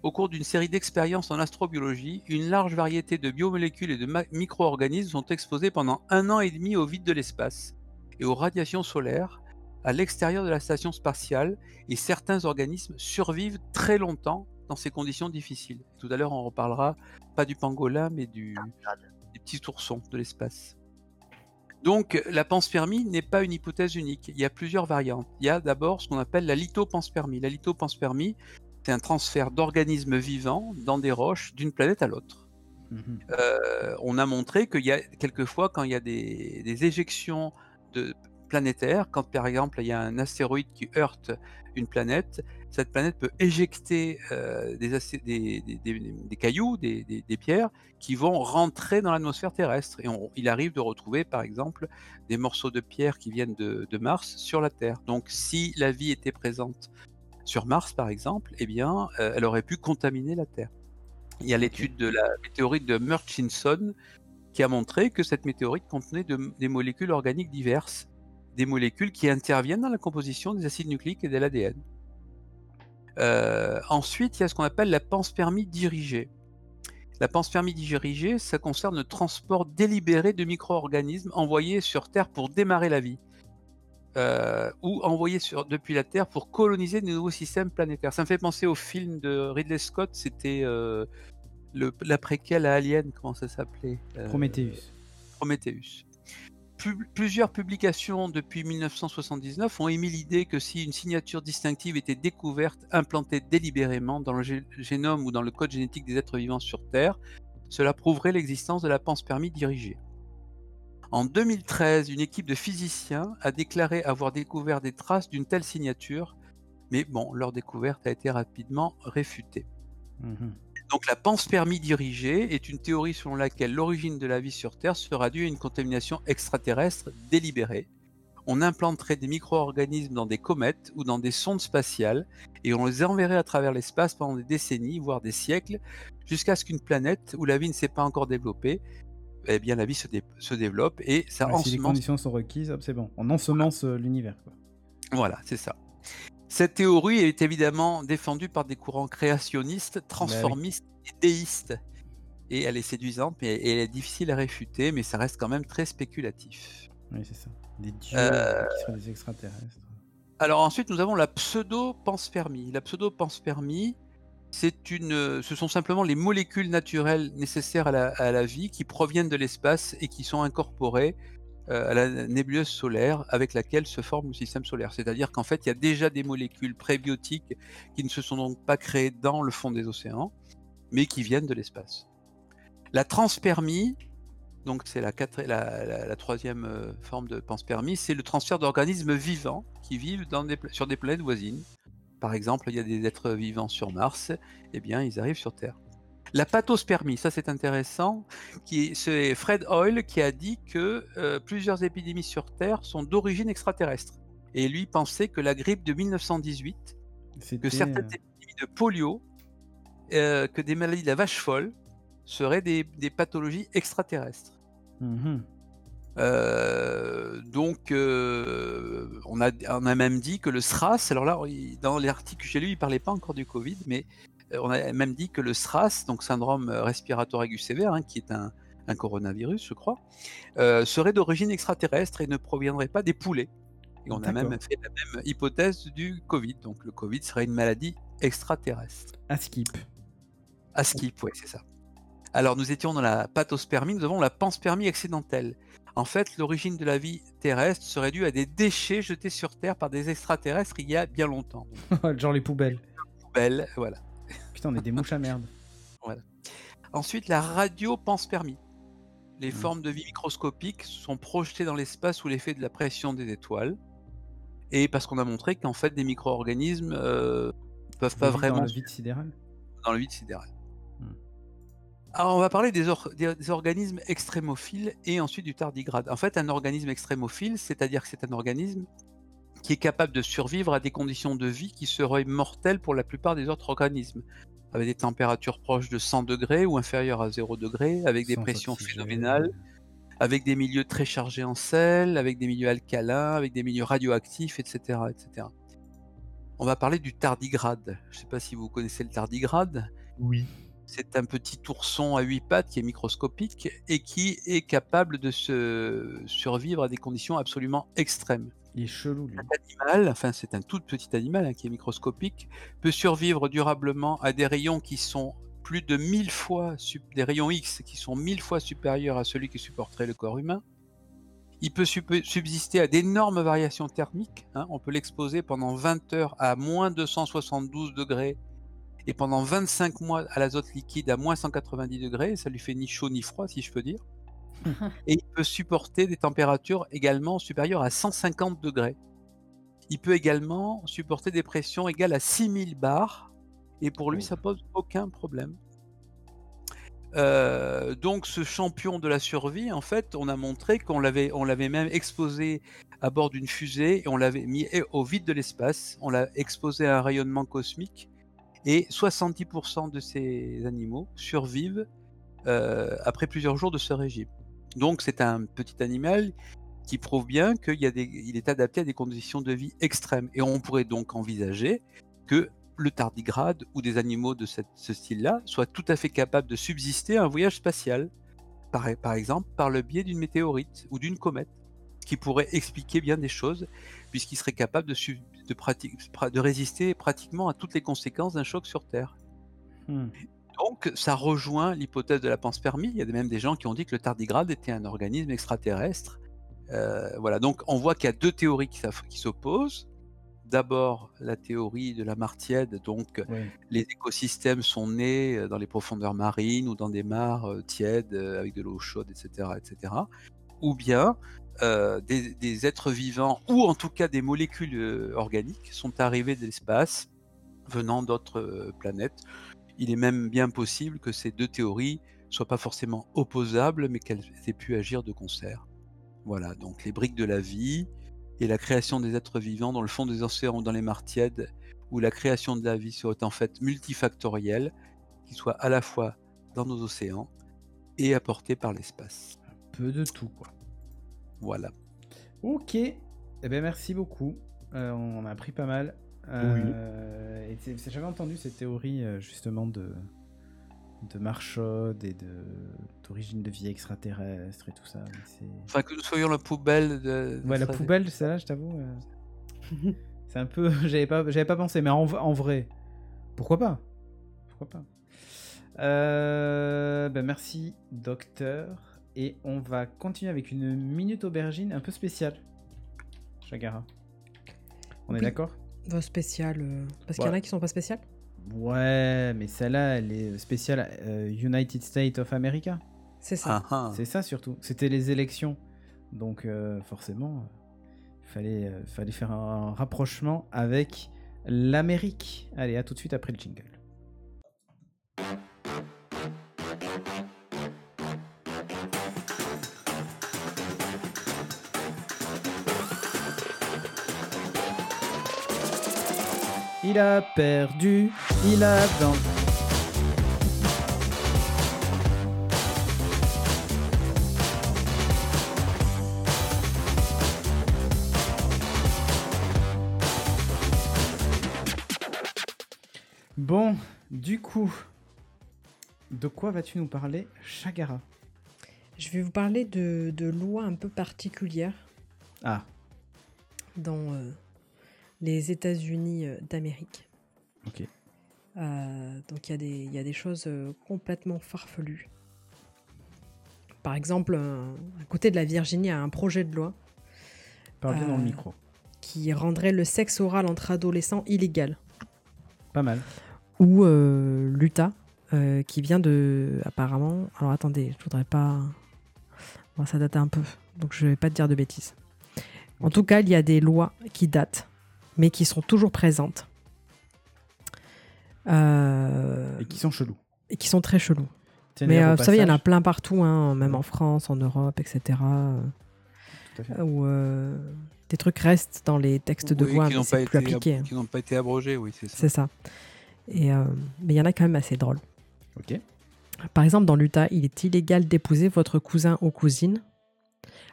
au cours d'une série d'expériences en astrobiologie, une large variété de biomolécules et de micro-organismes sont exposés pendant un an et demi au vide de l'espace et aux radiations solaires à l'extérieur de la station spatiale et certains organismes survivent très longtemps dans ces conditions difficiles. Tout à l'heure, on reparlera pas du pangolin, mais du, des petits oursons de l'espace. Donc la panspermie n'est pas une hypothèse unique, il y a plusieurs variantes. Il y a d'abord ce qu'on appelle la lithopanspermie. La lithopanspermie, c'est un transfert d'organismes vivants dans des roches d'une planète à l'autre. Mhm. Euh, on a montré qu'il y a quelquefois, quand il y a des, éjections de planétaire. Quand par exemple il y a un astéroïde qui heurte une planète, cette planète peut éjecter euh, des, des, cailloux, des, pierres, qui vont rentrer dans l'atmosphère terrestre. Et il arrive de retrouver par exemple des morceaux de pierre qui viennent de, Mars sur la Terre. Donc si la vie était présente sur Mars par exemple, eh bien, euh, elle aurait pu contaminer la Terre. Il y a l'étude de la météorite de Murchison qui a montré que cette météorite contenait des molécules organiques diverses, des molécules qui interviennent dans la composition des acides nucléiques et de l'ADN. Euh, ensuite, il y a ce qu'on appelle la panspermie dirigée. La panspermie dirigée, ça concerne le transport délibéré de micro-organismes envoyés sur Terre pour démarrer la vie. Euh, ou envoyés sur, depuis la Terre pour coloniser de nouveaux systèmes planétaires. Ça me fait penser au film de Ridley Scott, c'était euh, l'après-quel à Alien, comment ça s'appelait euh, Prometheus. Plusieurs publications depuis 1979 ont émis l'idée que si une signature distinctive était découverte, implantée délibérément dans le génome ou dans le code génétique des êtres vivants sur Terre, cela prouverait l'existence de la panspermie dirigée. En 2013, une équipe de physiciens a déclaré avoir découvert des traces d'une telle signature, mais bon, leur découverte a été rapidement réfutée. Mhm. Donc la panspermie dirigée est une théorie selon laquelle l'origine de la vie sur Terre sera due à une contamination extraterrestre délibérée. On implanterait des micro-organismes dans des comètes ou dans des sondes spatiales et on les enverrait à travers l'espace pendant des décennies, voire des siècles, jusqu'à ce qu'une planète où la vie ne s'est pas encore développée, eh bien la vie se, développe et ça Si les conditions sont requises, c'est bon, on ensemence euh, l'univers. Voilà, c'est ça. Cette théorie est évidemment défendue par des courants créationnistes, bah transformistes et déistes. Et elle est séduisante, mais elle est difficile à réfuter, mais ça reste quand même très spéculatif. Oui, c'est ça. Des dieux euh, qui sont des extraterrestres. Alors ensuite, nous avons la pseudo-panspermie. La pseudo-panspermie, c'est une, ce sont simplement les molécules naturelles nécessaires à la, à la vie qui proviennent de l'espace et qui sont incorporées à la nébuleuse solaire avec laquelle se forme le système solaire. C'est-à-dire qu'en fait, il y a déjà des molécules prébiotiques qui ne se sont donc pas créées dans le fond des océans, mais qui viennent de l'espace. La transpermie, donc c'est la, troisième euh, forme de panspermie, c'est le transfert d'organismes vivants qui vivent sur des planètes voisines. Par exemple, il y a des êtres vivants sur Mars, et eh bien ils arrivent sur Terre. La pathospermie, ça c'est intéressant, c'est Fred Hoyle qui a dit que euh, plusieurs épidémies sur Terre sont d'origine extraterrestre. Et lui pensait que la grippe de 1918, que certaines euh, épidémies de polio, euh, que des maladies de la vache folle seraient des, pathologies extraterrestres. Mmh donc, on, a, on a même dit que le SRAS, alors là, dans l'article que j'ai lu, il parlait pas encore du Covid, mais on a même dit que le SRAS, donc syndrome respiratoire aigu sévère, hein, qui est un, coronavirus, je crois, euh, serait d'origine extraterrestre et ne proviendrait pas des poulets. Et on a même fait la même hypothèse du Covid. Donc le Covid serait une maladie extraterrestre. À skip. À skip, oui, c'est ça. Alors nous étions dans la pathospermie, nous avons la panspermie accidentelle. En fait, l'origine de la vie terrestre serait due à des déchets jetés sur Terre par des extraterrestres il y a bien longtemps. Genre les poubelles. poubelles, voilà on est des mouches à merde. Ensuite, la radiopanspermie. Les hmm. formes de vie microscopiques sont projetées dans l'espace sous l'effet de la pression des étoiles. Et parce qu'on a montré qu'en fait, des micro-organismes ne euh, peuvent pas vraiment. Dans le vide sidéral Dans le vide sidéral. Hmm. Alors, on va parler des, des, organismes extrémophiles et ensuite du tardigrade. En fait, un organisme extrémophile, c'est-à-dire que c'est un organisme qui est capable de survivre à des conditions de vie qui seraient mortelles pour la plupart des autres organismes avec des températures proches de 100 degrés ou inférieures à 0 degrés, avec des pressions phénoménales, avec des milieux très chargés en sel, avec des milieux alcalins, avec des milieux radioactifs, etc. etc. On va parler du tardigrade. Je ne sais pas si vous connaissez le tardigrade. Oui. C'est un petit ourson à huit pattes qui est microscopique et qui est capable de se survivre à des conditions absolument extrêmes. Il est chelou, Cet animal, enfin c'est un tout petit animal hein, qui est microscopique, peut survivre durablement à des rayons qui sont plus de 1000 fois, des rayons X qui sont 1000 fois supérieurs à celui qui supporterait le corps humain. Il peut subsister à d'énormes variations thermiques. Hein. On peut l'exposer pendant 20 heures à moins 272 degrés et pendant 25 mois à l'azote liquide à moins 190 degrés. Ça lui fait ni chaud ni froid, si je peux dire. Et il peut supporter des températures également supérieures à 150 degrés. Il peut également supporter des pressions égales à 6000 bars. Et pour lui, ça pose aucun problème. Euh, donc ce champion de la survie, en fait, on a montré qu'on l'avait, on l'avait même exposé à bord d'une fusée et on l'avait mis au vide de l'espace. On l'a exposé à un rayonnement cosmique et 70% de ces animaux survivent euh, après plusieurs jours de ce régime. Donc c'est un petit animal qui prouve bien qu'il est adapté à des conditions de vie extrêmes. Et on pourrait donc envisager que le tardigrade ou des animaux de ce style-là soient tout à fait capables de subsister à un voyage spatial, par, exemple par le biais d'une météorite ou d'une comète, qui pourrait expliquer bien des choses, puisqu'il serait capable de, sub- de, prati- pra- de résister pratiquement à toutes les conséquences d'un choc sur Terre. Hmm. Donc, ça rejoint l'hypothèse de la panspermie. Il y a même des gens qui ont dit que le tardigrade était un organisme extraterrestre. Euh, voilà, donc on voit qu'il y a deux théories qui, s'opposent. D'abord, la théorie de la martiède, donc les écosystèmes sont nés euh, dans les profondeurs marines ou dans des mares euh, tièdes avec de l'eau chaude, etc., etc. Ou bien euh, des, des êtres vivants ou en tout cas des molécules organiques sont arrivées de l'espace venant d'autres planètes. Il est même bien possible que ces deux théories soient pas forcément opposables, mais qu'elles aient pu agir de concert. Voilà, donc les briques de la vie et la création des êtres vivants dans le fond des océans ou dans les mares tièdes, où la création de la vie serait en fait multifactorielle, qui soit à la fois dans nos océans et apportée par l'espace. Peu de tout, quoi. Voilà. Ok. Eh ben merci beaucoup. Euh, on a appris pas mal. Euh, et c'est- c'est- J'avais entendu cette théorie euh, justement de de marche chaude et de d'origine de vie extraterrestre et tout ça. Enfin, que nous soyons la poubelle de. Ouais, la poubelle, celle-là, je t'avoue. euh, c'est un peu. J'avais pas, j'avais pas pensé, mais en, en vrai, pourquoi pas? Pourquoi pas? Euh, ben merci, docteur. Et on va continuer avec une minute aubergine un peu spéciale. Chagara. On est Oui. d'accord? Vos spéciales. euh, Parce qu'il y en Ouais. a qui sont pas spéciales. Ouais, mais celle-là, elle est spéciale euh, United States of America. C'est ça. Ah, ah. C'est ça surtout. C'était les élections. Donc euh, forcément, il fallait, euh, fallait faire un rapprochement avec l'Amérique. Allez, à tout de suite après le jingle. Il a perdu, il a dans... Bon, du coup, de quoi vas-tu nous parler, Chagara? Je vais vous parler de, de lois un peu particulières. Ah, dans euh, les États-Unis euh, d'Amérique. ok. Euh, donc il y, a des- il y a des choses euh, complètement farfelues. Par exemple, à côté de la Virginie, il y a un projet de loi Parle bien dans le micro. qui rendrait le sexe oral entre adolescents illégal. Pas mal. Ou euh, l'Utah, qui vient de... Apparemment... Alors attendez, je voudrais pas... Bon, ça date un peu, donc je vais pas te dire de bêtises. En tout cas, il y a des lois qui datent, mais qui sont toujours présentes. Euh, Et qui sont chelous. et qui sont très chelous. Mais euh, vous savez, il y en a plein partout, hein, même en France, en Europe, etc. Tout à fait. Où euh, des trucs restent dans les textes de Oui, loi, qui mais n'ont c'est pas plus appliqué. Qui n'ont pas été abrogés, oui, c'est ça. C'est ça. Et, euh, mais il y en a quand même assez drôles. Ok. Par exemple, dans l'Utah, il est illégal d'épouser votre cousin ou cousine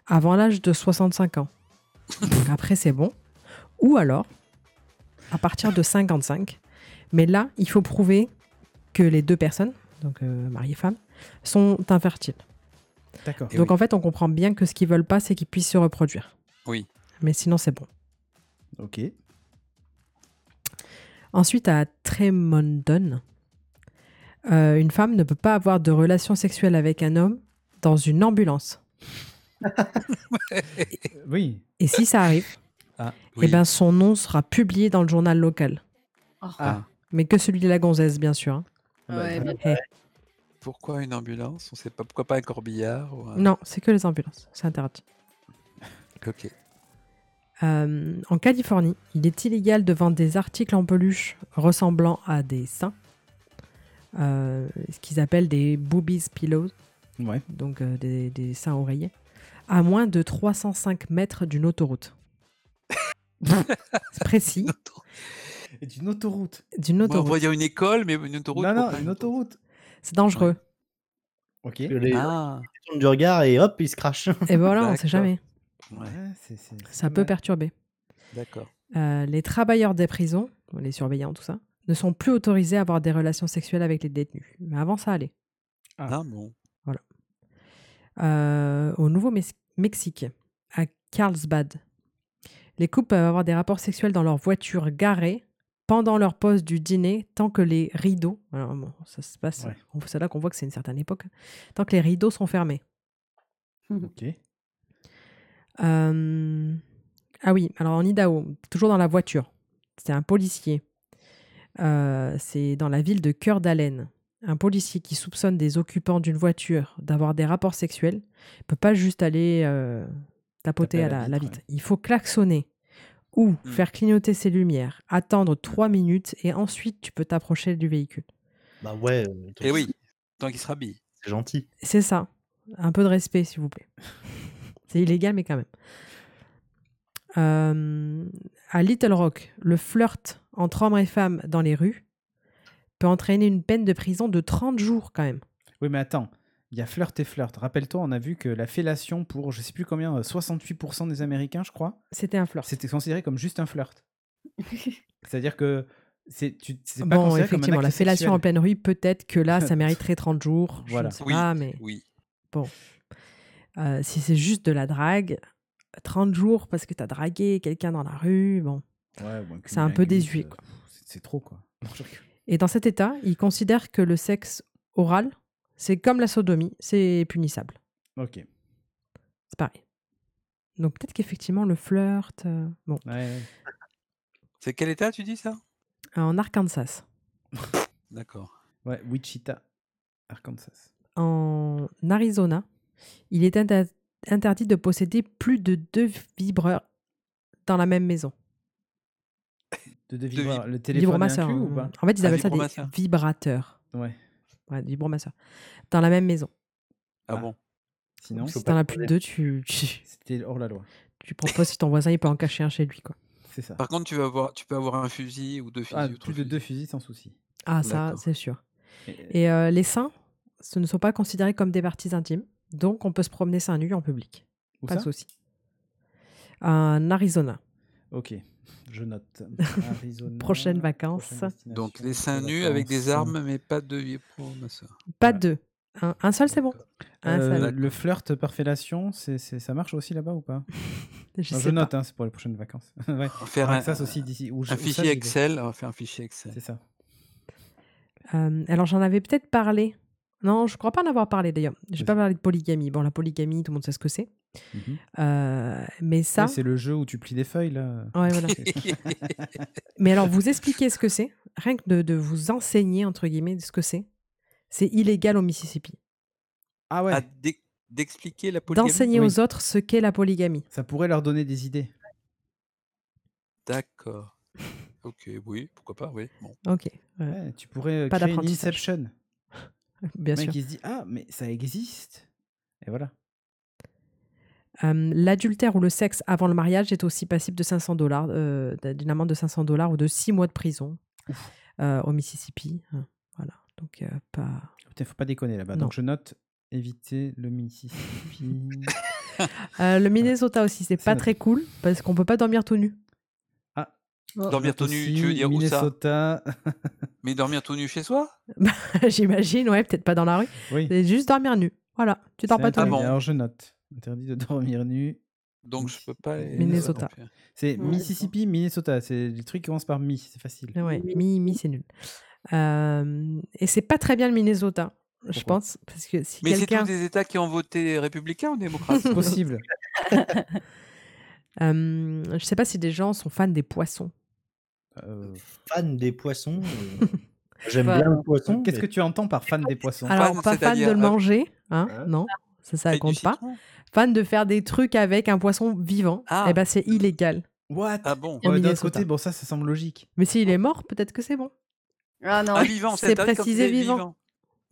avant l'âge de 65 ans. Donc après, c'est bon. Ou alors, à partir de 55. Mais là, il faut prouver que les deux personnes, donc euh, mari et femme, sont infertiles. D'accord. Donc oui. en fait, on comprend bien que ce qu'ils veulent pas, c'est qu'ils puissent se reproduire. Oui. Mais sinon, c'est bon. Ok. Ensuite, à Tremondon, euh, une femme ne peut pas avoir de relation sexuelle avec un homme dans une ambulance. Oui. Et si ça arrive, Oui. eh ben son nom sera publié dans le journal local. Oh. Ah. Mais que celui de la gonzesse, bien sûr. hein. Bah, Ouais, très bien. Eh. Pourquoi une ambulance? On sait pas pourquoi pas un corbillard ou un- Non, c'est que les ambulances. C'est interdit. Ok. Euh, en Californie, il est illégal de vendre des articles en peluche ressemblant à des seins, euh, ce qu'ils appellent des boobies pillows, Ouais. donc euh, des, des seins oreillers, à moins de 305 mètres d'une autoroute. C'est précis, d'une autoroute. d'une Moi, on autoroute. voit dire une école, mais une autoroute. non, non, une autoroute. C'est dangereux. Ok. Les Ah, ils tournent du regard et hop, ils se crachent. Et voilà, on sait D'accord. jamais. ouais, Ouais, c'est- c'est- c'est Ça peut mal. perturber. d'accord. Euh, les travailleurs des prisons, les surveillants, tout ça, ne sont plus autorisés à avoir des relations sexuelles avec les détenus. Mais avant, ça allait. Ah. Ah bon. Euh, au Nouveau-Mexique, à Carlsbad, les couples peuvent avoir des rapports sexuels dans leur voiture garée pendant leur pause du dîner, tant que les rideaux, alors bon, ça se passe, Ouais. c'est là qu'on voit que c'est une certaine époque, tant que les rideaux sont fermés. Ok. Euh, Ah oui, alors en Idaho, toujours dans la voiture, c'est un policier. Euh, c'est dans la ville de Cœur d'Haleine. Un policier qui soupçonne des occupants d'une voiture d'avoir des rapports sexuels ne peut pas juste aller euh, tapoter à la, la la vitre. Il faut klaxonner ou faire clignoter ses lumières, attendre trois minutes et ensuite tu peux t'approcher du véhicule. Bah ouais, euh, Et oui, tant qu'il se rhabille. c'est gentil. C'est ça. Un peu de respect, s'il vous plaît. C'est illégal, mais quand même. Euh, à Little Rock, le flirt entre hommes et femmes dans les rues peut entraîner une peine de prison de 30 jours quand même. Oui, mais attends. Il y a flirt et flirt. Rappelle-toi, on a vu que la fellation pour, je sais plus combien, euh, 68% des Américains, je crois, C'était un flirt. c'était considéré comme juste un flirt. C'est-à-dire que c'est tu- c'est pas Bon, considéré comme un effectivement, la fellation en pleine rue, peut-être que là, ça mériterait 30 jours. Je Voilà. ne sais Oui, pas, mais oui. euh, si c'est juste de la drague, 30 jours parce que tu as dragué quelqu'un dans la rue, bon. Ouais, bon, C'est un peu désuet, euh, quoi. C'est trop, quoi. Je. Et dans cet état, ils considèrent que le sexe oral, c'est comme la sodomie, c'est punissable. Ok. C'est pareil. Donc peut-être qu'effectivement, le flirt. euh, bon, Ouais, ouais. C'est quel état, tu dis ça? En Arkansas, D'accord. Ouais, Wichita, Arkansas. en Arizona, il est inter- interdit de posséder plus de deux vibreurs dans la même maison. De, de De vibra- Le téléphone est Vibromasseur. inclus ou hein. pas? En fait, ils Ah, appellent ça des vibromasseur. vibrateurs. Ouais. Ouais, des vibromasseurs. Dans la même maison. Ah, Ah. bon? Sinon, Si t'en as plus de deux, tu, tu, c'était hors la loi. tu pas si ton voisin il peut en cacher un chez lui. Quoi. C'est ça. Par contre, tu, vas avoir, tu peux avoir un fusil ou deux fusils. Ah, ou trois plus de deux fusils sans souci. Ah, ça, c'est sûr. Et- Et euh, les seins, ce ne sont pas considérés comme des parties intimes. Donc, on peut se promener seins nus en public. Où Pas de souci. En Arizona. Ok, je note. Arizona, Prochaines vacances. prochaine Donc les seins nus avec des armes, mais pas de vibromasseur. Pas Voilà. deux. Un, un seul, c'est bon. Un Euh, seul. le flirt par fellation, c'est, c'est- ça marche aussi là-bas ou pas Je, Non, Je note, hein, c'est pour les prochaines vacances. ouais. On va faire un, ça aussi d'ici. où je- un fichier. Excel. On va faire un fichier Excel. C'est ça. Euh, alors, j'en avais peut-être parlé. Non, je crois pas en avoir parlé d'ailleurs. Je vais pas parler de polygamie. Bon, la polygamie, tout le monde sait ce que c'est. Mhm. Euh, mais ça. Ouais, c'est le jeu où tu plies des feuilles là. Ouais, voilà. Mais alors, vous expliquez ce que c'est, rien que de, de vous enseigner, entre guillemets, ce que c'est, c'est illégal au Mississippi. Ah ouais, Ah, d'e- D'expliquer la polygamie? D'enseigner Oui. aux autres ce qu'est la polygamie. ça pourrait leur donner des idées. D'accord. Ok, oui, pourquoi pas, oui. Bon. Ok, ouais, Ouais, tu pourrais euh, Pas créer une d'apprentissage. Inception. Bien Le mec sûr. il se dit ah mais ça existe. Et voilà. Euh, L'adultère ou le sexe avant le mariage est aussi passible de 500 dollars, euh, d'une amende de 500 dollars ou de 6 mois de prison euh, au Mississippi. Hein, Voilà, donc pas. Putain, faut pas déconner là-bas. Donc je note éviter le Mississippi. Euh, le Minnesota aussi, c'est pas très cool parce qu'on peut pas dormir tout nu. Dormir tout nu, tu veux dire où ça Minnesota. Mais dormir tout nu chez soi? J'imagine, ouais, peut-être pas dans la rue. oui. C'est juste dormir nu. Voilà, tu dors pas tout interdit. nu. Ah bon. Alors je note. Interdit de dormir nu. Donc je peux pas. aller- Minnesota. C'est Ouais, Mississippi, Minnesota. C'est des trucs qui commencent par Mi. C'est facile. Ouais, mi, mi, c'est nul. Euh, et c'est pas très bien le Minnesota, je pense, parce que si Mais c'est quelqu'un, tous des États qui ont voté républicain ou démocrate? C'est possible. euh, je sais pas si des gens sont fans des poissons. Euh, Fan des poissons. euh, J'aime bien le poisson. Qu'est-ce mais- que tu entends par fan des poissons? Alors, Fan, pas fan de c'est-à-dire, le manger, hein, Hein non, ça, ça Avec du compte pas. citron Fan de faire des trucs avec un poisson vivant, Ah. eh ben c'est illégal. What? Ah bon? Ouais, D'un Minnesota. côté, bon, ça, ça semble logique. Mais s'il est mort, peut-être que c'est bon. Ah non. Ah, vivant, c'est comme précisé c'est vivant.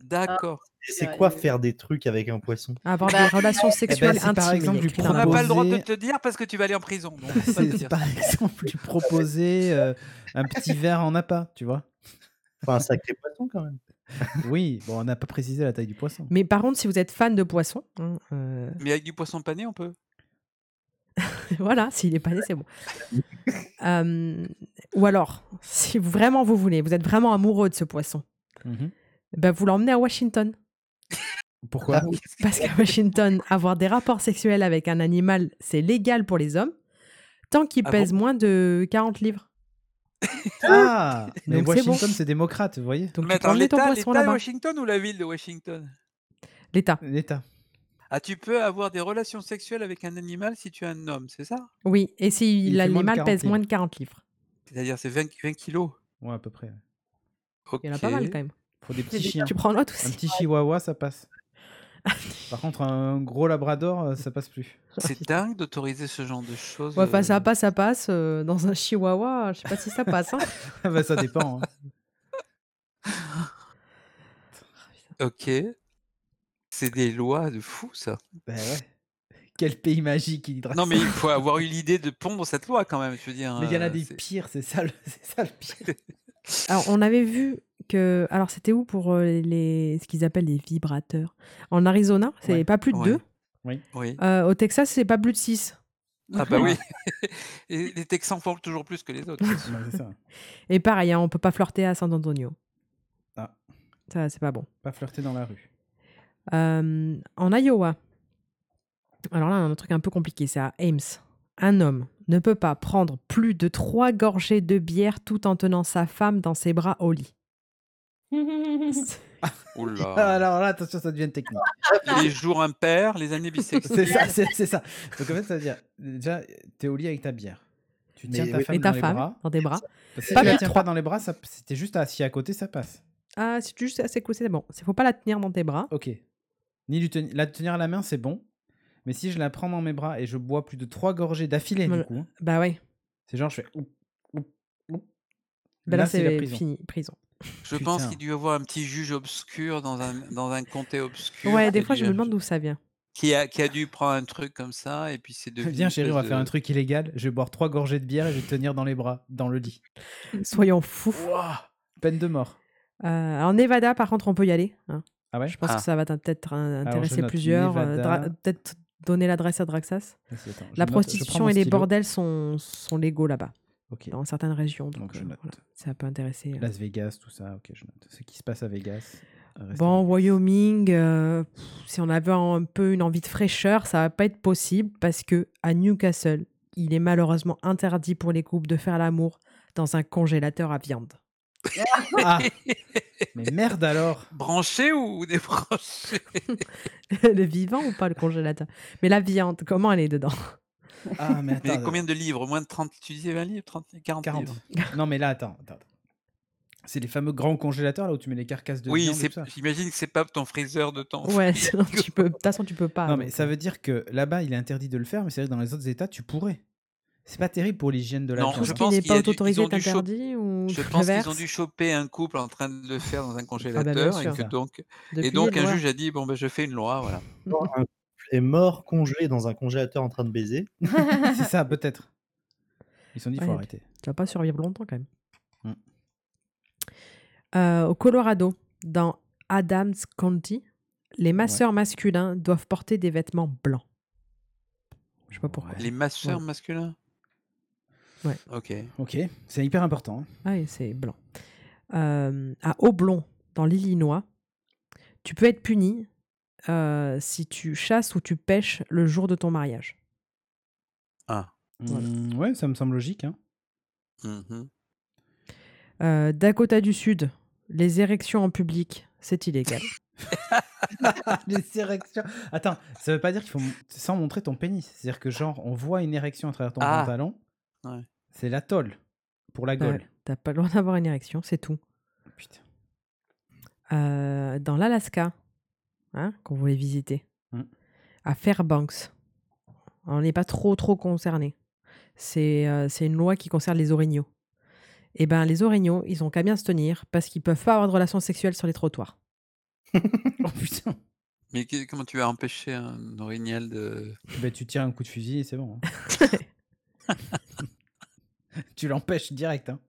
D'accord. Et C'est quoi faire des trucs avec un poisson? Avoir Bah, des relations sexuelles si par intimes. exemple, lui écrit On n'a pas le droit de Proposer- te dire parce que tu vas aller en prison. donc on peut pas te C'est dire. par exemple lui proposer euh, un petit verre en appât, tu vois. Enfin, un sacré poisson quand même. Oui, bon, on n'a pas précisé la taille du poisson. Mais par contre, si vous êtes fan de poisson, hein, euh, Mais avec du poisson pané, on peut. voilà, s'il est pané, c'est bon. Euh, ou alors, si vraiment vous voulez, vous êtes vraiment amoureux de ce poisson, Mhm. Ben vous l'emmenez à Washington. Pourquoi Ah. Parce qu'à Washington, avoir des rapports sexuels avec un animal, c'est légal pour les hommes, tant qu'il Ah pèse bon moins de 40 livres. Ah Mais Donc c'est bon. Washington, c'est démocrate, vous voyez Donc Mais attends, l'État de. Washington ou la ville de Washington? L'État. L'État. Ah, tu peux avoir des relations sexuelles avec un animal si tu es un homme, c'est ça? Oui, et si l'animal 40 pèse livres. moins de 40 livres. C'est-à-dire c'est 20, 20 kilos? Ouais, à peu près. ouais. Il y en a pas mal quand même. Faut des petits chiens. Tu prends l'autre Un aussi. petit chihuahua, ça passe. Par contre, un gros labrador, euh, ça passe plus. C'est dingue d'autoriser ce genre de choses. Ouais, enfin, euh, ça passe, ça passe. euh, dans un chihuahua, je sais pas si ça passe. hein. Bah, ça dépend. hein. Ok. C'est des lois de fou, ça. Bah ouais. Quel pays magique il Non, mais il faut avoir eu l'idée de pondre cette loi quand même, je veux dire. Mais il y en a des pires, c'est ça, le... c'est ça le pire. Alors, on avait vu que. Alors, c'était où pour euh, les... ce qu'ils appellent les vibrateurs? En Arizona, c'est Ouais. pas plus de Ouais. 2. Oui. au Texas, c'est pas plus de 6. Ah bah oui. Et les Texans font toujours plus que les autres. c'est sûr. Ouais, c'est ça. Et pareil, hein, on peut pas flirter à San Antonio. Ah. Ça, c'est pas bon. Pas flirter dans la rue. Euh, en Iowa, alors là, un truc un peu compliqué, c'est à Ames. Un homme ne peut pas prendre plus de trois gorgées de bière tout en tenant sa femme dans ses bras au lit. Ah, Oula. alors là, attention, ça devient technique. les jours impairs, les années bissexuelles. C'est ça, c'est c'est ça. Donc en fait, ça veut dire, déjà, t'es au lit avec ta bière. Tu Mais tiens ta oui. femme Et ta dans les femme bras. dans tes bras. Parce que si Pas tu la plus de tiens trois. pas dans les bras, t'es juste assis à côté, ça passe. Ah, si tu juste assez couché, c'est bon. Il faut pas la tenir dans tes bras. Ok. Ni la tenir à la main, c'est bon. Mais si je la prends dans mes bras et je bois plus de trois gorgées d'affilée, du coup, Bah ouais. c'est genre, je fais. oup, oup, oup. Bah là, c'est la c'est prison. fini, prison. Je pense Putain. qu'il doit y avoir un petit juge obscur dans un, dans un comté obscur. Ouais, qui des a fois, dû- je me demande d'où ça vient. Qui a, qui a dû prendre un truc comme ça et puis c'est devenu. Viens, chérie, on va faire un de- truc illégal. Je vais boire trois gorgées de bière et je vais te tenir dans les bras, dans le lit. Soyons fous. Ouah, Peine de mort. Euh, alors, Nevada, par contre, on peut y aller. hein. Ah ouais? Je pense Ah. que ça va t'in- peut-être euh, je intéresser note plusieurs. euh, Nevada. dra- peut-être donner l'adresse à Draxas. Vas-y, attends, je La note- je prostitution mon et les stylo. bordels sont, sont légaux là-bas, Dans certaines régions. Donc, Donc, je euh, note. voilà, ça peut intéresser. euh. Las Vegas, tout ça, ok, je note. Ce qui se passe à Vegas. euh, Bon. Wyoming, euh, pff, si on avait un peu une envie de fraîcheur, ça va pas être possible parce que à Newcastle, il est malheureusement interdit pour les couples de faire l'amour dans un congélateur à viande. Ah Mais merde alors Branché ou débranché? Le vivant ou pas le congélateur? Mais la viande, comment elle est dedans? Ah, mais Mais combien de livres? Moins de 30 Tu disais 20 livres? 30, 40, 40. livres? Non, mais là, attends. attends. C'est les fameux grands congélateurs là où tu mets les carcasses de Oui, viande ça. j'imagine que c'est pas ton freezer de temps. Ouais, sinon tu peux. De toute façon, tu peux pas. Non, mais ça euh. veut dire que là-bas, il est interdit de le faire, mais c'est vrai que dans les autres États, tu pourrais. C'est pas terrible pour l'hygiène de la Non, je pense qui n'est qu'il y pas autorisé est interdit ou Je pense qu'ils ont dû choper un couple en train de le faire dans un Ah bah, congélateur et que donc Depuis, et donc un juge a dit bon ben je fais une loi voilà. Est mort congelé dans un congélateur en train de baiser. c'est ça, peut-être. Ils se sont dit, il faut arrêter. Tu vas pas survivre longtemps quand même. Mm. Euh, au Colorado, dans Adams County, les masseurs masculins doivent porter des vêtements blancs. Je sais pas pourquoi. Les masseurs masculins? Ouais. Ok. Ok, c'est hyper important. Ah oui, c'est blanc. Euh, à Oblon, dans l'Illinois, tu peux être puni euh, si tu chasses ou tu pêches le jour de ton mariage. Ah. Voilà. Mm, ouais, ça me semble logique. hein. Mhm. Euh, Dakota du Sud, les érections en public, c'est illégal. les érections. Attends, ça veut pas dire qu'il faut. Sans montrer ton pénis. C'est-à-dire que, genre, on voit une érection à travers ton Ah. pantalon. Ouais. C'est la tôle pour la Ouais, gaule. T'as pas le droit d'avoir une érection, c'est tout. Putain. euh, dans l'Alaska, hein, qu'on voulait visiter, Mm. à Fairbanks. On n'est pas trop, trop concerné. C'est euh, c'est une loi qui concerne les orignaux. Et ben, les orignaux, ils ont qu'à bien se tenir parce qu'ils peuvent pas avoir de relations sexuelles sur les trottoirs. Oh putain. Mais comment tu vas empêcher un orignal de. Bah, tu tires un coup de fusil et c'est bon. hein. tu l'empêches direct. Hein.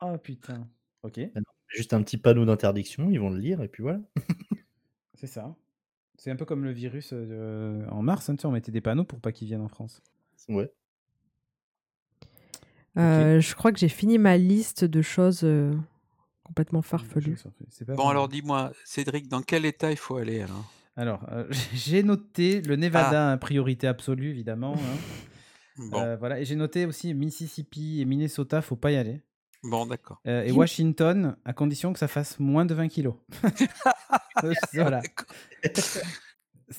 Oh putain. Ok, Juste un petit panneau d'interdiction, ils vont le lire et puis voilà. c'est ça. C'est un peu comme le virus euh, en mars, hein, tu sais, on mettait des panneaux pour pas qu'il vienne en France. Ouais. Euh, Je crois que j'ai fini ma liste de choses euh, complètement farfelues. Pas Bon, vrai. alors dis-moi, Cédric, dans quel état il faut aller alors? Alors, euh, j'ai noté le Nevada, hein, priorité absolue, évidemment. hein. Bon, Euh, voilà. Et j'ai noté aussi Mississippi et Minnesota, faut pas y aller. bon d'accord. Euh, et Washington, à condition que ça fasse moins de 20 kilos. voilà.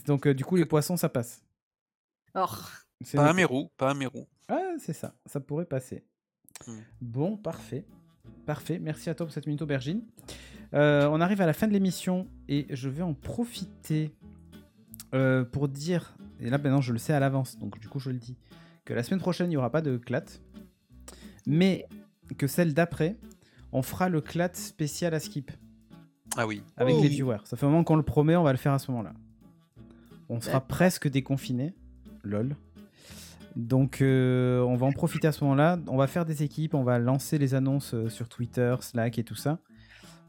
Donc, euh, du coup, les poissons, ça passe. Or, C'est Pas un mérou, pas un mérou. Ah, c'est ça. Ça pourrait passer. Hmm. Bon, parfait. Parfait. Merci à toi pour cette minute aubergine. Euh, on arrive à la fin de l'émission et je vais en profiter euh, pour dire, et là maintenant je le sais à l'avance, donc du coup je le dis, que la semaine prochaine il n'y aura pas de clat, mais que celle d'après, on fera le clat spécial à skip Ah oui. avec Oh. les viewers. Ça fait un moment qu'on le promet, on va le faire à ce moment-là. On sera presque déconfiné. Lol. Donc euh, on va en profiter à ce moment-là. On va faire des équipes, on va lancer les annonces euh, sur Twitter, Slack et tout ça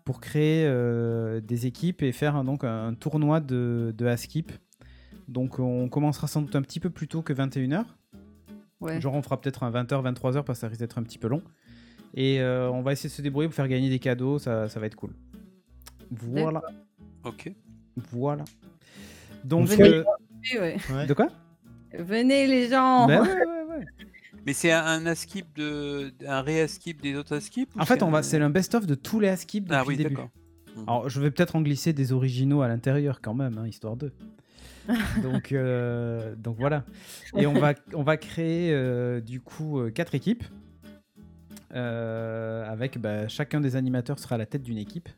pour créer euh, des équipes et faire un, donc un tournoi de, de Askip. Donc on commencera sans doute un petit peu plus tôt que 21h. ouais. Genre on fera peut-être un 20h, 23h parce que ça risque d'être un petit peu long. Et euh, on va essayer de se débrouiller pour faire gagner des cadeaux, ça, ça va être cool. Voilà. Ok. Voilà. Donc, On fait- euh, ouais. Ouais. de quoi? Venez les gens ouais, ouais, ouais. Mais c'est un, un askip de. un réaskip des autres askip ou En fait, on va, c'est un best-of de tous les Askip depuis Ah oui, le début. d'accord. Alors, je vais peut-être en glisser des originaux à l'intérieur quand même, hein, histoire d'eux. donc, euh, donc voilà. Et on va, on va créer euh, du coup euh, quatre équipes. Euh, avec bah, chacun des animateurs sera à la tête d'une équipe.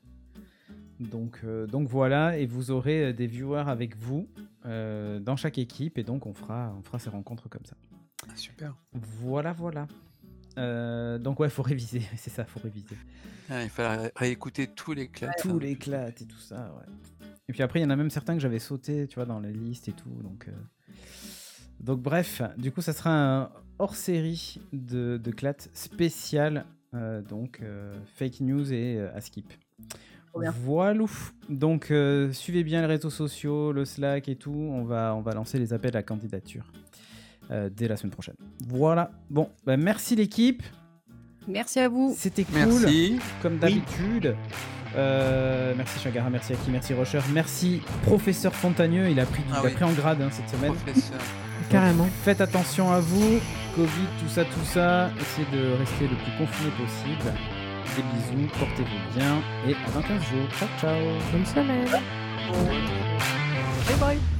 Donc, euh, donc voilà, et vous aurez euh, des viewers avec vous euh, dans chaque équipe, et donc on fera, on fera ces rencontres comme ça. Ah, Super. Voilà, voilà. Euh, donc ouais, faut réviser, c'est ça, faut réviser. Ah, il fallait ré- réécouter tous les clats. Tout l'éclat et tout ça, ouais. Et puis après, il y en a même certains que j'avais sauté, tu vois, dans la liste et tout. Donc, euh, donc bref, du coup, ça sera un hors-série de, de clat spécial, euh, donc euh, fake news et euh, à skip. Trop bien. Voilà. Donc, euh, suivez bien les réseaux sociaux, le Slack et tout. On va, on va lancer les appels à candidature euh, dès la semaine prochaine. Voilà. Bon, bah, merci l'équipe. Merci à vous. C'était cool Merci. comme d'habitude. Euh, merci Chagara, merci Aki, merci Rocher, merci Professeur Fontagneux, il a pris, Ah il a pris en grade hein, cette semaine. Professeur. Carrément. Faites attention à vous, Covid, tout ça, tout ça. Essayez de rester le plus confiné possible. Des bisous, portez-vous bien et à dans 15 jours. Ciao, ciao. Bonne semaine. Bye bye.